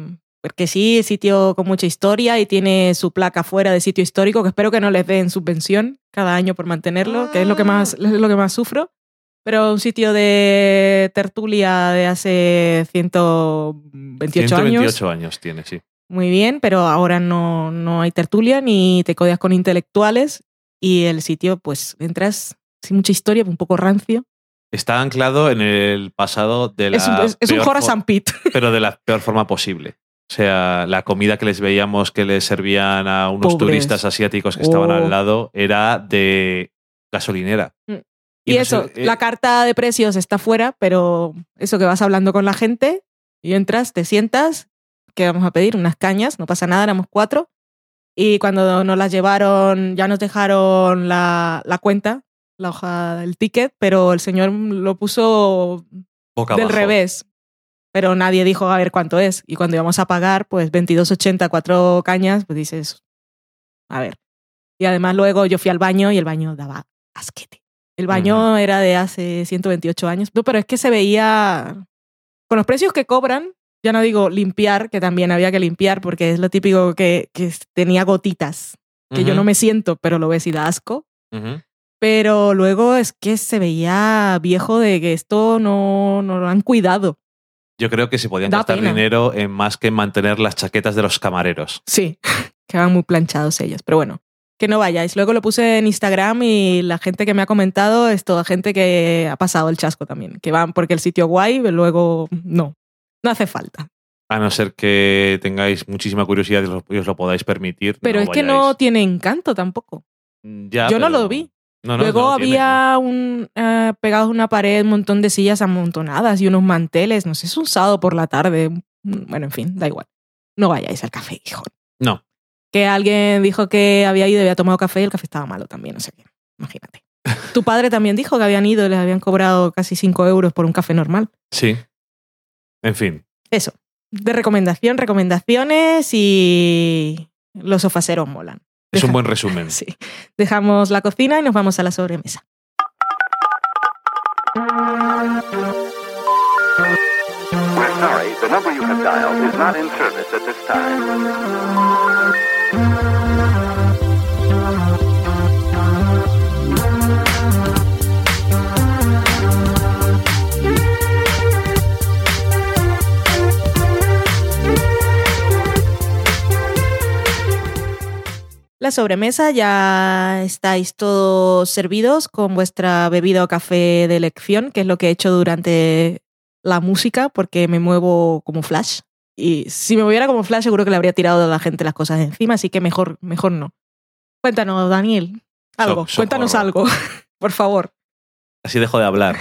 porque sí, es sitio con mucha historia y tiene su placa fuera de sitio histórico, que espero que no les den subvención cada año por mantenerlo, que es lo que más, es lo que más sufro. Pero un sitio de tertulia de hace 128 años. 128 años tiene, sí. Muy bien, pero ahora no, no hay tertulia ni te codias con intelectuales y el sitio, pues entras sin mucha historia, un poco rancio. Está anclado en el pasado de la. Es un, es- es un San Pete. Pero de la peor forma posible. O sea, la comida que les veíamos que les servían a unos Pobres. turistas asiáticos que estaban Oh. al lado era de gasolinera. Y, no eso, sé, eh, la carta de precios está fuera, pero eso que vas hablando con la gente y entras, te sientas, ¿qué vamos a pedir? Unas cañas, no pasa nada, éramos cuatro. Y cuando nos las llevaron, ya nos dejaron la, la cuenta, la hoja del ticket, pero el señor lo puso boca del abajo. revés. Pero nadie dijo a ver cuánto es. Y cuando íbamos a pagar, pues 22.80, cuatro cañas, pues dices, a ver. Y además luego yo fui al baño y el baño daba asquete. El baño era de hace 128 años. No, pero es que se veía, con los precios que cobran, ya no digo limpiar, que también había que limpiar porque es lo típico que, que tenía gotitas, que yo no me siento, pero lo ves y da asco. Pero luego es que se veía viejo de que esto no, no lo han cuidado. Yo creo que se podían Da gastar pena. dinero en más que en mantener las chaquetas de los camareros. Sí, quedaban muy planchados ellos. Pero bueno, que no vayáis. Luego lo puse en Instagram y la gente que me ha comentado es toda gente que ha pasado el chasco también. Que van porque el sitio guay, pero luego no. No hace falta. A no ser que tengáis muchísima curiosidad y os lo- podáis permitir. Pero no es que vayáis. no tiene encanto tampoco. Ya, Yo no lo vi. No, no, Luego tiene. había un eh, pegados a una pared un montón de sillas amontonadas y unos manteles. No sé, es un sábado por la tarde. Mm, Bueno, en fin, da igual. No vayáis al café, hijo. No. Que alguien dijo que había ido y había tomado café y el café estaba malo también, no sé qué. Imagínate. Tu padre también dijo que habían ido y les habían cobrado casi 5 euros por un café normal. Sí. En fin. Eso. De recomendación, recomendaciones y los sofaceros molan. Es un buen resumen. Sí. Dejamos la cocina y nos vamos a la sobremesa. We're sorry, the number you have dialed is not in service at this time. La sobremesa ya estáis todos servidos con vuestra bebida o café de elección, que es lo que he hecho durante la música, porque me muevo como flash. Y si me moviera como flash, seguro que le habría tirado a la gente las cosas encima, así que mejor, mejor no. Cuéntanos, Daniel. Algo, So- cuéntanos algo, por favor. Así dejo de hablar.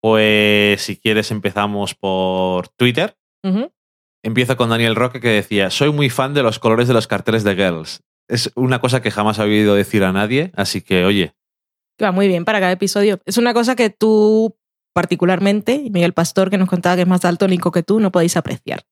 Pues si quieres empezamos por Twitter. Empiezo con Daniel Roque que decía, soy muy fan de los colores de los carteles de Girls. Es una cosa que jamás ha oído decir a nadie, así que oye, Que va muy bien para cada episodio. Es una cosa que tú, particularmente, y Miguel Pastor, que nos contaba que es más daltónico que tú, no podéis apreciar.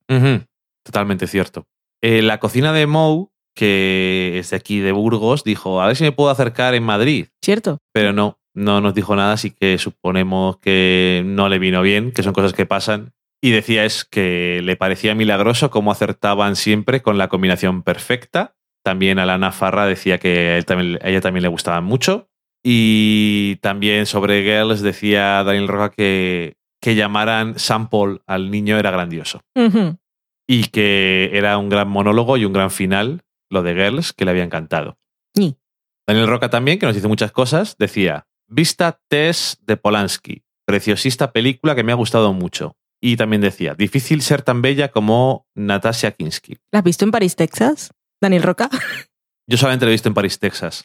Totalmente cierto. Eh, la cocina de Mou, que es de aquí de Burgos, dijo, a ver si me puedo acercar en Madrid. ¿Cierto? Pero no, no nos dijo nada, así que suponemos que no le vino bien, que son cosas que pasan. Y decía es que le parecía milagroso cómo acertaban siempre con la combinación perfecta. También a Lana Farra decía que a, él también- a ella también le gustaban mucho. Y también sobre Girls decía Daniel Roca que, que llamaran Sample al niño era grandioso y que era un gran monólogo y un gran final, lo de Girls, que le había encantado. Ni. Daniel Roca también, que nos dice muchas cosas, decía, vista Tess de Polanski, preciosista película que me ha gustado mucho. Y también decía, difícil ser tan bella como Natasha Kinski. ¿La has visto en París, Texas? Daniel Roca. Yo solamente lo he visto en París, Texas,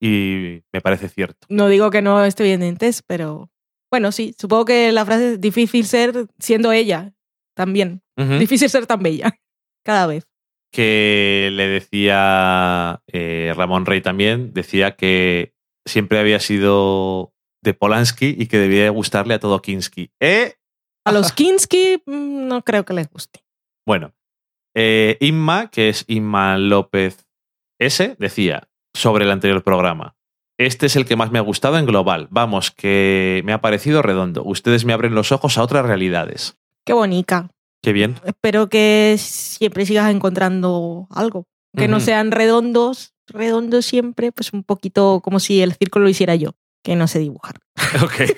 y me parece cierto. No digo que no esté bien en test, pero bueno, sí, supongo que la frase es difícil ser siendo ella también. Difícil ser tan bella cada vez. que le decía eh, Ramón Rey también, decía que siempre había sido de Polanski y que debía gustarle a todo Kinski. ¿Eh? A los Kinski mm, no creo que les guste. Bueno, eh, Inma, que es Inma López S, decía sobre el anterior programa. Este es el que más me ha gustado en global. Vamos, que me ha parecido redondo. Ustedes me abren los ojos a otras realidades. Qué bonita. Qué bien. Espero que siempre sigas encontrando algo. Que no sean redondos, redondos siempre, pues un poquito como si el círculo lo hiciera yo, que no sé dibujar. Ok.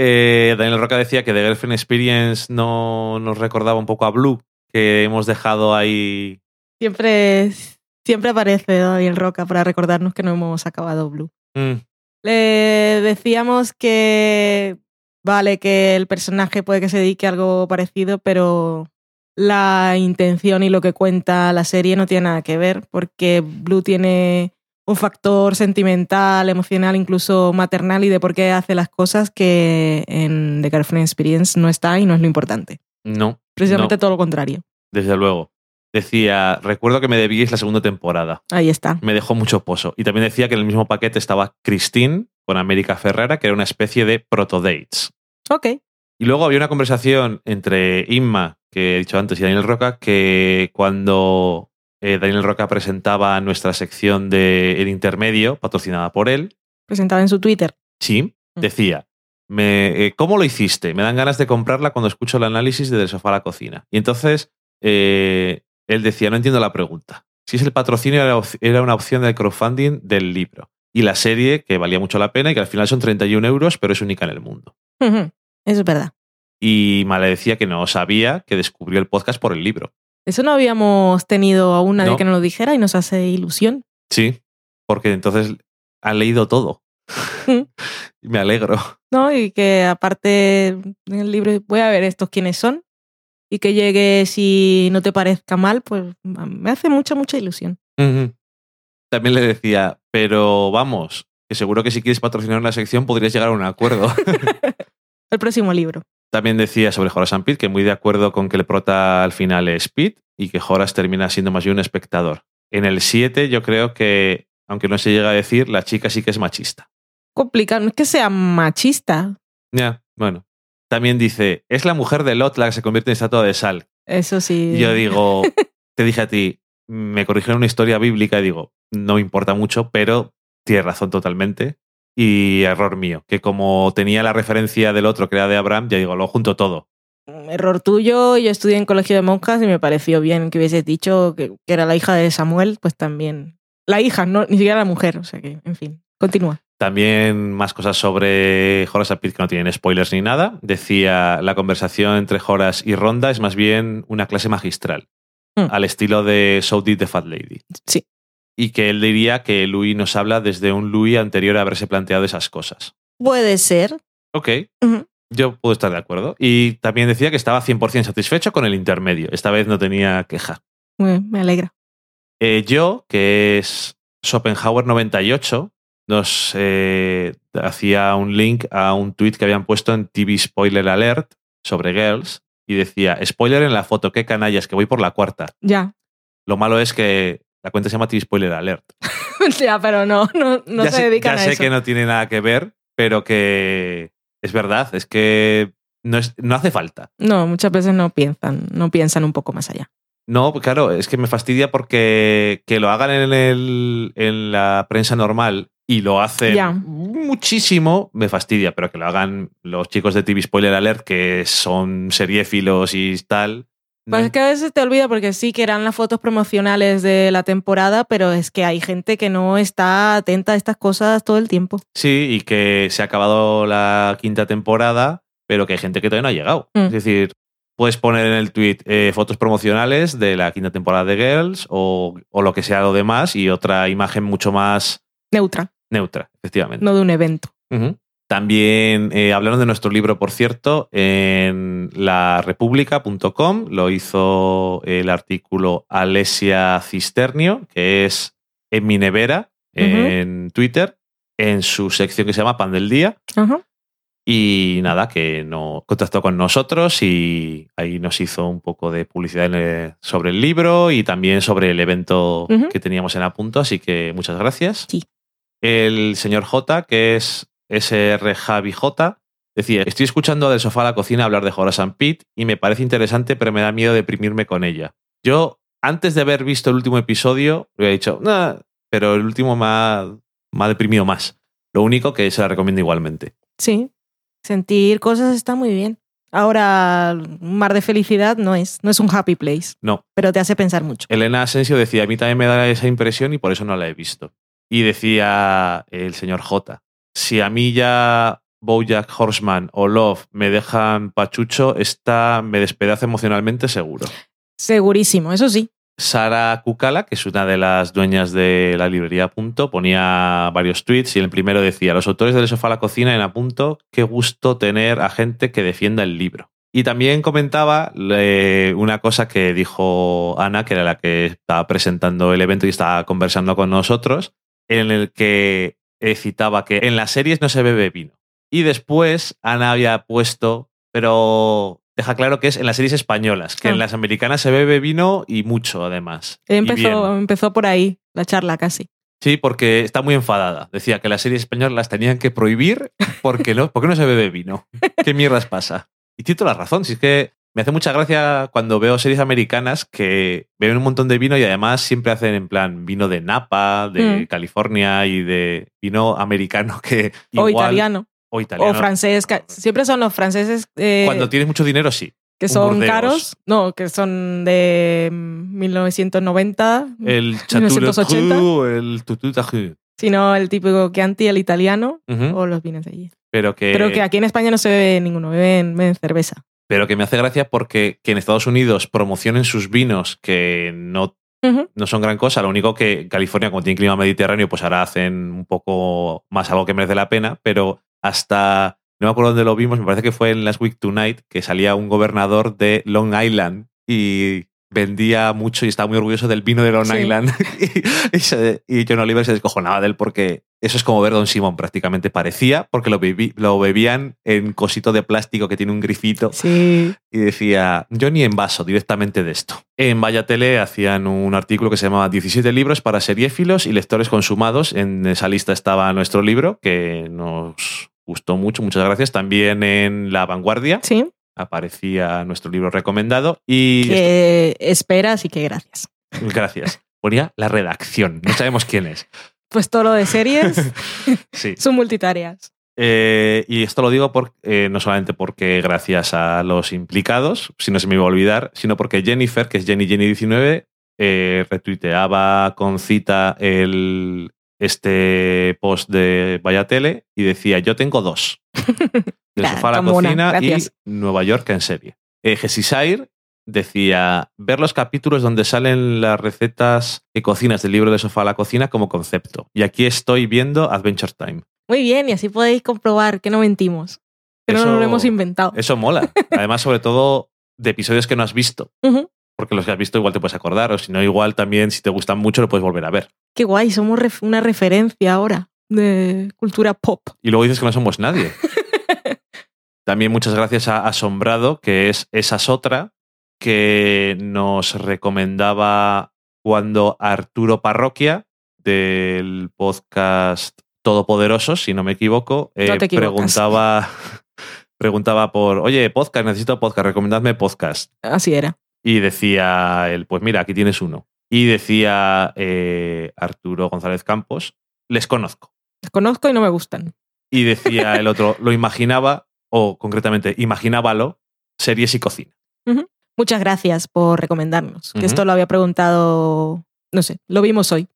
Eh, Daniel Roca decía que The Girlfriend Experience no nos recordaba un poco a Blue, que hemos dejado ahí. Siempre, siempre aparece Daniel Roca para recordarnos que no hemos acabado Blue. Mm, Le decíamos que vale que el personaje puede que se dedique a algo parecido, pero la intención y lo que cuenta la serie no tiene nada que ver, porque Blue tiene un factor sentimental, emocional, incluso maternal y de por qué hace las cosas que en The Girlfriend Experience no está y no es lo importante. No. Precisamente no, todo lo contrario. Desde luego. Decía, recuerdo que me debíais la segunda temporada. Ahí está. Me dejó mucho pozo. Y también decía que en el mismo paquete estaba Christine con América Ferrera, que era una especie de proto-dates. Ok. Y luego había una conversación entre Inma, que he dicho antes, y Daniel Roca, que cuando eh, Daniel Roca presentaba nuestra sección de El Intermedio, patrocinada por él, Presentada en su Twitter. sí, decía, me, eh, ¿cómo lo hiciste? Me dan ganas de comprarla cuando escucho el análisis de Del Sofá a la Cocina. Y entonces eh, él decía, no entiendo la pregunta. Si es el patrocinio, era, una opción del crowdfunding del libro. Y la serie, que valía mucho la pena y que al final son 31 euros, pero es única en el mundo. Eso es verdad. Y Male decía que no sabía que descubrió el podcast por el libro. Eso no habíamos tenido aún nadie No. que nos lo dijera y nos hace ilusión. Sí, porque entonces han leído todo. Me alegro. ¿no? Y que aparte en el libro voy a ver estos quiénes son y que llegue si no te parezca mal, pues me hace mucha, mucha ilusión. También le decía, pero vamos, que seguro que si quieres patrocinar una sección podrías llegar a un acuerdo. El próximo libro. También decía sobre Horace and Pete que muy de acuerdo con que el prota al final es Pete y que Horace termina siendo más bien un espectador. En el 7 yo creo que, aunque no se llega a decir, la chica sí que es machista. Complicado, no es que sea machista, Ya, bueno. También dice, es la mujer de Lot la que se convierte en estatua de sal. eso sí. Y yo digo, te dije a ti, me corrigieron una historia bíblica y digo, no importa mucho, pero tienes razón totalmente. Y error mío, que como tenía la referencia del otro que era de Abraham, ya digo, lo junto todo. Error tuyo, yo estudié en colegio de monjas y me pareció bien que hubieses dicho que, que era la hija de Samuel, pues también. La hija, no, ni siquiera la mujer, o sea que, en fin, continúa. También más cosas sobre and Pete que no tienen spoilers ni nada. Decía, la conversación entre Horace y Ronda es más bien una clase magistral, Mm. al estilo de So Did the Fat Lady. Sí. Y que él diría que Louis nos habla desde un Louis anterior a haberse planteado esas cosas. Puede ser. Ok, yo puedo estar de acuerdo. Y también decía que estaba 100% satisfecho con el intermedio. Esta vez no tenía queja. Me alegra. Eh, yo, que es Schopenhauer 98, nos eh, hacía un link a un tweet que habían puesto en TV Spoiler Alert sobre Girls y decía, spoiler en la foto, qué canallas, que voy por la cuarta. Ya. Lo malo es que la cuenta se llama TV Spoiler Alert. ya, pero no, no, no se sé, dedican ya a sé eso. que no tiene nada que ver, pero que es verdad, es que no, es- no hace falta. No, muchas veces no piensan, no piensan un poco más allá. No, claro, es que me fastidia porque que lo hagan en, el, en la prensa normal y lo hacen muchísimo, me fastidia, pero que lo hagan los chicos de TV Spoiler Alert, que son seriéfilos y tal. Pues es que a veces te olvida porque sí que eran las fotos promocionales de la temporada, pero es que hay gente que no está atenta a estas cosas todo el tiempo. Sí, y que se ha acabado la quinta temporada, pero que hay gente que todavía no ha llegado. Mm. Es decir, puedes poner en el tweet eh, fotos promocionales de la quinta temporada de Girls o, o lo que sea lo demás y otra imagen mucho más Neutra, neutra, efectivamente. no de un evento. También eh, hablaron de nuestro libro, por cierto, en larepublica.com. Lo hizo el artículo Alesia Cisternio, que es en mi nevera, en Twitter, en su sección que se llama Pan del Día. Y nada, que no contactó con nosotros y ahí nos hizo un poco de publicidad el- sobre el libro y también sobre el evento que teníamos en Apunto. Así que muchas gracias. Sí. El señor J, que es SR Javi J, decía: Estoy escuchando del sofá a la cocina hablar de Horace Pete y me parece interesante, pero me da miedo deprimirme con ella. Yo, antes de haber visto el último episodio, hubiera dicho, "Nah", pero el último me ha, me ha deprimido más. Lo único que se la recomiendo igualmente. Sí, sentir cosas está muy bien. Ahora, un mar de felicidad no es, no es un happy place, No, pero te hace pensar mucho. Elena Asensio decía, a mí también me da esa impresión y por eso no la he visto. Y decía el señor J, si a mí ya Bojack Horseman o Love me dejan pachucho, esta me despedaza emocionalmente seguro. Segurísimo, eso sí. Sara Kukala, que es una de las dueñas de la librería Punto, ponía varios tweets y el primero decía, los autores del sofá a la cocina en Apunto, qué gusto tener a gente que defienda el libro. Y también comentaba eh, una cosa que dijo Ana, que era la que estaba presentando el evento y estaba conversando con nosotros, en el que eh, citaba que en las series no se bebe vino. Y después Ana había puesto, pero deja claro que es en las series españolas, que Ah. en las americanas se bebe vino y mucho además. Y. Empezó, empezó por ahí la charla casi. Sí, porque está muy enfadada. Decía que las series españolas las tenían que prohibir porque no, porque no se bebe vino. ¿Qué mierdas pasa? Y tiene toda la razón. Si es que me hace mucha gracia cuando veo series americanas que beben un montón de vino y además siempre hacen en plan vino de Napa, de Mm. California y de vino americano que o italiano. O italiano. O francés. Siempre son los franceses eh, Cuando tienes mucho dinero, sí. que son Burdeos. caros. No, que son de mm, 1990. El 1980. Chateau el Tutut Tajú. Sino el típico Chianti, el italiano. O los vinos de allí. Pero que, Pero que aquí en España no se bebe ninguno. Beben, beben cerveza. Pero que me hace gracia porque que en Estados Unidos promocionen sus vinos que no no son gran cosa. Lo único que California, como tiene clima mediterráneo, pues ahora hacen un poco más algo que merece la pena, pero hasta, no me acuerdo dónde lo vimos, me parece que fue en Last Week Tonight, que salía un gobernador de Long Island y vendía mucho y estaba muy orgulloso del vino de Long Sí. Island. y, y se- y John Oliver se descojonaba de él porque eso es como ver Don Simón prácticamente parecía, porque lo, bebi- lo bebían en cosito de plástico que tiene un grifito Sí. y decía, yo ni en vaso, directamente de esto. En Vaya Tele hacían un artículo que se llamaba 17 libros para seriéfilos y lectores consumados. En esa lista estaba nuestro libro, que nos gustó mucho, muchas gracias. También en La Vanguardia Sí. Aparecía nuestro libro recomendado y... Que esperas y que gracias. Gracias. Ponía la redacción, no sabemos quién es. Pues todo lo de series Sí. son multitareas. Eh, y esto lo digo por, eh, no solamente porque gracias a los implicados, si no se me iba a olvidar, sino porque Jennifer, que es Jenny Jenny 19, eh, retuiteaba con cita el, este post de Vaya Tele y decía, yo tengo dos. De Claro, sofá a la cocina y Nueva York en serie. Eh, decía, ver los capítulos donde salen las recetas que cocinas del libro de sofá a la cocina como concepto. Y aquí estoy viendo Adventure Time. Muy bien, y así podéis comprobar que no mentimos. Que no Eso- nos lo hemos inventado. Eso mola. Además, sobre todo de episodios que no has visto. Porque los que has visto igual te puedes acordar, o si no, igual también, si te gustan mucho, lo puedes volver a ver. Qué guay, somos ref- una referencia ahora de cultura pop. Y luego dices que no somos nadie. también muchas gracias a Asombrado, que es esa es otra, que nos recomendaba cuando Arturo Parroquia, del podcast Todopoderosos, si no me equivoco, eh, No preguntaba, preguntaba por, oye, podcast, necesito podcast, recomendadme podcast. Así era. Y decía él, pues mira, aquí tienes uno. Y decía eh, Arturo González Campos, les conozco. Los conozco y no me gustan. Y decía el otro, lo imaginaba, o concretamente, imaginábalo, series y cocina. Muchas gracias por recomendarnos. Que esto lo había preguntado, no sé, lo vimos hoy.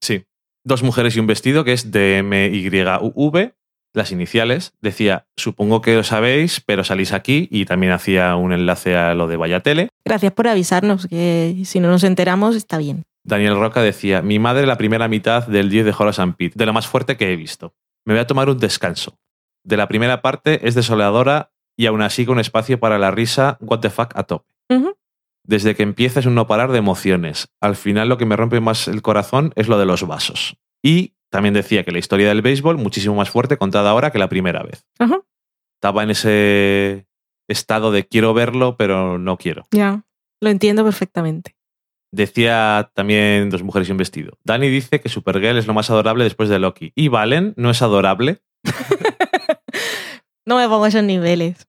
Sí. Dos mujeres y un vestido, que es DMYUV, las iniciales. Decía, supongo que lo sabéis, pero salís aquí y también hacía un enlace a lo de Vaya Tele. Gracias por avisarnos, que si no nos enteramos está bien. Daniel Roca decía, mi madre la primera mitad del 10 de Horace and Pete, de lo más fuerte que he visto. Me voy a tomar un descanso. De la primera parte es desoladora y aún así con espacio para la risa what the fuck a tope. Desde que empieza es un no parar de emociones. Al final lo que me rompe más el corazón es lo de los vasos. Y también decía que la historia del béisbol muchísimo más fuerte contada ahora que la primera vez. Estaba en ese estado de quiero verlo, pero no quiero. Ya, lo entiendo perfectamente. Decía también Dos mujeres y un vestido. Dani dice que Supergirl es lo más adorable después de Loki. ¿Y Valen no es adorable? No me pongo esos niveles.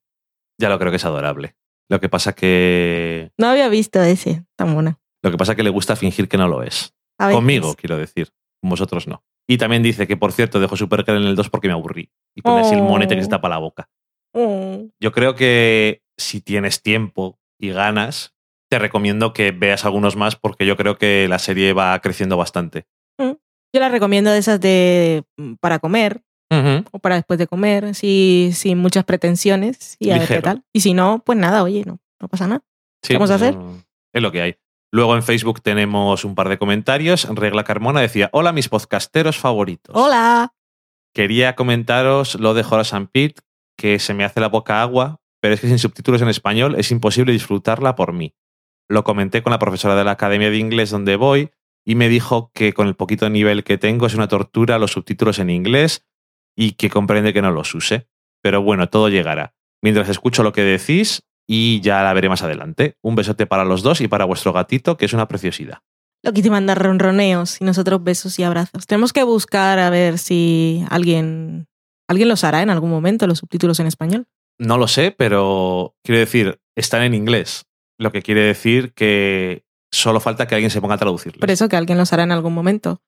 Ya lo creo que es adorable. Lo que pasa que. No había visto ese tan buena. Lo que pasa que le gusta fingir que no lo es. A. Conmigo, quiero decir. Con Vosotros no. Y también dice que, por cierto, dejo Supergirl en el 2 porque me aburrí. Y pone así el Oh. monete que se tapa la boca. Oh. Yo creo que si tienes tiempo y ganas, te recomiendo que veas algunos más porque yo creo que la serie va creciendo bastante. Yo la recomiendo de esas de mm, para comer O para después de comer, así sin muchas pretensiones y a ver qué tal. Y si no, pues nada, oye, no, no pasa nada. Sí, ¿Qué vamos a hacer? no- Es lo que hay. Luego en Facebook tenemos un par de comentarios. Regla Carmona decía, hola mis podcasteros favoritos. Hola. Quería comentaros lo de Horace and Pete, que se me hace la boca agua, pero es que sin subtítulos en español es imposible disfrutarla por mí. Lo comenté con la profesora de la Academia de Inglés donde voy y me dijo que con el poquito nivel que tengo es una tortura los subtítulos en inglés y que comprende que no los use. Pero bueno, todo llegará. Mientras escucho lo que decís y ya la veré más adelante. Un besote para los dos y para vuestro gatito, que es una preciosidad. Lo que te manda ronroneos y nosotros besos y abrazos. Tenemos que buscar a ver si alguien, alguien los hará en algún momento, los subtítulos en español. No lo sé, pero quiero decir, están en inglés. Lo que quiere decir que solo falta que alguien se ponga a traducirlo. Por eso que alguien los hará en algún momento.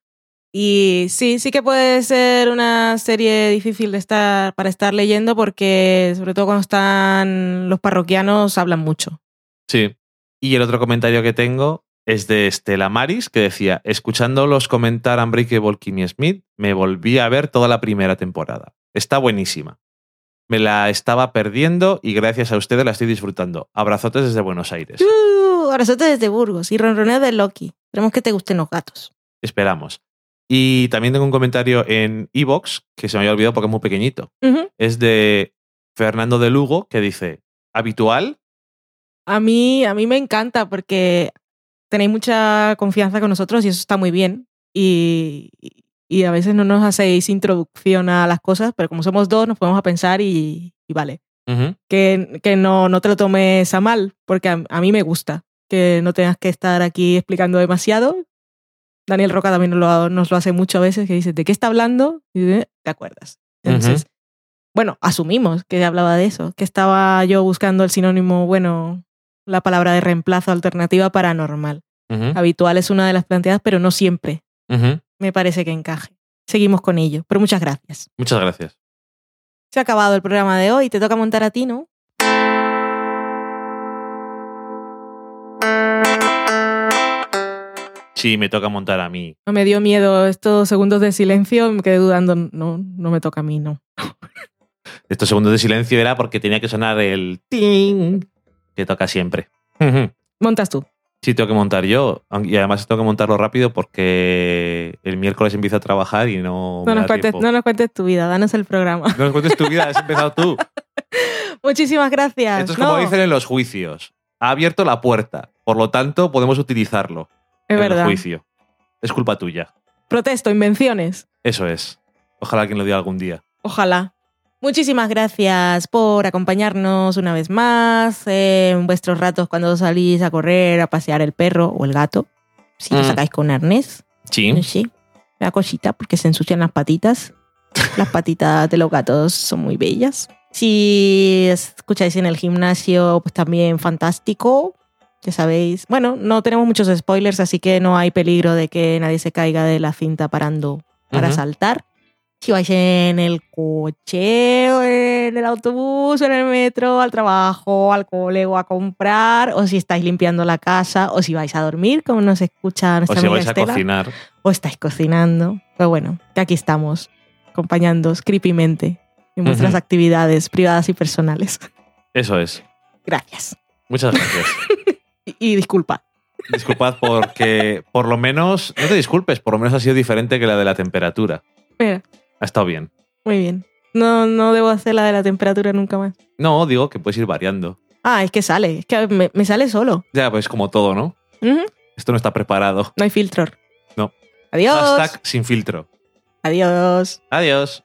Y sí, sí que puede ser una serie difícil de estar, para estar leyendo porque sobre todo cuando están los parroquianos hablan mucho. Sí. Y el otro comentario que tengo es de Estela Maris, que decía, escuchándolos comentar Unbreakable Kimmy Smith, me volví a ver toda la primera temporada. Está buenísima. Me la estaba perdiendo y gracias a ustedes la estoy disfrutando. Abrazotes desde Buenos Aires. Uh, abrazote desde Burgos y ronroneo de Loki. Esperemos que te gusten los gatos. Esperamos. Y también tengo un comentario en Evox que se me había olvidado porque es muy pequeñito. Es de Fernando de Lugo que dice, habitual, A mí, a mí me encanta porque tenéis mucha confianza con nosotros y eso está muy bien. Y, y a veces no nos hacéis introducción a las cosas, pero como somos dos, nos podemos a pensar y, y vale. Que, que no, no te lo tomes a mal, porque a, a mí me gusta que no tengas que estar aquí explicando demasiado. Daniel Roca también nos lo, nos lo hace mucho a veces, que dice, ¿de qué está hablando? Y dice, te acuerdas. Entonces, bueno, asumimos que hablaba de eso, que estaba yo buscando el sinónimo, bueno, la palabra de reemplazo alternativa para normal. Ujú. Habitual es una de las planteadas, pero no siempre me parece que encaje. Seguimos con ello, pero muchas gracias. Muchas gracias. Se ha acabado el programa de hoy, te toca montar a ti, ¿no? Sí, me toca montar a mí. Me dio miedo estos segundos de silencio, me quedé dudando, no, no me toca a mí, no. Estos segundos de silencio era porque tenía que sonar el ting que toca siempre. Montas tú. Sí, tengo que montar yo. Y además tengo que montarlo rápido porque el miércoles empiezo a trabajar y no. No me nos, da cuentes, tiempo. no nos cuentes tu vida, danos el programa. No nos cuentes tu vida, has empezado tú. Muchísimas gracias. Esto es como No, dicen en los juicios. Ha abierto la puerta, por lo tanto podemos utilizarlo Es en verdad. el juicio. Es culpa tuya. Protesto, invenciones. Eso es. Ojalá alguien lo diga algún día. Ojalá. Muchísimas gracias por acompañarnos una vez más en vuestros ratos cuando salís a correr, a pasear el perro o el gato. Si lo Mm. sacáis con arnés. Sí. No sé. Una cosita porque se ensucian las patitas. Las patitas de los gatos son muy bellas. Si escucháis en el gimnasio, pues también fantástico. Ya sabéis. Bueno, no tenemos muchos spoilers, así que no hay peligro de que nadie se caiga de la cinta parando para Ujú. saltar. Si vais en el coche, o en el autobús, o en el metro, al trabajo, al cole o a comprar, o si estáis limpiando la casa, o si vais a dormir, como nos escucha O nuestra si amiga vais a Estela, cocinar. o estáis cocinando. Pero bueno, que aquí estamos, acompañándoos creepymente en vuestras Ujú. actividades privadas y personales. Eso es. Gracias. Muchas gracias. Y, y disculpa. Disculpad porque por lo menos, no te disculpes, por lo menos ha sido diferente que la de la temperatura. Mira, Ha estado bien. muy bien. No, no debo hacer la de la temperatura nunca más. No, digo que puedes ir variando. Ah, es que sale, es que me, me sale solo. Ya, pues como todo, ¿no? Esto no está preparado. No hay filtro. No. Adiós. Hashtag sin filtro. Adiós. Adiós.